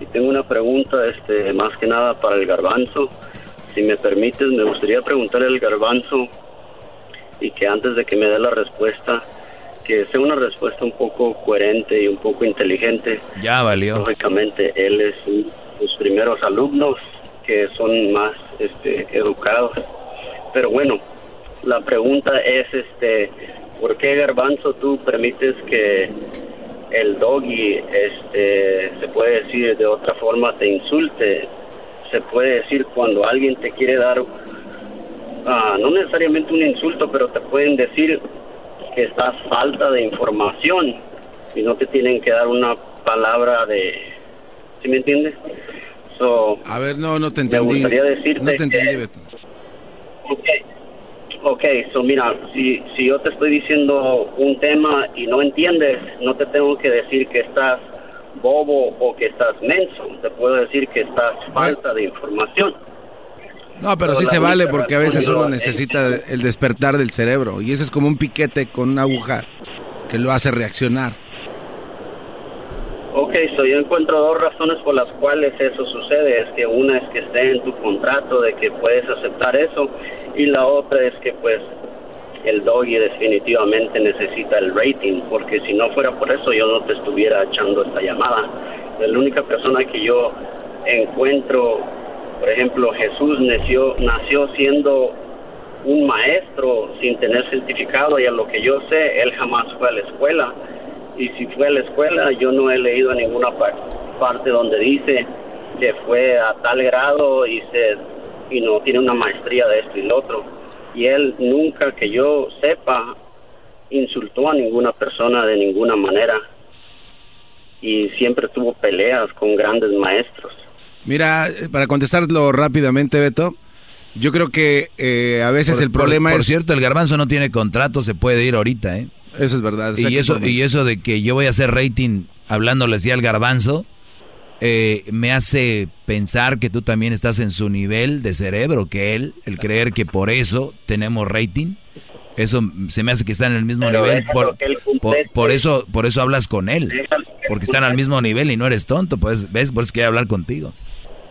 Y tengo una pregunta, este, más que nada para el garbanzo. Si me permites, me gustaría preguntarle al garbanzo y que antes de que me dé la respuesta, que sea una respuesta un poco coherente y un poco inteligente. Ya valió. Lógicamente, él es un- sus primeros alumnos que son más este, educados. Pero bueno, la pregunta es, este, ¿por qué Garbanzo tú permites que el doggy, este, se puede decir de otra forma, te insulte? Se puede decir cuando alguien te quiere dar, ah, no necesariamente un insulto, pero te pueden decir que estás falta de información y no te tienen que dar una palabra de, ¿sí me entiendes? So, A ver, no, no te me entendí. gustaría decirte no te entendí, que- Beto. Ok, ok, so mira, si, si yo te estoy diciendo un tema y no entiendes, no te tengo que decir que estás bobo o que estás menso, te puedo decir que estás falta de información. No, pero Pero sí se vale porque a veces uno necesita el despertar del cerebro y ese es como un piquete con una aguja que lo hace reaccionar. Ok, so yo encuentro dos razones por las cuales eso sucede. Es que una es que esté en tu contrato de que puedes aceptar eso y la otra es que pues el doggy definitivamente necesita el rating porque si no fuera por eso yo no te estuviera echando esta llamada. La única persona que yo encuentro, por ejemplo, Jesús nació, nació siendo un maestro sin tener certificado y a lo que yo sé, él jamás fue a la escuela y si fue a la escuela yo no he leído en ninguna par- parte donde dice que fue a tal grado y se y no tiene una maestría de esto y lo otro y él nunca que yo sepa insultó a ninguna persona de ninguna manera y siempre tuvo peleas con grandes maestros Mira, eh, para contestarlo rápidamente, Beto, yo creo que eh, a veces Por- el por- problema por es... cierto, el garbanzo no tiene contrato, se puede ir ahorita, ¿eh? Eso es verdad. Y eso, y eso de que yo voy a hacer rating hablándole así al garbanzo, eh, me hace pensar que tú también estás en su nivel de cerebro que él, el creer que por eso tenemos rating. Eso se me hace que están en el mismo Pero nivel. Por, por, eso, por eso hablas con él. Porque están al mismo nivel y no eres tonto. Pues, ¿ves? Por eso quería hablar contigo.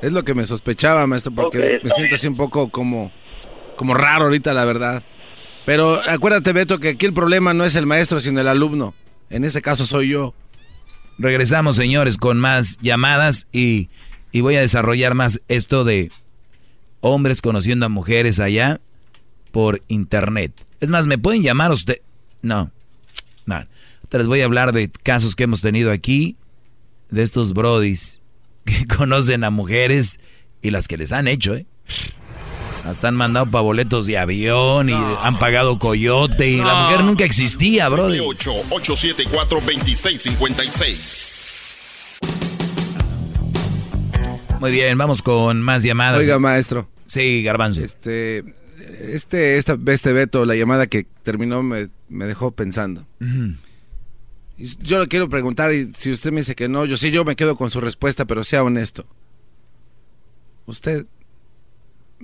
Es lo que me sospechaba, maestro, porque me siento así un poco como, como raro ahorita, la verdad. Pero acuérdate, Beto, que aquí el problema no es el maestro, sino el alumno. En ese caso soy yo. Regresamos, señores, con más llamadas y, y voy a desarrollar más esto de hombres conociendo a mujeres allá por internet. Es más, ¿me pueden llamar usted? No, no. Te les voy a hablar de casos que hemos tenido aquí, de estos brodis (laughs) que conocen a mujeres y las que les han hecho, ¿eh? Hasta han mandado para boletos de avión y han pagado coyote y la mujer nunca existía, brody. 874-2656. Muy bien, vamos con más llamadas. Oiga, maestro. Sí, garbanzo. Este, este, esta, este Beto, la llamada que terminó me, me dejó pensando. Yo le quiero preguntar y si usted me dice que no, yo sí, yo me quedo con su respuesta, pero sea honesto. ¿Usted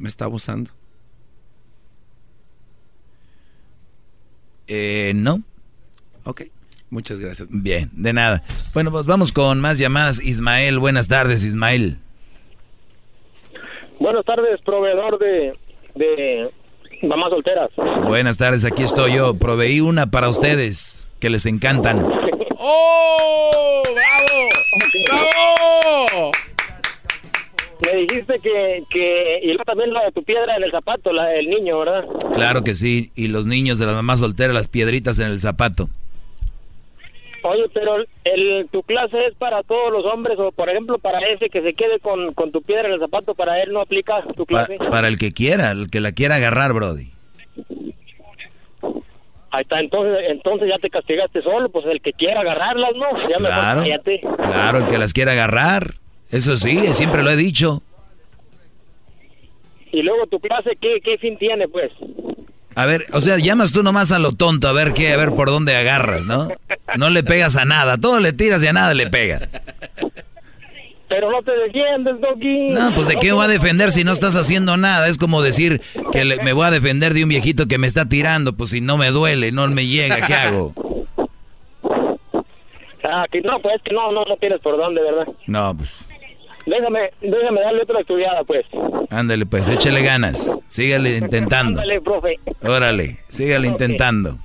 me está abusando? Eh, no. Ok, muchas gracias. Bien, de nada. Bueno, pues vamos con más llamadas. Ismael, buenas tardes, Ismael. Buenas tardes, proveedor de, de mamás solteras. Buenas tardes, aquí estoy yo. Proveí una para ustedes que les encantan. (laughs) ¡Oh! ¡Bravo! ¡Bravo! Me dijiste que, que, y luego también la de tu piedra en el zapato, la del niño, ¿verdad? Claro que sí. Y los niños de la mamá soltera, las piedritas en el zapato. Oye, pero el, tu clase es para todos los hombres o, por ejemplo, para ese que se quede con, con tu piedra en el zapato, para él no aplica tu Pa- clase. para el que quiera, el que la quiera agarrar, Brody. Ahí está, entonces, entonces ya te castigaste solo, pues el que quiera agarrarlas, ¿no? Ya mejor Claro. cállate. Claro, el que las quiera agarrar. Eso sí, siempre lo he dicho. Y luego tu clase, ¿qué, qué fin tiene, pues? A ver, o sea, llamas tú nomás a lo tonto a ver qué, a ver por dónde agarras, ¿no? No le pegas a nada, todo le tiras y a nada le pegas. Pero no te defiendes, Doggy. No, pues de qué voy a defender si no estás haciendo nada. Es como decir que le- me voy a defender de un viejito que me está tirando, pues si no me duele, no me llega, ¿qué hago? Ah, que no, pues que no, no, no tienes por dónde, ¿verdad? No, pues. Déjame, déjame darle otra estudiada, pues. Ándale, pues, échale ganas. Sígale (laughs) intentando. Ándale, profe. Órale, sígale intentando.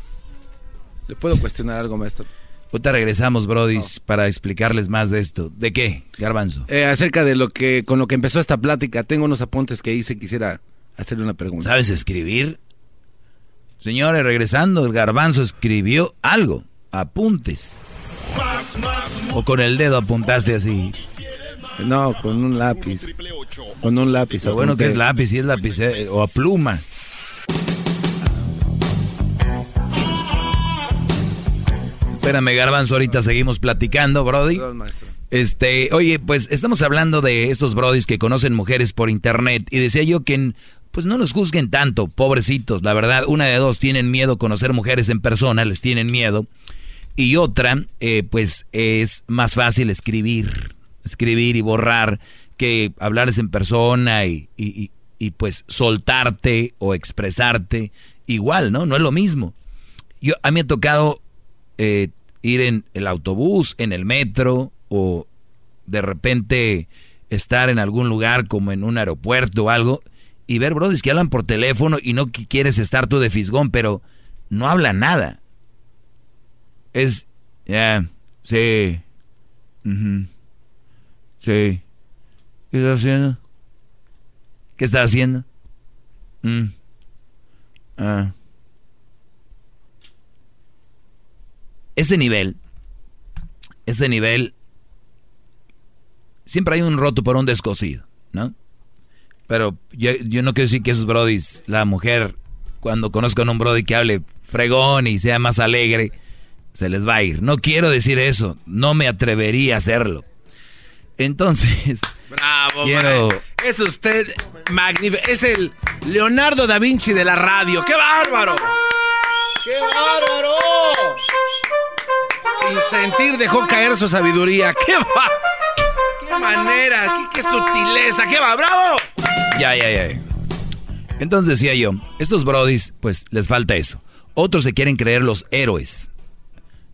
¿Le puedo cuestionar algo, maestro? Ahorita regresamos, brodis, para explicarles más de esto. ¿De qué, Garbanzo? Eh, acerca de lo que, con lo que empezó esta plática, tengo unos apuntes que hice, quisiera hacerle una pregunta. ¿Sabes escribir? Señores, regresando, el Garbanzo escribió algo. Apuntes. O con el dedo apuntaste así. No, con un lápiz. Con un lápiz. Lo bueno que es lápiz, si es lápiz eh, o a pluma. Espérame, Garbanzo, ahorita seguimos platicando, Brody. Este, oye, pues estamos hablando de estos brodis que conocen mujeres por internet y decía yo que pues no los juzguen tanto, pobrecitos, la verdad, una de dos tienen miedo conocer mujeres en persona, les tienen miedo y otra, eh, pues es más fácil escribir, escribir y borrar que hablarles en persona y, y- y- pues soltarte o expresarte igual, ¿no? No es lo mismo. Yo, a mí me ha tocado eh, ir en el autobús, en el metro o de repente estar en algún lugar como en un aeropuerto o algo y ver brodis que hablan por teléfono y no quieres estar tú de fisgón, pero no habla nada. Es, ya, sí, sí. ¿Qué estás haciendo? ¿Qué estás haciendo? Mm. Ah. Ese nivel, ese nivel, siempre hay un roto por un descosido, ¿no? Pero yo, yo no quiero decir que esos brodis, la mujer, cuando conozcan a un brody que hable fregón y sea más alegre, se les va a ir. No quiero decir eso, no me atrevería a hacerlo. Entonces, Bravo, quiero... Es usted magnífico. Es el Leonardo da Vinci de la radio. ¡Qué bárbaro! ¡Qué bárbaro! Sin sentir dejó caer su sabiduría. ¡Qué va! ¡Qué manera! ¡Qué, qué sutileza! ¡Qué va! ¡Bravo! Ya, ya, ya. Entonces decía yo, estos brodis, pues les falta eso. Otros se quieren creer los héroes,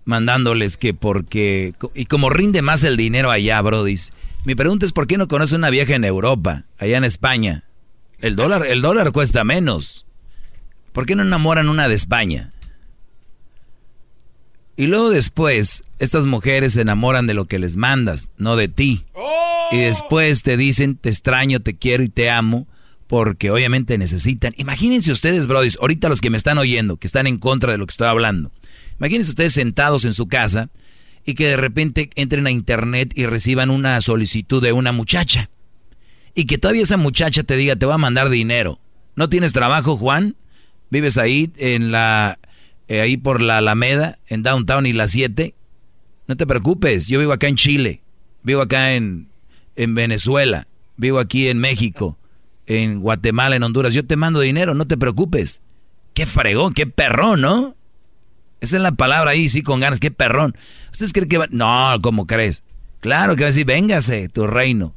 mandándoles que porque... Y como rinde más el dinero allá, brodis. Mi pregunta es, ¿por qué no conoce una vieja en Europa, allá en España? El dólar, el dólar cuesta menos. ¿Por qué no enamoran una de España? Y luego después, estas mujeres se enamoran de lo que les mandas, no de ti. Y después te dicen, te extraño, te quiero y te amo, porque obviamente necesitan. Imagínense ustedes, brodis, ahorita los que me están oyendo, que están en contra de lo que estoy hablando. Imagínense ustedes sentados en su casa y que de repente entren a internet y reciban una solicitud de una muchacha. Y que todavía esa muchacha te diga, te va a mandar dinero. ¿No tienes trabajo, Juan? ¿Vives ahí en la eh, ahí por la Alameda, en Downtown y la 7? No te preocupes, yo vivo acá en Chile, vivo acá en, en Venezuela, vivo aquí en México, en Guatemala, en Honduras. Yo te mando dinero, no te preocupes. Qué fregón, qué perrón, ¿no? Esa es la palabra ahí, sí, con ganas, qué perrón. ¿Ustedes creen que va? No, ¿cómo crees? Claro que va a decir, véngase, tu reino.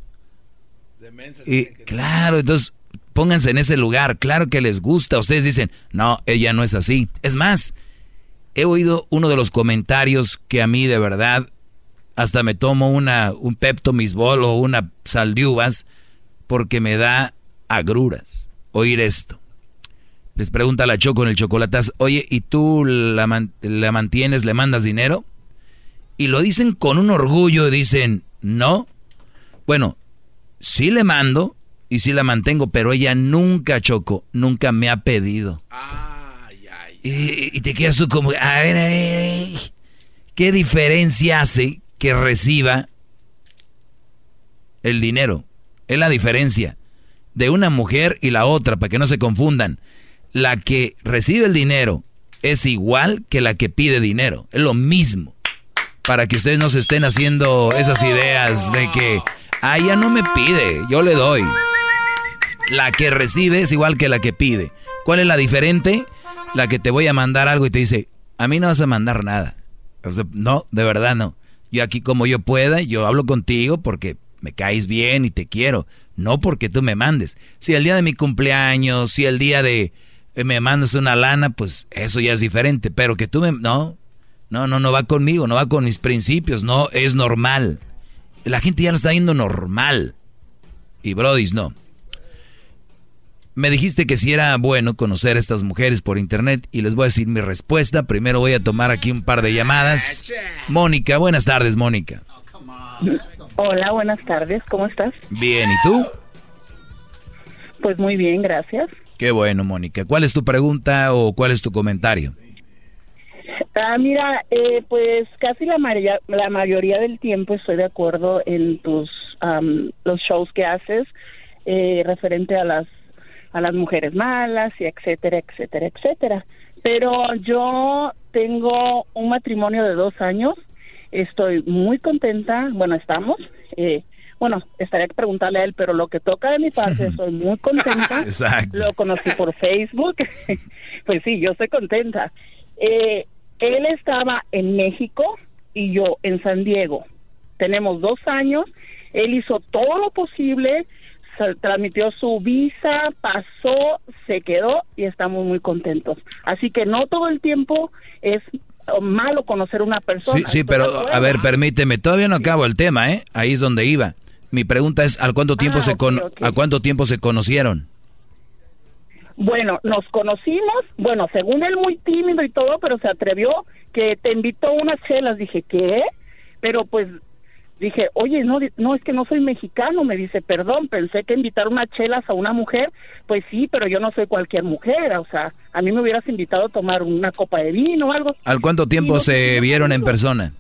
Y claro, entonces pónganse en ese lugar, claro que les gusta. Ustedes dicen, no, ella no es así. Es más, he oído uno de los comentarios que a mí de verdad hasta me tomo una, un Pepto Bismol o una sal de uvas porque me da agruras oír esto. Les pregunta la Choco en el chocolatazo, oye, ¿y tú la, man- la mantienes, le mandas dinero? Y lo dicen con un orgullo, dicen, no. Bueno, sí le mando y sí la mantengo, pero ella nunca, Choco, nunca me ha pedido. Y, y te quedas tú como, a ver, a ver, ¿qué diferencia hace que reciba el dinero? Es la diferencia de una mujer y la otra, para que no se confundan. La que recibe el dinero es igual que la que pide dinero, es lo mismo. Para que ustedes no se estén haciendo esas ideas de que, ah, ella no me pide, yo le doy. La que recibe es igual que la que pide. ¿Cuál es la diferente? La que te voy a mandar algo y te dice, a mí no vas a mandar nada. No, de verdad no. Yo aquí como yo pueda, yo hablo contigo porque me caes bien y te quiero. No porque tú me mandes. Si el día de mi cumpleaños, si el día de me mandas una lana, pues eso ya es diferente. Pero que tú me... No, no, no, no va conmigo, no va con mis principios, no es normal. La gente ya lo está viendo normal. Y Brodis no. Me dijiste que si era bueno conocer a estas mujeres por internet y les voy a decir mi respuesta. Primero voy a tomar aquí un par de llamadas. Mónica, buenas tardes, Mónica. Hola, buenas tardes, ¿cómo estás? Bien, ¿y tú? Pues muy bien, gracias. Qué bueno, Mónica. ¿Cuál es tu pregunta o cuál es tu comentario? Ah, mira, eh, pues casi la, mayoría, del tiempo estoy de acuerdo en tus am, los shows que haces eh, referente a las a las mujeres malas y etcétera, etcétera, etcétera. Pero yo tengo un matrimonio de dos años, estoy muy contenta, bueno, estamos, eh, bueno, estaría que preguntarle a él, pero lo que toca de mi parte, (laughs) estoy muy contenta. Exacto. Lo conocí por Facebook, (laughs) pues sí, yo estoy contenta. Eh, él estaba en México y yo en San Diego. Tenemos dos años, él hizo todo lo posible, transmitió su visa, pasó, se quedó y estamos muy contentos. Así que no todo el tiempo es malo conocer una persona. Sí, sí, pero a ver, permíteme, todavía no acabo el tema, ¿eh? Ahí es donde iba. Mi pregunta es, ¿al cuánto tiempo Ah, se ok, con- ok. a cuánto tiempo se conocieron? Bueno, nos conocimos, bueno, según él muy tímido y todo, pero se atrevió que te invitó unas chelas. Dije, ¿qué? Pero pues dije, oye, no, no, es que no soy mexicano. Me dice, perdón, pensé que invitar unas chelas a una mujer, pues sí, pero yo no soy cualquier mujer. O sea, a mí me hubieras invitado a tomar una copa de vino o algo. ¿Al cuánto tiempo se vieron en persona?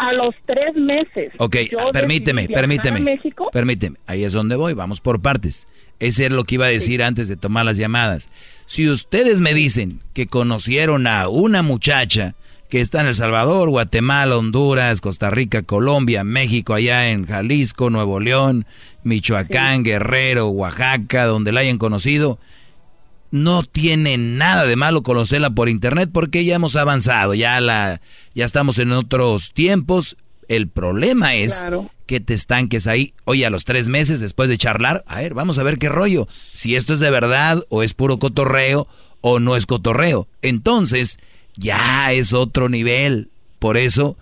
A los tres meses. Ok, ah, permíteme, permíteme. México. Permíteme, ahí es donde voy, vamos por partes. Ese es lo que iba a decir antes de tomar las llamadas. Si ustedes me dicen que conocieron a una muchacha que está en El Salvador, Guatemala, Honduras, Costa Rica, Colombia, México, allá en Jalisco, Nuevo León, Michoacán, Guerrero, Oaxaca, donde la hayan conocido, no tiene nada de malo conocerla por internet porque ya hemos avanzado, ya la ya estamos en otros tiempos. El problema es Claro. que te estanques ahí, oye, a los tres meses después de charlar, a ver, vamos a ver qué rollo, si esto es de verdad o es puro cotorreo o no es cotorreo. Entonces, ya es otro nivel. Por eso,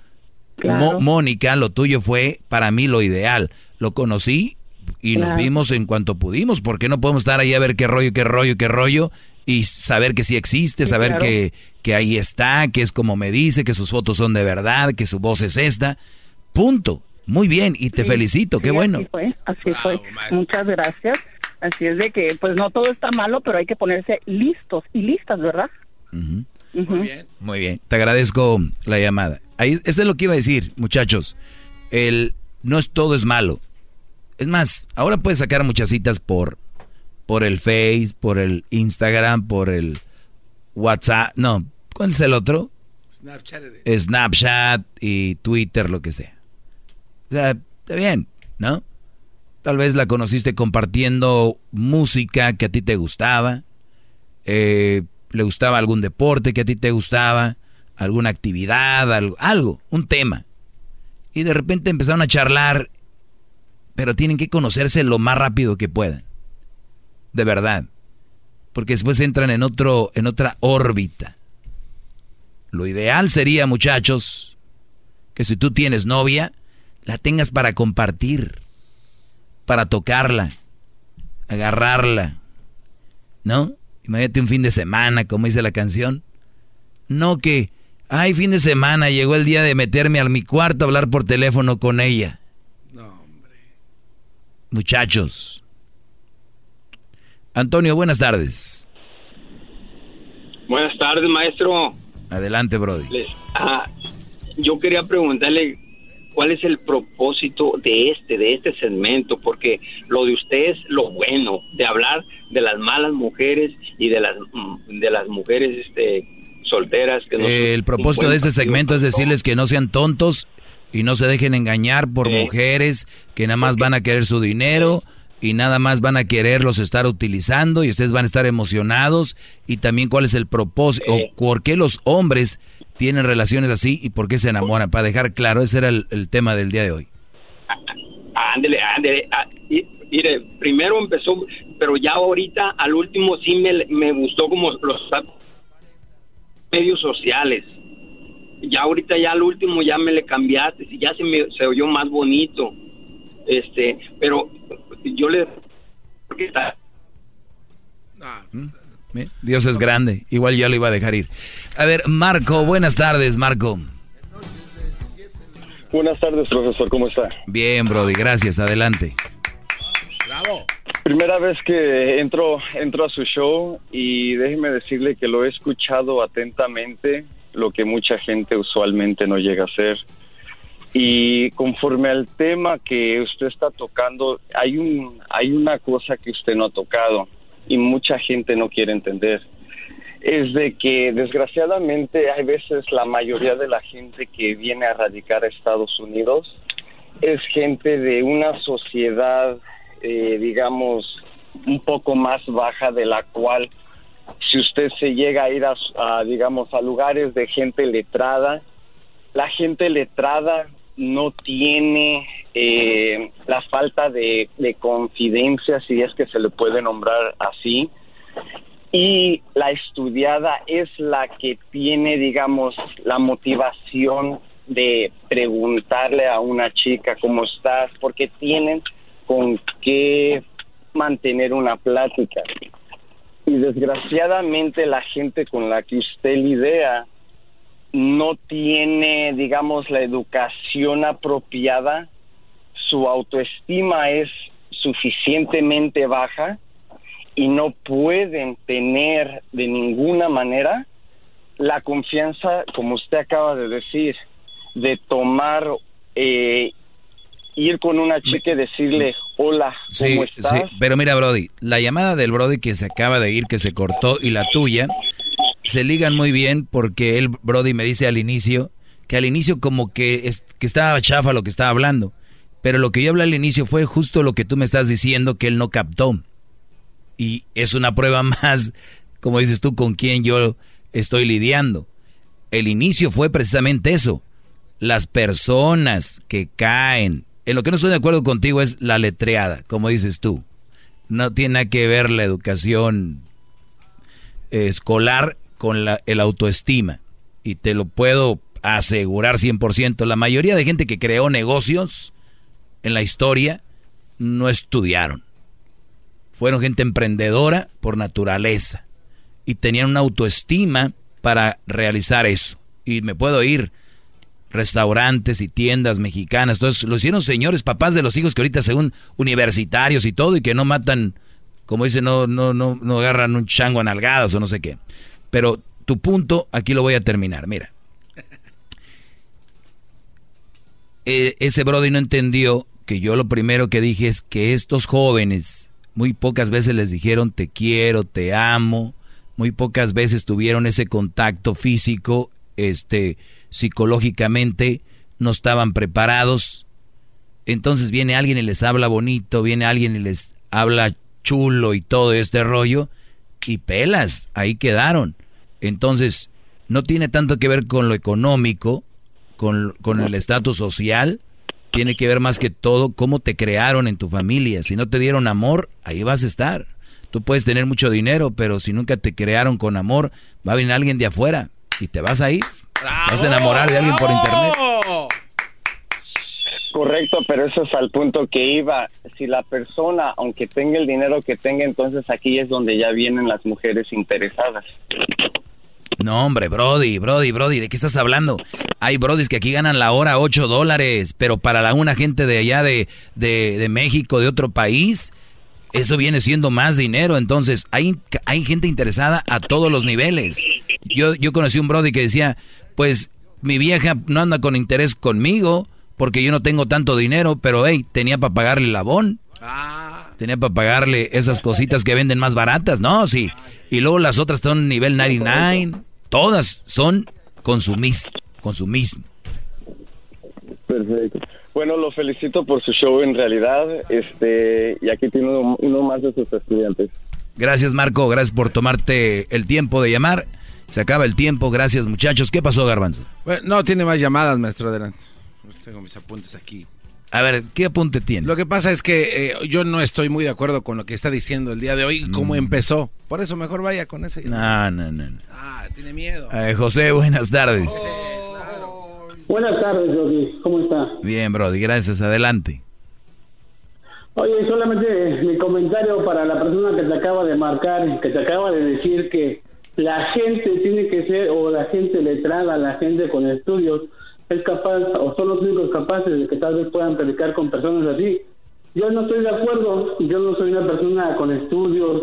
Mónica, lo tuyo fue para mí lo ideal. Lo conocí y nos vimos en cuanto pudimos. ¿Por qué no podemos estar ahí a ver qué rollo, qué rollo, qué rollo? Y saber que sí existe, Sí, saber claro. que, que ahí está, que es como me dice, que sus fotos son de verdad, que su voz es esta. Punto. Muy bien, y te Sí, felicito, qué sí, bueno. Así fue, así fue. Muchas gracias. Así es de que, pues no todo está malo, pero hay que ponerse listos y listas, ¿verdad? Muy bien. Muy bien, te agradezco la llamada. Ahí, eso es lo que iba a decir, muchachos. El no es todo es malo. Es más, ahora puedes sacar muchas citas por por el Face, por el Instagram, por el WhatsApp. No, ¿cuál es el otro? Snapchat. Snapchat y Twitter, lo que sea. O sea, está bien, ¿no? Tal vez la conociste compartiendo música que a ti te gustaba, eh, le gustaba algún deporte que a ti te gustaba, alguna actividad, algo, algo, un tema. Y de repente empezaron a charlar, pero tienen que conocerse lo más rápido que puedan. De verdad. Porque después entran en otro, en otra órbita. Lo ideal sería, muchachos, que si tú tienes novia, la tengas para compartir, para tocarla, agarrarla, ¿no? Imagínate un fin de semana, como dice la canción. No que, ay, fin de semana, llegó el día de meterme a mi cuarto a hablar por teléfono con ella. Muchachos. Antonio, buenas tardes. Buenas tardes, maestro. Adelante, Brody. Les- ah, yo quería preguntarle cuál es el propósito de este, de este segmento, porque lo de usted es lo bueno, de hablar de las malas mujeres y de las mm, de las mujeres este solteras que no son El propósito de este segmento es decirles que no sean tontos y no se dejen engañar por mujeres que nada más van a querer su dinero y nada más van a quererlos estar utilizando y ustedes van a estar emocionados y también cuál es el propósito o por qué los hombres tienen relaciones así y por qué se enamoran. Para dejar claro, ese era el, el tema del día de hoy. Ándele, ándele. ah, Mire, primero empezó, pero ya ahorita al último sí me, me gustó como los medios sociales. Ya ahorita ya al último ya me le cambiaste y ya se me se oyó más bonito. Este, pero yo le porque está ¿Mm? ¿Eh? Dios es grande. Igual ya lo iba a dejar ir. A ver, Marco, buenas tardes, Marco. Buenas tardes, profesor, ¿cómo está? Bien, Brody, gracias, adelante. Bravo. Primera vez que entro, entro a su show y déjeme decirle que lo he escuchado atentamente, lo que mucha gente usualmente no llega a hacer. Y conforme al tema que usted está tocando, hay, un, hay una cosa que usted no ha tocado y mucha gente no quiere entender. Es de que desgraciadamente hay veces la mayoría de la gente que viene a radicar a Estados Unidos es gente de una sociedad, eh, digamos, un poco más baja de la cual si usted se llega a ir a, digamos, a lugares de gente letrada, la gente letrada no tiene eh, la falta de, de confidencia, si es que se le puede nombrar así, y la estudiada es la que tiene, digamos, la motivación de preguntarle a una chica cómo estás, porque tienen con qué mantener una plática. Y desgraciadamente la gente con la que usted lidia no tiene, digamos, la educación apropiada, su autoestima es suficientemente baja y no pueden tener de ninguna manera la confianza, como usted acaba de decir, de tomar, eh, ir con una chica y decirle, hola, ¿cómo estás? Sí, pero mira, Brody, la llamada del Brody que se acaba de ir, que se cortó, y la tuya, se ligan muy bien porque él, Brody, me dice al inicio que al inicio como que, es, que estaba chafa lo que estaba hablando. Pero lo que yo hablé al inicio fue justo lo que tú me estás diciendo que él no captó. Y es una prueba (laughs) más, como dices tú, con quién yo estoy lidiando. El inicio fue precisamente eso. Las personas que caen. En lo que no estoy de acuerdo contigo es la letreada, como dices tú. No tiene nada que ver la educación escolar con la, el autoestima. Y te lo puedo asegurar 100%. La mayoría de gente que creó negocios en la historia no estudiaron. Fueron gente emprendedora por naturaleza. Y tenían una autoestima para realizar eso. Y me puedo ir restaurantes y tiendas mexicanas. Entonces lo hicieron señores, papás de los hijos que ahorita según universitarios y todo y que no matan, como dicen, no, no, no, no agarran un chango a nalgadas o no sé qué. Pero tu punto, aquí lo voy a terminar. Mira. Eh, ese Brody no entendió que yo lo primero que dije es que estos jóvenes muy pocas veces les dijeron te quiero, te amo, muy pocas veces tuvieron ese contacto físico, este, psicológicamente no estaban preparados. Entonces viene alguien y les habla bonito, viene alguien y les habla chulo y todo este rollo y pelas, ahí quedaron. Entonces, no tiene tanto que ver con lo económico, con, con el estatus social, tiene que ver más que todo cómo te crearon en tu familia. Si no te dieron amor, ahí vas a estar. Tú puedes tener mucho dinero, pero si nunca te crearon con amor, va a venir alguien de afuera y te vas a ir. Vas a enamorar de alguien por internet. Correcto, pero eso es al punto que iba. Si la persona, aunque tenga el dinero que tenga, entonces aquí es donde ya vienen las mujeres interesadas. No, hombre, Brody, Brody, Brody, ¿de qué estás hablando? Hay Brodis que aquí ganan la hora 8 dólares, pero para la, una gente de allá de, de, de México, de otro país, eso viene siendo más dinero. Entonces, hay, hay gente interesada a todos los niveles. Yo, yo conocí un Brody que decía, pues mi vieja no anda con interés conmigo porque yo no tengo tanto dinero, pero hey, tenía para pagarle el abón. Tenía para pagarle esas cositas que venden más baratas, ¿no? Sí. Y luego las otras son nivel 99. Todas son consumis, consumismo. Perfecto. Bueno, lo felicito por su show en realidad. Este, y aquí tiene uno, uno más de sus estudiantes. Gracias, Marco. Gracias por tomarte el tiempo de llamar. Se acaba el tiempo. Gracias, muchachos. ¿Qué pasó, Garbanzo? Bueno, no tiene más llamadas, maestro. Adelante. Tengo mis apuntes aquí. A ver, ¿qué apunte tiene? Lo que pasa es que eh, yo no estoy muy de acuerdo con lo que está diciendo el día de hoy, cómo Mm. empezó. Por eso mejor vaya con ese. No, no, no. no. Ah, tiene miedo. Eh, José, buenas tardes. Buenas tardes, Yogi. ¿Cómo está? Bien, Brody, gracias. Adelante. Oye, solamente mi comentario para la persona que te acaba de marcar, que te acaba de decir que la gente tiene que ser, o la gente letrada, la gente con estudios, es capaz, o son los únicos capaces de que tal vez puedan predicar con personas así. Yo no estoy de acuerdo, yo no soy una persona con estudios,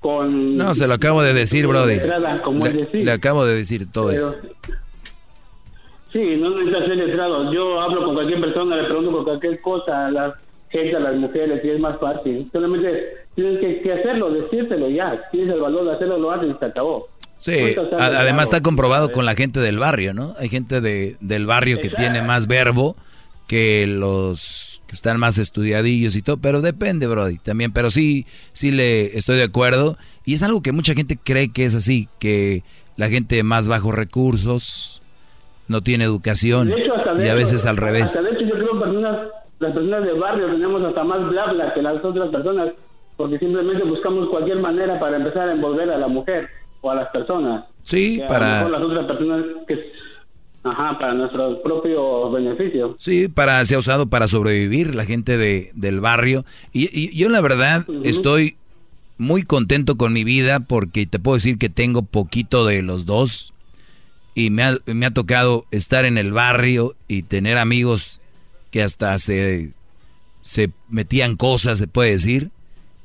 con... No, se lo acabo de decir, Brody. letrada, como Le, decir. le acabo de decir todo Pero- eso. Sí, no necesitas ser letrado. Yo hablo con cualquier persona, le pregunto por cualquier cosa a la gente, a las mujeres, y es más fácil. Solamente tienes que, que hacerlo, decírselo ya. Tienes el valor de hacerlo, lo haces y se acabó. Sí, además está comprobado con la gente del barrio, ¿no? Hay gente de, del barrio que tiene más verbo que los que están más estudiadillos y todo, pero depende, Brody, también, pero sí, sí le estoy de acuerdo. Y es algo que mucha gente cree que es así, que la gente de más bajos recursos no tiene educación hecho, y a hecho- veces al revés. Hasta de hecho, yo creo personas, las personas de barrio tenemos hasta más bla bla que las otras personas, porque simplemente buscamos cualquier manera para empezar a envolver a la mujer o a las personas. Sí, Que a para- lo mejor las otras personas que. Ajá, para nuestro propio beneficio. Sí, para, se ha usado para sobrevivir la gente de, del barrio. Y, y yo la verdad estoy muy contento con mi vida porque te puedo decir que tengo poquito de los dos. Y me ha, me ha tocado estar en el barrio y tener amigos que hasta se, se metían cosas, se puede decir.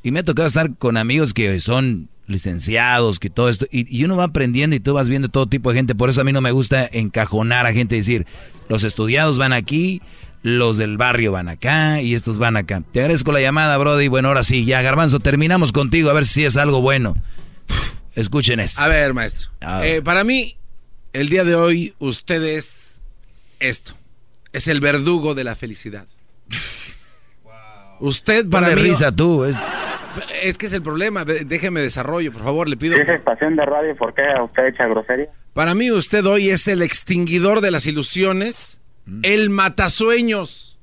Y me ha tocado estar con amigos que son licenciados, que todo esto, y, y uno va aprendiendo y tú vas viendo todo tipo de gente, por eso a mí no me gusta encajonar a gente y decir, los estudiados van aquí, los del barrio van acá y estos van acá. Te agradezco la llamada, Brody, bueno, ahora sí, ya Garbanzo, terminamos contigo, a ver si es algo bueno. Escuchen esto. A ver, maestro. A ver. Eh, para mí, el día de hoy, usted es esto. Es el verdugo de la felicidad. (laughs) Usted para Ponle mí... risa tú, es... Es que es el problema. Déjeme desarrollo, por favor, le pido. Si es estación de radio, ¿por qué usted echa grosería? Para mí usted hoy es el extinguidor de las ilusiones, el matasueños.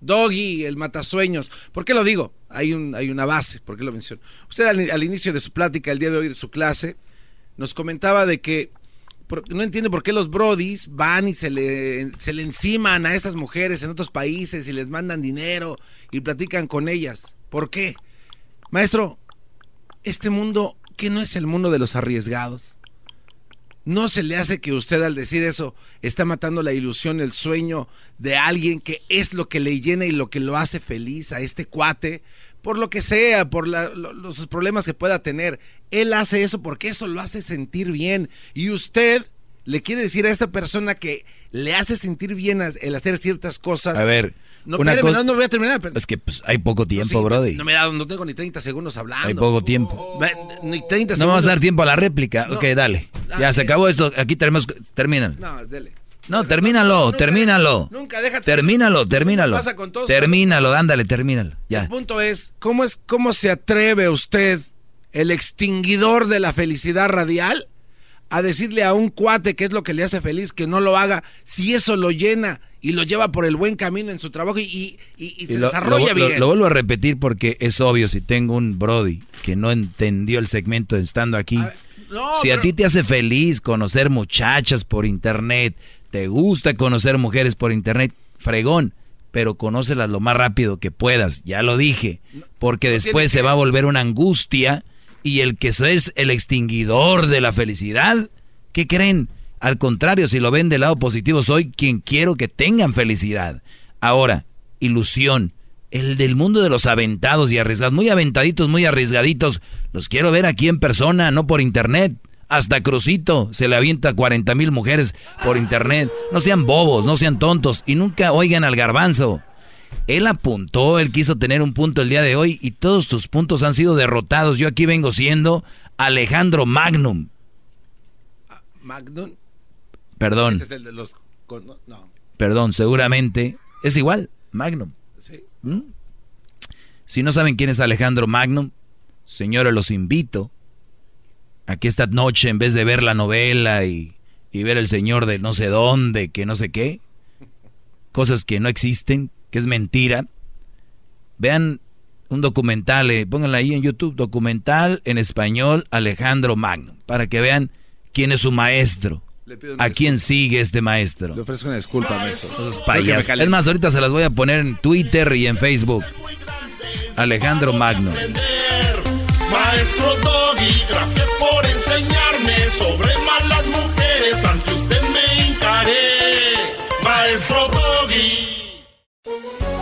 Doggy, el matasueños. ¿Por qué lo digo? Hay, un, hay una base, ¿por qué lo menciono? Usted al, al inicio de su plática, el día de hoy de su clase, nos comentaba de que por- no entiende por qué los brodis van y se le, se le enciman a esas mujeres en otros países y les mandan dinero y platican con ellas. ¿Por qué? Maestro, este mundo, que no es el mundo de los arriesgados? ¿No se le hace que usted al decir eso está matando la ilusión, el sueño de alguien que es lo que le llena y lo que lo hace feliz a este cuate? Por lo que sea, por los problemas que pueda tener. Él hace eso porque eso lo hace sentir bien. Y usted le quiere decir a esta persona que le hace sentir bien el hacer ciertas cosas. A ver, no, una cosa- no, no voy a terminar. pero- Es que pues, hay poco tiempo, Sí, Brody. No me da, no tengo ni 30 segundos hablando. Hay poco tiempo. Ve- Ni 30 No segundos. vamos a dar tiempo a la réplica. No. Ok, dale. Ah, Ya se acabó esto. Aquí tenemos. Terminan. No, dele. No, termínalo, termínalo. Nunca, déjate. Termínalo, termínalo. Pasa con todos. Termínalo, ándale, termínalo. Ya. El punto es, ¿cómo es, cómo se atreve usted, el extinguidor de la felicidad radial, a decirle a un cuate que es lo que le hace feliz que no lo haga, si eso lo llena y lo lleva por el buen camino en su trabajo y, y- y- y se lo, desarrolla lo- bien? lo vuelvo a repetir porque es obvio si tengo un Brody que no entendió el segmento estando aquí. no, si a ti te hace feliz conocer muchachas por internet, te gusta conocer mujeres por internet, fregón, pero conócelas lo más rápido que puedas, ya lo dije, porque después se va a volver una angustia y el que es el extinguidor de la felicidad, ¿qué creen? Al contrario, si lo ven del lado positivo, soy quien quiero que tengan felicidad. Ahora, ilusión, el del mundo de los aventados y arriesgados, muy aventaditos, muy arriesgaditos, los quiero ver aquí en persona, no por internet. Hasta Crucito se le avienta 40 mil mujeres por internet. No sean bobos, no sean tontos y nunca oigan al garbanzo. Él apuntó, él quiso tener un punto el día de hoy y todos tus puntos han sido derrotados. Yo aquí vengo siendo Alejandro Magnum. Magnum. Perdón, Ese es el de los... con- no, no. perdón, seguramente es igual, Magnum. Sí. ¿Mm? Si no saben quién es Alejandro Magnum, señores, los invito a que esta noche, en vez de ver la novela y, y ver el señor de no sé dónde, que no sé qué, cosas que no existen, que es mentira, vean un documental, eh, pónganla ahí en YouTube, documental en español Alejandro Magnum, para que vean quién es su maestro, a quién sigue este maestro. Le ofrezco una disculpa, maestro. Es más, ahorita se las voy a poner en Twitter y en Facebook. Alejandro Magno. Maestro Doggy, gracias por enseñarme sobre malas mujeres. Ante usted me encaré. Maestro Doggy.